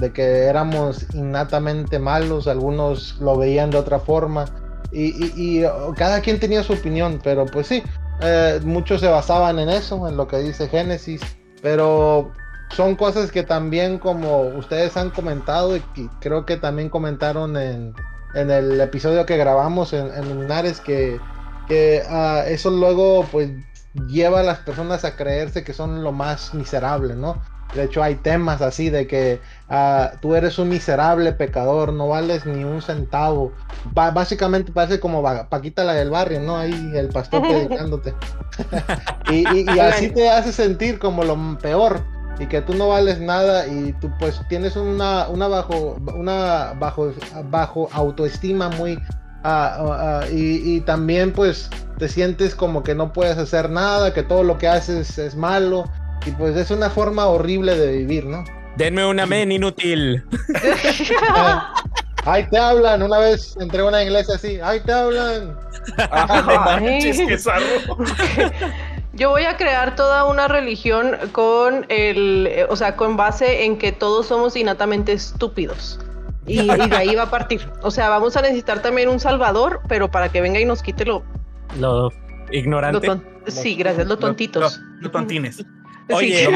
D: de que éramos innatamente malos, algunos lo veían de otra forma, y, cada quien tenía su opinión, pero pues sí, eh, muchos se basaban en eso, en lo que dice Génesis, pero son cosas que también como ustedes han comentado y creo que también comentaron en, el episodio que grabamos en, en Luminares que, que ah, eso luego pues lleva a las personas a creerse que son lo más miserable, ¿no? De hecho, hay temas así de que ah, tú eres un miserable pecador, no vales ni un centavo. básicamente parece como Paquita la del barrio, ¿no? Ahí el pastor predicándote. y, así te hace sentir como lo peor y que tú no vales nada y tú pues tienes una, una bajo una bajo bajo autoestima muy Ah, ah, ah, y, también pues te sientes como que no puedes hacer nada, que todo lo que haces es malo. Y pues es una forma horrible de vivir, ¿no?
B: Denme una men inútil.
D: Ahí te hablan, una vez entré a una iglesia así, ahí te hablan.
C: Yo voy a crear toda una religión con el, o sea, con base en que todos somos innatamente estúpidos. Y, de ahí va a partir. O sea, vamos a necesitar también un salvador, pero para que venga y nos quite lo...
B: Lo ignorante.
C: sí, gracias, lo tontitos.
A: Lo, tontines.
B: Oye,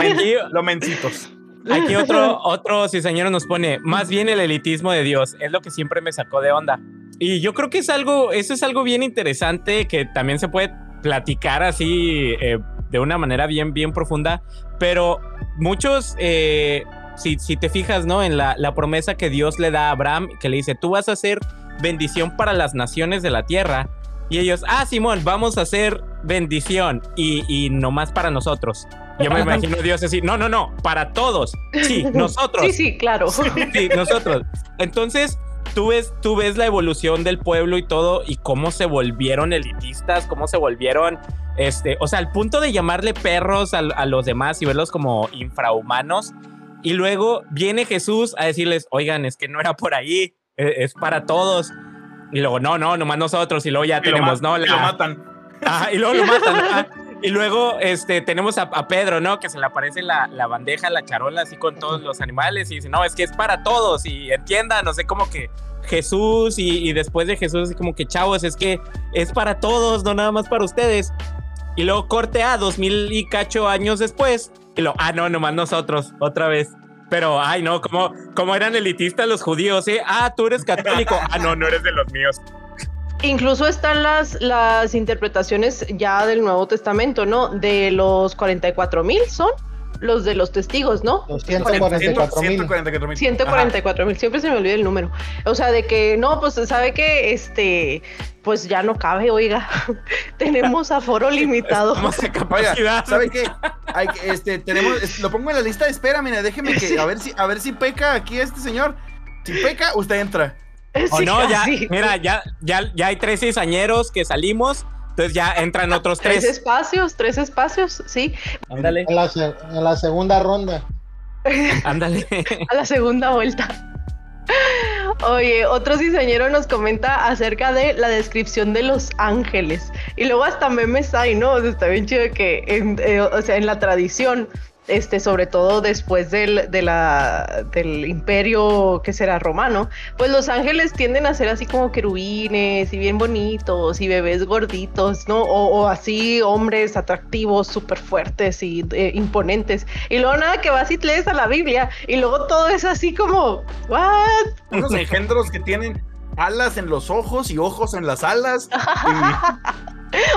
A: lo mencitos.
B: Aquí otro, otro señor nos pone, más bien el elitismo de Dios, es lo que siempre me sacó de onda. Y yo creo que es algo, eso es algo bien interesante que también se puede platicar así eh, de una manera bien, bien profunda, pero muchos eh, si, te fijas, ¿no? En la, promesa que Dios le da a Abraham, que le dice, tú vas a ser bendición para las naciones de la tierra. Y ellos, ah, Simón, vamos a hacer bendición y, y no más para nosotros. Yo me imagino a Dios así, no, no, no, para todos. Sí, nosotros.
C: Sí, sí, claro.
B: Sí, nosotros. Entonces, tú ves, tú ves la evolución del pueblo y todo y cómo se volvieron elitistas, cómo se volvieron, este, o sea, al punto de llamarle perros a, a los demás y verlos como infrahumanos y luego viene Jesús a decirles, oigan, es que no era por ahí, e, es, para todos. Y luego, no, no, nomás nosotros. Y luego ya tenemos, ¿no?
A: Lo matan.
B: y luego lo matan. Y luego este, tenemos a, Pedro, ¿no? Que se le aparece la, la, bandeja, la charola, así con todos los animales. Y dice, no, es que es para todos. Y entiendan, no sé, como que Jesús y, después de Jesús, así como que chavos, es que es para todos, no nada más para ustedes. Y luego corte a dos mil y cacho años después y lo, ah, no, nomás nosotros, otra vez. Pero, ay, no, como, como eran elitistas los judíos, ¿eh? Ah, tú eres católico. ah, no, no eres de los míos.
C: Incluso están las, las interpretaciones ya del Nuevo Testamento, ¿no? De los 44 mil son los de los testigos, ¿no?
D: Los 144 mil.
C: 144 mil. Siempre se me olvida el número. O sea, de que no, pues sabe que este, pues ya no cabe, oiga. Tenemos aforo limitado.
A: Oiga, ¿sabe qué? Hay, este, tenemos, lo pongo en la lista de espera, mira, déjeme que a ver si, a ver si peca aquí este señor. Si peca, usted entra.
B: O no, ya, mira, ya, ya, ya hay tres cizañeros que salimos entonces ya entran otros tres.
C: Tres espacios, tres espacios, sí.
B: Ándale.
D: En la, segunda ronda.
B: Ándale.
C: A la segunda vuelta. Oye, otro diseñero nos comenta acerca de la descripción de los ángeles. Y luego hasta memes hay, ¿no? está bien chido que, eh, o sea, en la tradición este, sobre todo después del, del imperio que será romano, pues los ángeles tienden a ser así como querubines y bien bonitos y bebés gorditos, ¿no? O, así hombres atractivos, súper fuertes y eh, imponentes. Y luego nada que vas y lees a la Biblia y luego todo es así como, ¿what?
A: Unos engendros que tienen alas en los ojos y ojos en las alas.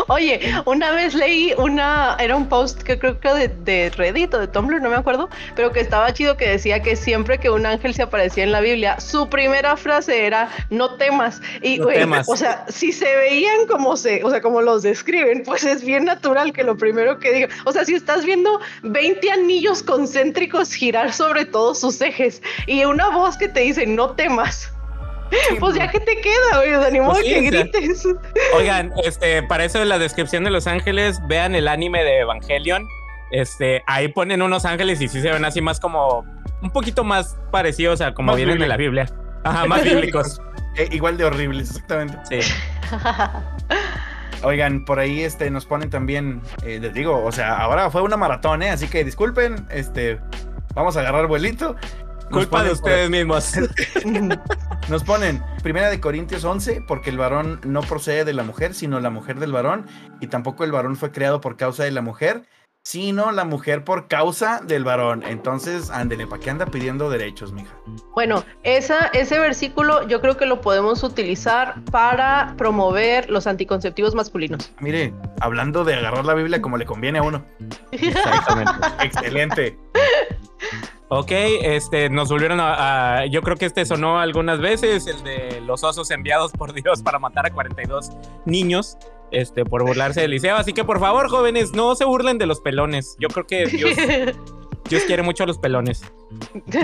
C: Oye, una vez leí una, era un post que creo que de, de Reddit o de Tumblr, no me acuerdo, pero que estaba chido que decía que siempre que un ángel se aparecía en la Biblia, su primera frase era no temas. Y
B: No temas.
C: o sea, si se veían como se, o sea, como los describen, pues es bien natural que lo primero que diga, o sea, si estás viendo 20 anillos concéntricos girar sobre todos sus ejes y una voz que te dice no temas. Pues ya que te queda, güey, o sea, ni modo
B: Pues sí,
C: que grites.
B: Oigan, este, para eso de la descripción de Los Ángeles, vean el anime de Evangelion. Este, ahí ponen unos ángeles y sí se ven así más como un poquito más parecidos a como
A: Más
B: vienen en la Biblia. Ajá, más bíblicos.
A: Eh, igual de horribles, exactamente.
B: Sí.
A: Oigan, por ahí este, nos ponen también, eh, les digo, o sea, ahora fue una maratón, ¿eh? Así que disculpen, este, vamos a agarrar vuelito.
B: Culpa de ustedes mismos.
A: Nos ponen Primera de Corintios 11, porque el varón no procede de la mujer, sino la mujer del varón, y tampoco el varón fue creado por causa de la mujer, sino la mujer por causa del varón. Entonces, ándele, ¿para qué anda pidiendo derechos, mija?
C: Bueno, esa, ese versículo yo creo que lo podemos utilizar para promover los anticonceptivos masculinos.
A: Mire, hablando de agarrar la Biblia como le conviene a uno.
B: Exactamente.
A: Excelente.
B: Ok, este, nos volvieron a, a- Yo creo que este sonó algunas veces, el de los osos enviados por Dios para matar a 42 niños, este, por burlarse del liceo. Así que por favor, jóvenes, no se burlen de los pelones. Yo creo que Dios, Dios quiere mucho a los pelones.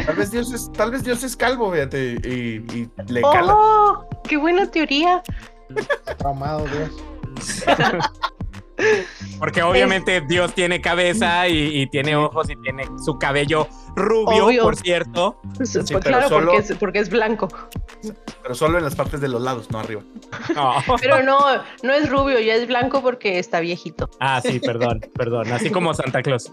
A: Tal vez Dios es, tal vez Dios es calvo, fíjate, y, y le cala.
C: ¡Oh! ¡Qué buena teoría!
D: Traumado, Dios.
B: Porque obviamente Dios tiene cabeza y, y tiene ojos y tiene su cabello rubio,
C: Obvio.
B: por cierto.
C: Pues,
A: Sí,
C: pues, claro,
A: solo-
C: porque, es, porque es blanco.
A: Pero solo en las partes de los lados, no arriba.
B: No.
C: Pero no, no es rubio, ya es blanco porque está viejito,
B: Ah, sí, perdón, perdón. Así como Santa Claus.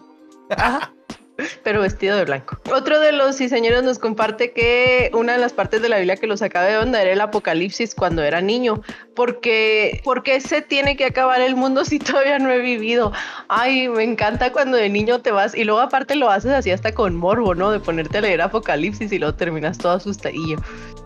C: Pero vestido de blanco. Otro de los ciseñeros nos comparte que una de las partes de la Biblia que los acaba de onda era el Apocalipsis cuando era niño. Porque, porque se tiene que acabar el mundo si todavía no he vivido. Ay, me encanta cuando de niño te vas y luego aparte lo haces así hasta con morbo, ¿no? De ponerte a leer Apocalipsis y luego terminas todo asustadillo.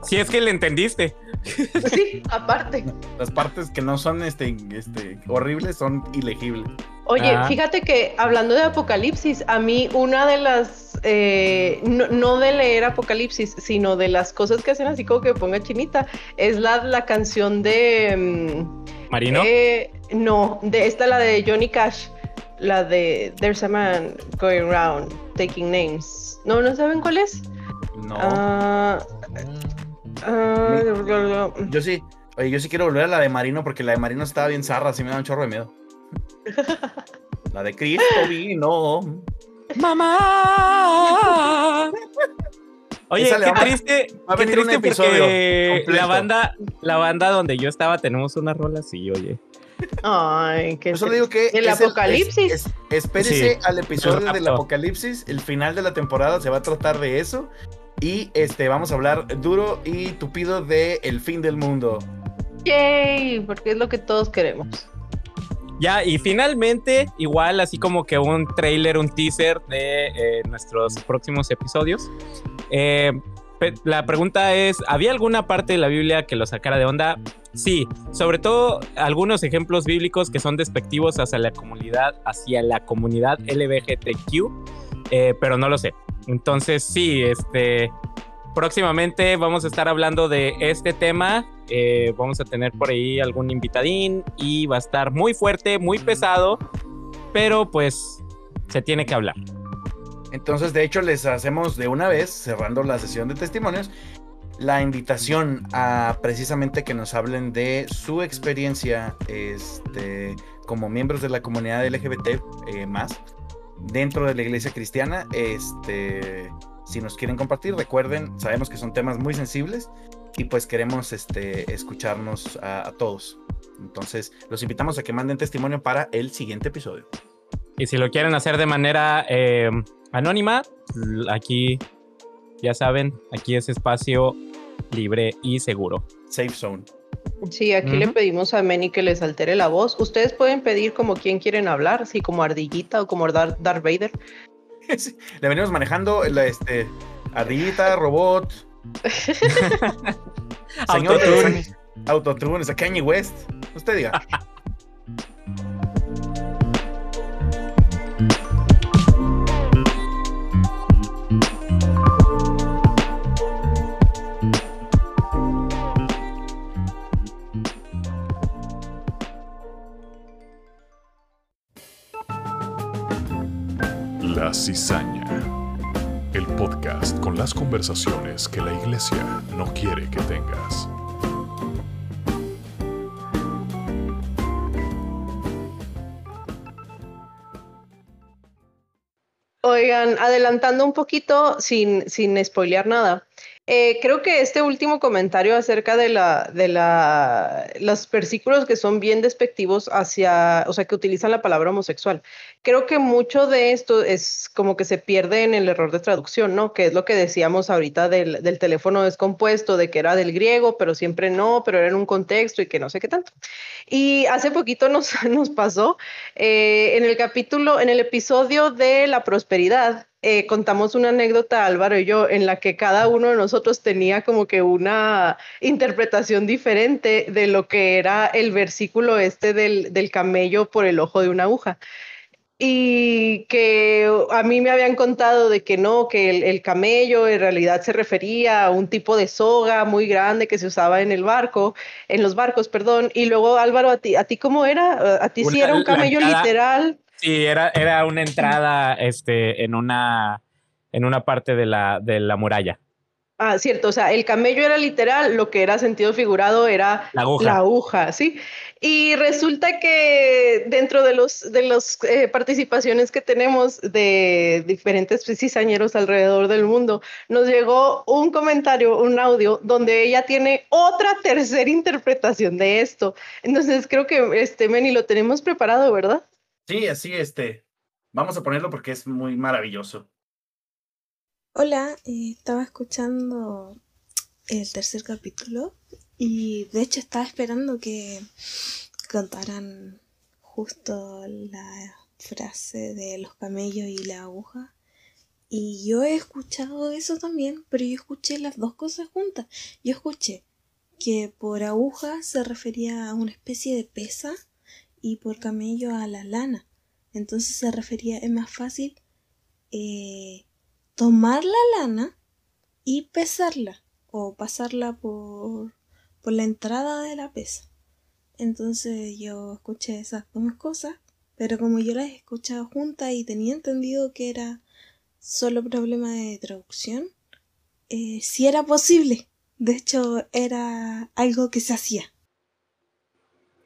B: Si es que le entendiste.
C: Sí, aparte.
A: Las partes que no son este, este, horribles son ilegibles.
C: Oye,
B: Ah.
C: fíjate que hablando de Apocalipsis, a mí una de las, eh, no, no de leer Apocalipsis, sino de las cosas que hacen así como que me ponga chinita, es la, la canción de... mm,
B: Marino.
C: eh, no, de esta la de Johnny Cash, la de There's a man going around taking names. No, ¿no saben cuál es?
A: No.
C: Ah, ah,
A: Yo sí, oye, yo sí quiero volver a la de Marino porque la de Marino estaba bien zarra, así me da un chorro de miedo. La de Cristo vino.
B: ¡Mamá! Oye,
A: Esa
B: qué
A: va a-
B: triste,
A: va a
B: qué
A: venir un
B: triste
A: episodio
B: porque
A: completo.
B: la banda, la banda donde yo estaba tenemos una rola así, oye.
C: Ay, qué
A: Por eso le digo que.
C: El
A: es
C: Apocalipsis.
A: es- es- espérese
B: Sí,
A: al episodio
B: el
A: del. Apocalipsis. El final de la temporada se va a tratar de eso. Y este, vamos a hablar duro y tupido de el fin del mundo.
C: Yay, porque es lo que todos queremos.
B: Ya, y finalmente, igual así como que un trailer, un teaser de eh, nuestros próximos episodios. Eh, pe- la pregunta es, ¿había alguna parte de la Biblia que lo sacara de onda? Sí, sobre todo algunos ejemplos bíblicos que son despectivos hacia la comunidad, hacia la comunidad LGBTQ, eh, pero no lo sé. Entonces sí, este, próximamente vamos a estar hablando de este tema. eh, vamos a tener por ahí algún invitadín y va a estar muy fuerte, muy pesado, pero pues se tiene que hablar.
A: Entonces, de hecho, les hacemos de una vez, cerrando la sesión de testimonios, la invitación a precisamente que nos hablen de su experiencia este, como miembros de la comunidad LGBT eh, más dentro de la iglesia cristiana. Este, si nos quieren compartir, recuerden, sabemos que son temas muy sensibles y pues queremos este, escucharnos a, a todos. Entonces, los invitamos a que manden testimonio para el siguiente episodio.
B: Y si lo quieren hacer de manera eh, anónima, aquí ya saben, aquí es espacio libre y seguro.
A: Safe Zone.
C: Sí, aquí le pedimos a Meni que les altere la voz. Ustedes pueden pedir como quien quieren hablar, así como Ardillita o como Dar- Darth Vader.
A: Sí, Le venimos manejando la este, ardillita, robot, señor
B: Autotune.
A: de- Autotune, o sea, Kanye West. Usted diga.
E: La Cizaña. El podcast con las conversaciones que la iglesia no quiere que tengas.
C: Oigan, adelantando un poquito sin, sin spoilear nada. Eh, creo que este último comentario acerca de, la, de la, los versículos que son bien despectivos hacia, o sea, que utilizan la palabra homosexual, creo que mucho de esto es como que se pierde en el error de traducción, ¿no? Que es lo que decíamos ahorita del, del teléfono descompuesto, de que era del griego, pero siempre no, pero era en un contexto y que no sé qué tanto. Y hace poquito nos, nos pasó eh, en el capítulo, en el episodio de la prosperidad, eh, contamos una anécdota, Álvaro y yo, en la que cada uno de nosotros tenía como que una interpretación diferente de lo que era el versículo este del, del camello por el ojo de una aguja. Y que a mí me habían contado de que no, que el, el, camello en realidad se refería a un tipo de soga muy grande que se usaba en el barco, en los barcos, perdón. Y luego Álvaro, ¿a ti, a ti cómo era? ¿A ti sí era un camello literal?
B: Sí, era, era una entrada este, en, una, en una parte de la, de la muralla.
C: Ah, cierto, o sea, el camello era literal, lo que era sentido figurado era
B: la aguja,
C: la aguja ¿sí? Y resulta que dentro de los de las eh, participaciones que tenemos de diferentes cizañeros alrededor del mundo, nos llegó un comentario, un audio, donde ella tiene otra tercera interpretación de esto. Entonces creo que este Meni lo tenemos preparado, ¿verdad?
A: Sí, así, este, vamos a ponerlo porque es muy maravilloso.
F: Hola, eh, estaba escuchando el tercer capítulo y de hecho estaba esperando que contaran justo la frase de los camellos y la aguja. Y yo he escuchado eso también, pero yo escuché las dos cosas juntas. Yo escuché que por aguja se refería a una especie de pesa y por camello a la lana. Entonces se refería, es más fácil eh, tomar la lana y pesarla o pasarla por, por la entrada de la pesa. Entonces yo escuché esas dos cosas, pero como yo las he escuchado juntas y tenía entendido que era solo problema de traducción, eh, sí era posible. De hecho, era algo que se hacía.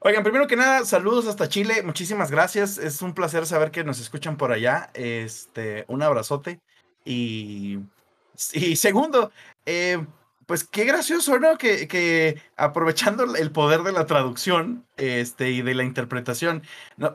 A: Oigan, primero que nada, saludos hasta Chile. Muchísimas gracias. Es un placer saber que nos escuchan por allá. Este, un abrazote. Y, y segundo, eh, pues qué gracioso, ¿no? Que, que, aprovechando el poder de la traducción este, y de la interpretación,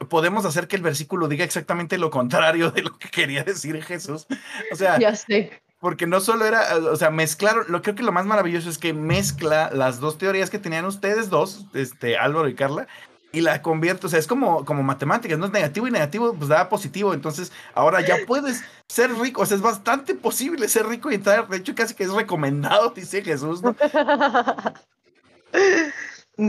A: podemos hacer que el versículo diga exactamente lo contrario de lo que quería decir Jesús. O sea,
C: ya sé
A: porque no solo era, o sea, mezclaron, lo creo que lo más maravilloso es que mezcla las dos teorías que tenían ustedes dos, este, Álvaro y Carla, y la convierte, o sea, es como, como matemáticas, no es negativo y negativo, pues da positivo, entonces ahora ya puedes ser rico, o sea, es bastante posible ser rico y entrar, de hecho casi que es recomendado, dice Jesús, ¿no?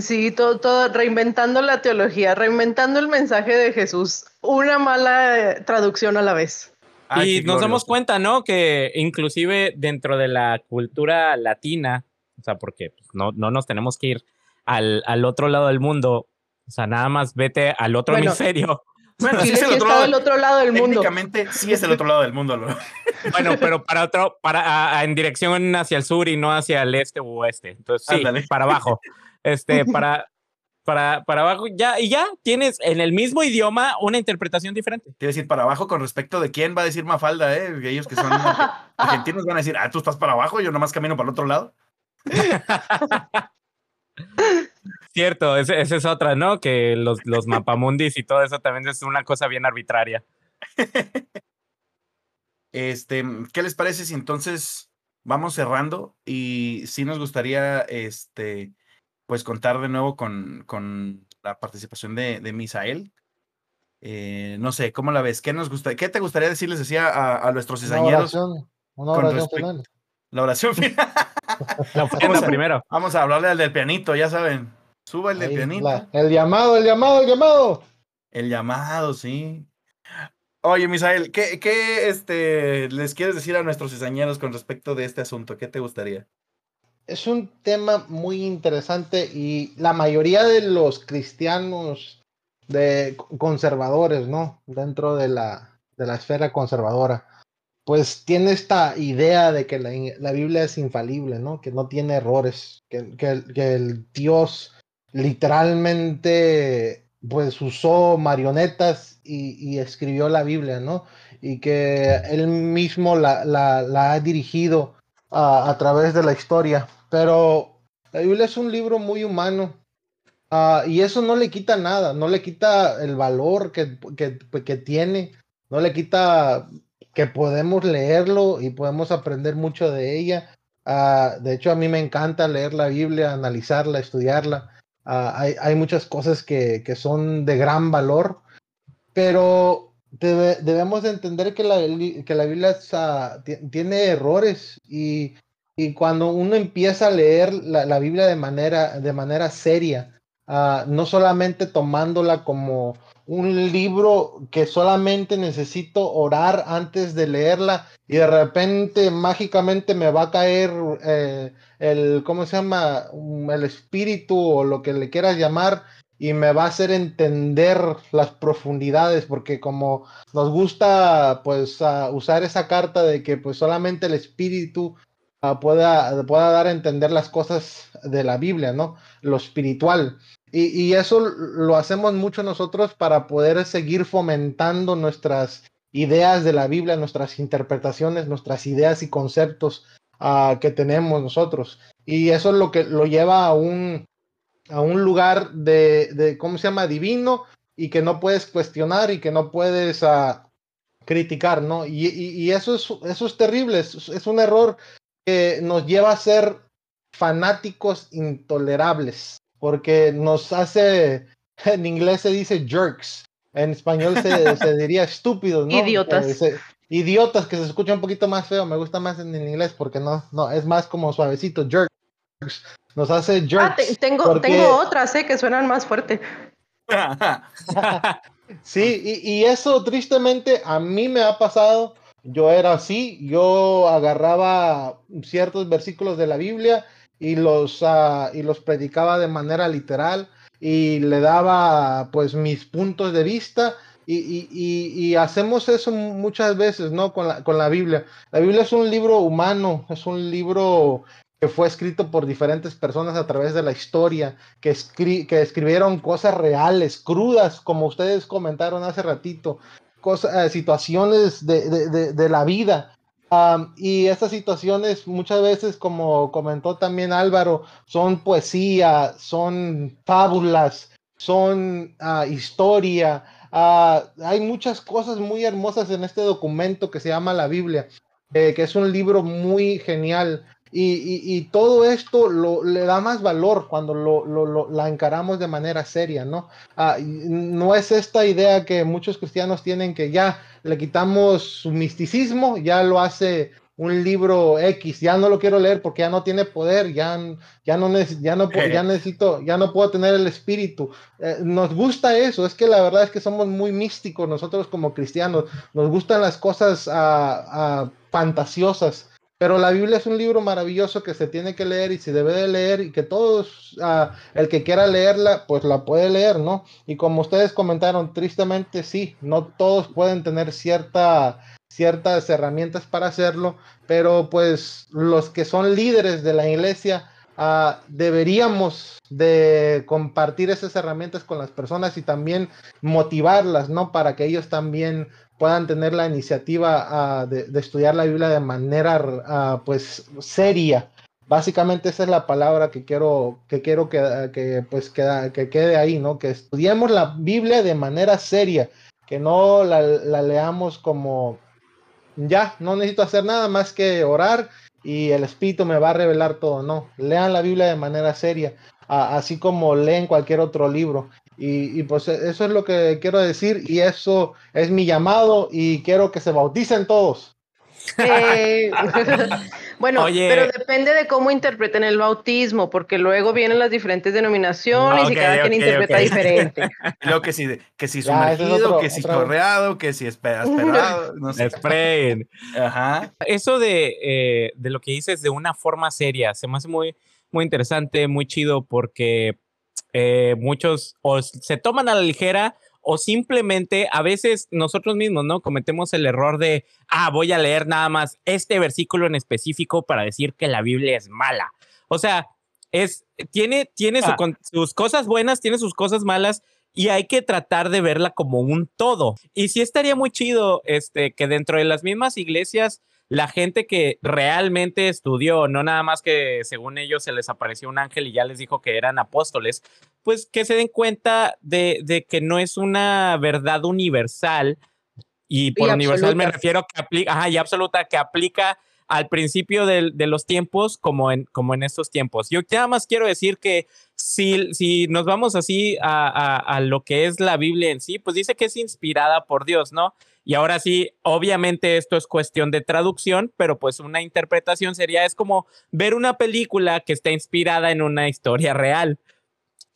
C: Sí, todo, todo, reinventando la teología, reinventando el mensaje de Jesús, una mala traducción a la vez.
B: Ay, y nos damos cuenta, ¿no? Que inclusive dentro de la cultura latina, o sea, porque no, no nos tenemos que ir al, al, otro lado del mundo, o sea, nada más vete al otro bueno, hemisferio.
C: Bueno, sí, es el otro, lado, el otro lado del mundo.
A: Técnicamente sí es el otro lado del mundo. ¿no?
B: Bueno, pero para otro, para a, a, en dirección hacia el sur y no hacia el este u oeste. Entonces sí, Ándale. para abajo. Este, para, para, para abajo, ya, y ya tienes en el mismo idioma una interpretación diferente.
A: Quiero decir, para abajo con respecto de quién va a decir Mafalda, ¿eh? Ellos que son argentinos van a decir, ah, tú estás para abajo, yo nomás camino para el otro lado.
B: Cierto, esa ese es otra, ¿no? Que los, los mapamundis y todo eso también es una cosa bien arbitraria.
A: Este, ¿qué les parece si entonces vamos cerrando? Y sí nos gustaría, este, pues contar de nuevo con, con la participación de, de Misael. Eh, no sé, ¿cómo la ves? ¿Qué nos gusta? ¿Qué te gustaría decirles así a, a nuestros cizañeros?
D: Una oración, una oración final.
A: La oración final.
B: la ofrenda primero.
A: Vamos a hablarle al del pianito, ya saben. Suba el del pianito.
D: La, el llamado, el llamado, el llamado.
A: El llamado, sí. Oye, Misael, ¿qué, qué este, les quieres decir a nuestros cizañeros con respecto de este asunto? ¿Qué te gustaría?
D: Es un tema muy interesante y la mayoría de los cristianos de conservadores, ¿no? Dentro de la, de la esfera conservadora, pues tiene esta idea de que la, la Biblia es infalible, ¿no? Que no tiene errores, que, que, el Dios literalmente pues usó marionetas y, y, escribió la Biblia, ¿no? Y que él mismo la, la, ha dirigido a, través de la historia. Pero la Biblia es un libro muy humano uh, y eso no le quita nada, no le quita el valor que, que, que tiene, no le quita que podemos leerlo y podemos aprender mucho de ella. Uh, de hecho, a mí me encanta leer la Biblia, analizarla, estudiarla. Uh, hay, hay, muchas cosas que, que, son de gran valor, pero debe, debemos entender que la, que la Biblia tiene errores y, y, cuando uno empieza a leer la, Biblia de manera, de manera seria, uh, no solamente tomándola como un libro que solamente necesito orar antes de leerla y de repente mágicamente me va a caer eh, el, ¿cómo se llama? El espíritu o lo que le quieras llamar y me va a hacer entender las profundidades porque como nos gusta pues uh, usar esa carta de que pues solamente el espíritu pueda, pueda dar a entender las cosas de la Biblia, ¿no? Lo espiritual. Y, y, eso lo hacemos mucho nosotros para poder seguir fomentando nuestras ideas de la Biblia, nuestras interpretaciones, nuestras ideas y conceptos uh, que tenemos nosotros. Y eso es lo que lo lleva a un, a un lugar de, de, ¿cómo se llama?, divino y que no puedes cuestionar y que no puedes uh, criticar, ¿no? Y, y, y, eso, es, eso es terrible, es, es un error que nos lleva a ser fanáticos intolerables porque nos hace, en inglés se dice jerks, en español se, se diría estúpidos, ¿no?
C: Idiotas.
D: Eh, se, idiotas, que se escucha un poquito más feo, me gusta más en, en, inglés porque no, no, es más como suavecito, jerks. Nos hace jerks. Ah,
C: te, tengo,
D: porque...
C: tengo otras, eh, que suenan más fuerte.
D: sí, y, y eso tristemente a mí me ha pasado. Yo era así, yo agarraba ciertos versículos de la Biblia y los, uh, y los predicaba de manera literal y le daba pues mis puntos de vista y, y, y, y hacemos eso muchas veces, ¿no? Con la, con la Biblia. La Biblia es un libro humano, es un libro que fue escrito por diferentes personas a través de la historia, que, escri que escribieron cosas reales, crudas, como ustedes comentaron hace ratito, cosas, eh, situaciones de, de, de, la vida, y estas situaciones muchas veces, como comentó también Álvaro, son poesía, son fábulas, son uh, historia. Uh, hay muchas cosas muy hermosas en este documento que se llama la Biblia, eh, que es un libro muy genial. Y, y, y todo esto lo, le da más valor cuando lo, lo, la encaramos de manera seria, ¿no? Uh, no es esta idea que muchos cristianos tienen que ya le quitamos su misticismo, ya lo hace un libro X, ya no lo quiero leer porque ya no tiene poder, ya, ya, no, ya, no, ya necesito, ya no puedo tener el espíritu. Eh, nos gusta eso, es que la verdad es que somos muy místicos nosotros como cristianos, nos gustan las cosas uh, uh, fantasiosas, pero la Biblia es un libro maravilloso que se tiene que leer y se debe de leer y que todos, uh, el que quiera leerla, pues la puede leer, ¿no? Y como ustedes comentaron, tristemente sí, no todos pueden tener cierta, ciertas herramientas para hacerlo, pero pues los que son líderes de la iglesia uh, deberíamos de compartir esas herramientas con las personas y también motivarlas, ¿no? Para que ellos también puedan tener la iniciativa uh, de, estudiar la Biblia de manera uh, pues seria. Básicamente esa es la palabra que quiero que quiero que, pues que, que, quede ahí, ¿no? Que estudiemos la Biblia de manera seria, que no la leamos como ya, no necesito hacer nada más que orar y el Espíritu me va a revelar todo, no. Lean la Biblia de manera seria, así como leen cualquier otro libro. Y, y, pues eso es lo que quiero decir y eso es mi llamado y quiero que se bauticen todos.
C: Eh, bueno, Oye. pero depende de cómo interpreten el bautismo, porque luego vienen las diferentes denominaciones okay, y cada okay, quien interpreta okay. diferente.
A: Luego que si, que si sumergido, otro, que si correado, que si esperado, no sé.
B: Sprayen. Ajá. Eso de, eh, de lo que dices de una forma seria, se me hace muy, muy interesante, muy chido, porque eh, muchos o se toman a la ligera o simplemente a veces nosotros mismos, ¿no? Cometemos el error de, ah, voy a leer nada más este versículo en específico para decir que la Biblia es mala. O sea, es, tiene, tiene
A: Ah.
B: sus cosas buenas, tiene sus cosas malas y hay que tratar de verla como un todo. Y sí estaría muy chido este, que dentro de las mismas iglesias, la gente que realmente estudió, no nada más que según ellos se les apareció un ángel y ya les dijo que eran apóstoles, pues que se den cuenta de, de que no es una verdad universal. Y por universal me refiero que aplica, ajá, y absoluta, que aplica al principio de, los tiempos como en, como en estos tiempos. Yo nada más quiero decir que si, si nos vamos así a, a- a lo que es la Biblia en sí, pues dice que es inspirada por Dios, ¿no? Y ahora sí, obviamente esto es cuestión de traducción, pero pues una interpretación sería, es como ver una película que está inspirada en una historia real.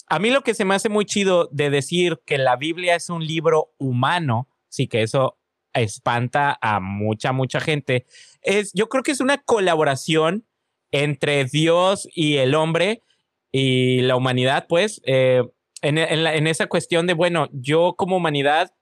B: A mí lo que se me hace muy chido de decir que la Biblia es un libro humano, sí que eso espanta a mucha, mucha gente, es, yo creo que es una colaboración entre Dios y el hombre y la humanidad, pues, eh, en, en esa cuestión de, bueno, yo como humanidad,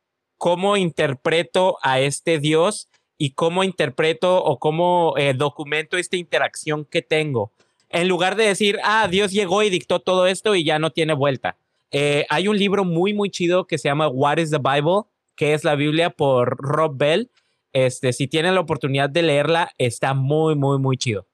B: ¿cómo interpreto a este Dios y cómo interpreto o cómo eh, documento esta interacción que tengo? En lugar de decir, ah, Dios llegó y dictó todo esto y ya no tiene vuelta. Eh, hay un libro muy, muy chido que se llama What is the Bible, que es la Biblia por Rob Bell. Este, si tienen la oportunidad de leerla, está muy, muy, muy chido.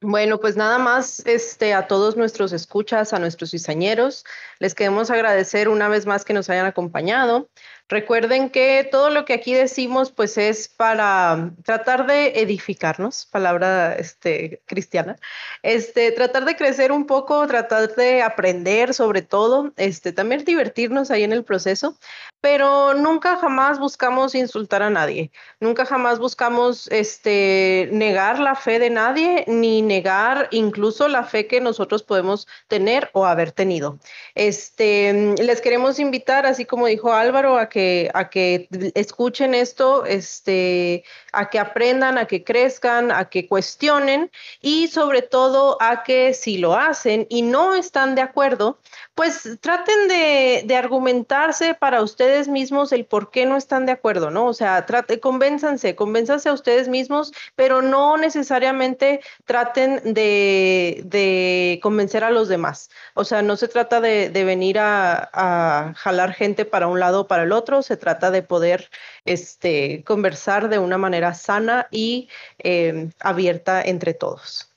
C: Bueno, pues nada más este, a todos nuestros escuchas, a nuestros cizañeros, les queremos agradecer una vez más que nos hayan acompañado. Recuerden que todo lo que aquí decimos pues es para tratar de edificarnos, palabra este, cristiana, este, tratar de crecer un poco, tratar de aprender sobre todo, este, también divertirnos ahí en el proceso, pero nunca jamás buscamos insultar a nadie, nunca jamás buscamos este, negar la fe de nadie ni negar incluso la fe que nosotros podemos tener o haber tenido. Este, les queremos invitar, así como dijo Álvaro, a que, a que escuchen esto, este, a que aprendan, a que crezcan, a que cuestionen y sobre todo a que si lo hacen y no están de acuerdo, pues traten de, argumentarse para ustedes mismos el por qué no están de acuerdo, ¿no? O sea, trate, convénzanse, convénzanse a ustedes mismos, pero no necesariamente traten de, convencer a los demás. O sea, no se trata de, de venir a, a jalar gente para un lado o para el otro, se trata de poder este, conversar de una manera sana y eh, abierta entre todos.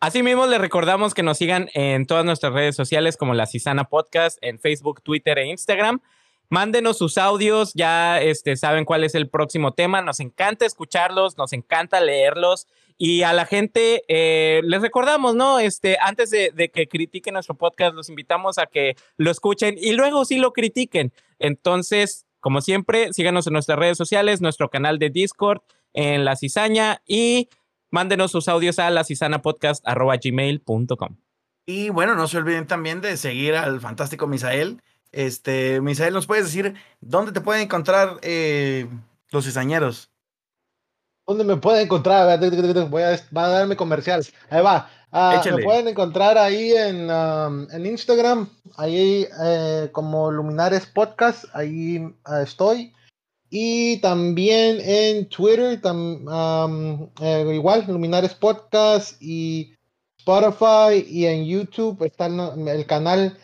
B: Asimismo, les recordamos que nos sigan en todas nuestras redes sociales como la Cisana Podcast, en Facebook, Twitter e Instagram. Mándenos sus audios, ya este, saben cuál es el próximo tema. Nos encanta escucharlos, nos encanta leerlos. Y a la gente eh, les recordamos, ¿no? Este, antes de, que critiquen nuestro podcast, los invitamos a que lo escuchen y luego sí lo critiquen. Entonces, como siempre, síganos en nuestras redes sociales, nuestro canal de Discord, en La Cizaña y mándenos sus audios a la gmail.com.
A: Y bueno, no se olviden también de seguir al fantástico Misael. Este, Misael, ¿nos puedes decir dónde te pueden encontrar eh, los cizañeros?
D: ¿Dónde me pueden encontrar? Voy a, va a darme comercial. Ahí va. Ah, me pueden encontrar ahí en, um, en Instagram, ahí eh, como Luminares Podcast, ahí ah, estoy. Y también en Twitter, tam- um, eh, igual, Luminares Podcast y Spotify y en YouTube está el, el canal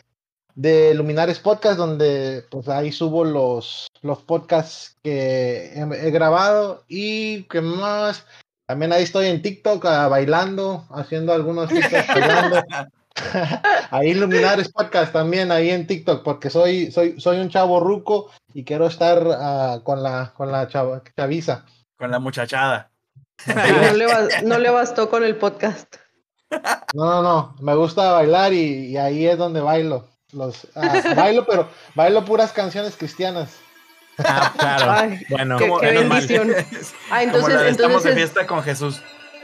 D: de Luminares Podcast, donde pues ahí subo los, los podcasts que he, he grabado y que más. También ahí estoy en TikTok ah, bailando, haciendo algunos TikToks bailando. ahí Luminares Podcast también ahí en TikTok, porque soy, soy, soy un chavo ruco y quiero estar ah, con la, con la chava- chaviza.
A: Con la muchachada.
C: No le, bas- no le bastó con el podcast.
D: No, no, no, me gusta bailar y, y ahí es donde bailo. Los, ah, bailo, pero bailo puras canciones cristianas.
B: Ah, claro.
C: Ay,
B: bueno,
C: qué- bendición. Ah,
A: Como
C: entonces,
A: la de estamos
C: entonces
A: de
C: es-
A: fiesta con Jesús.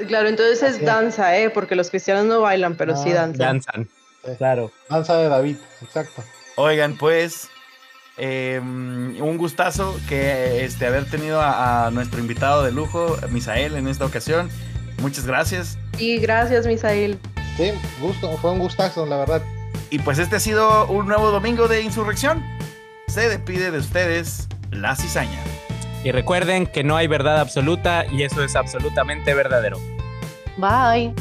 C: Claro, entonces es danza, ¿eh? Porque los cristianos no bailan, pero sí
D: Ah,
C: danzan.
B: Danzan. Claro.
D: Danza de David, exacto.
A: Oigan, pues, eh, un gustazo que este, haber tenido a, a nuestro invitado de lujo, Misael, en esta ocasión. Muchas gracias.
C: Y gracias, Misael.
D: Sí, gusto, fue un gustazo, la verdad.
A: Y pues este ha sido un nuevo domingo de insurrección. se despide de ustedes la cizaña.
B: Y recuerden que no hay verdad absoluta y eso es absolutamente verdadero.
G: Bye.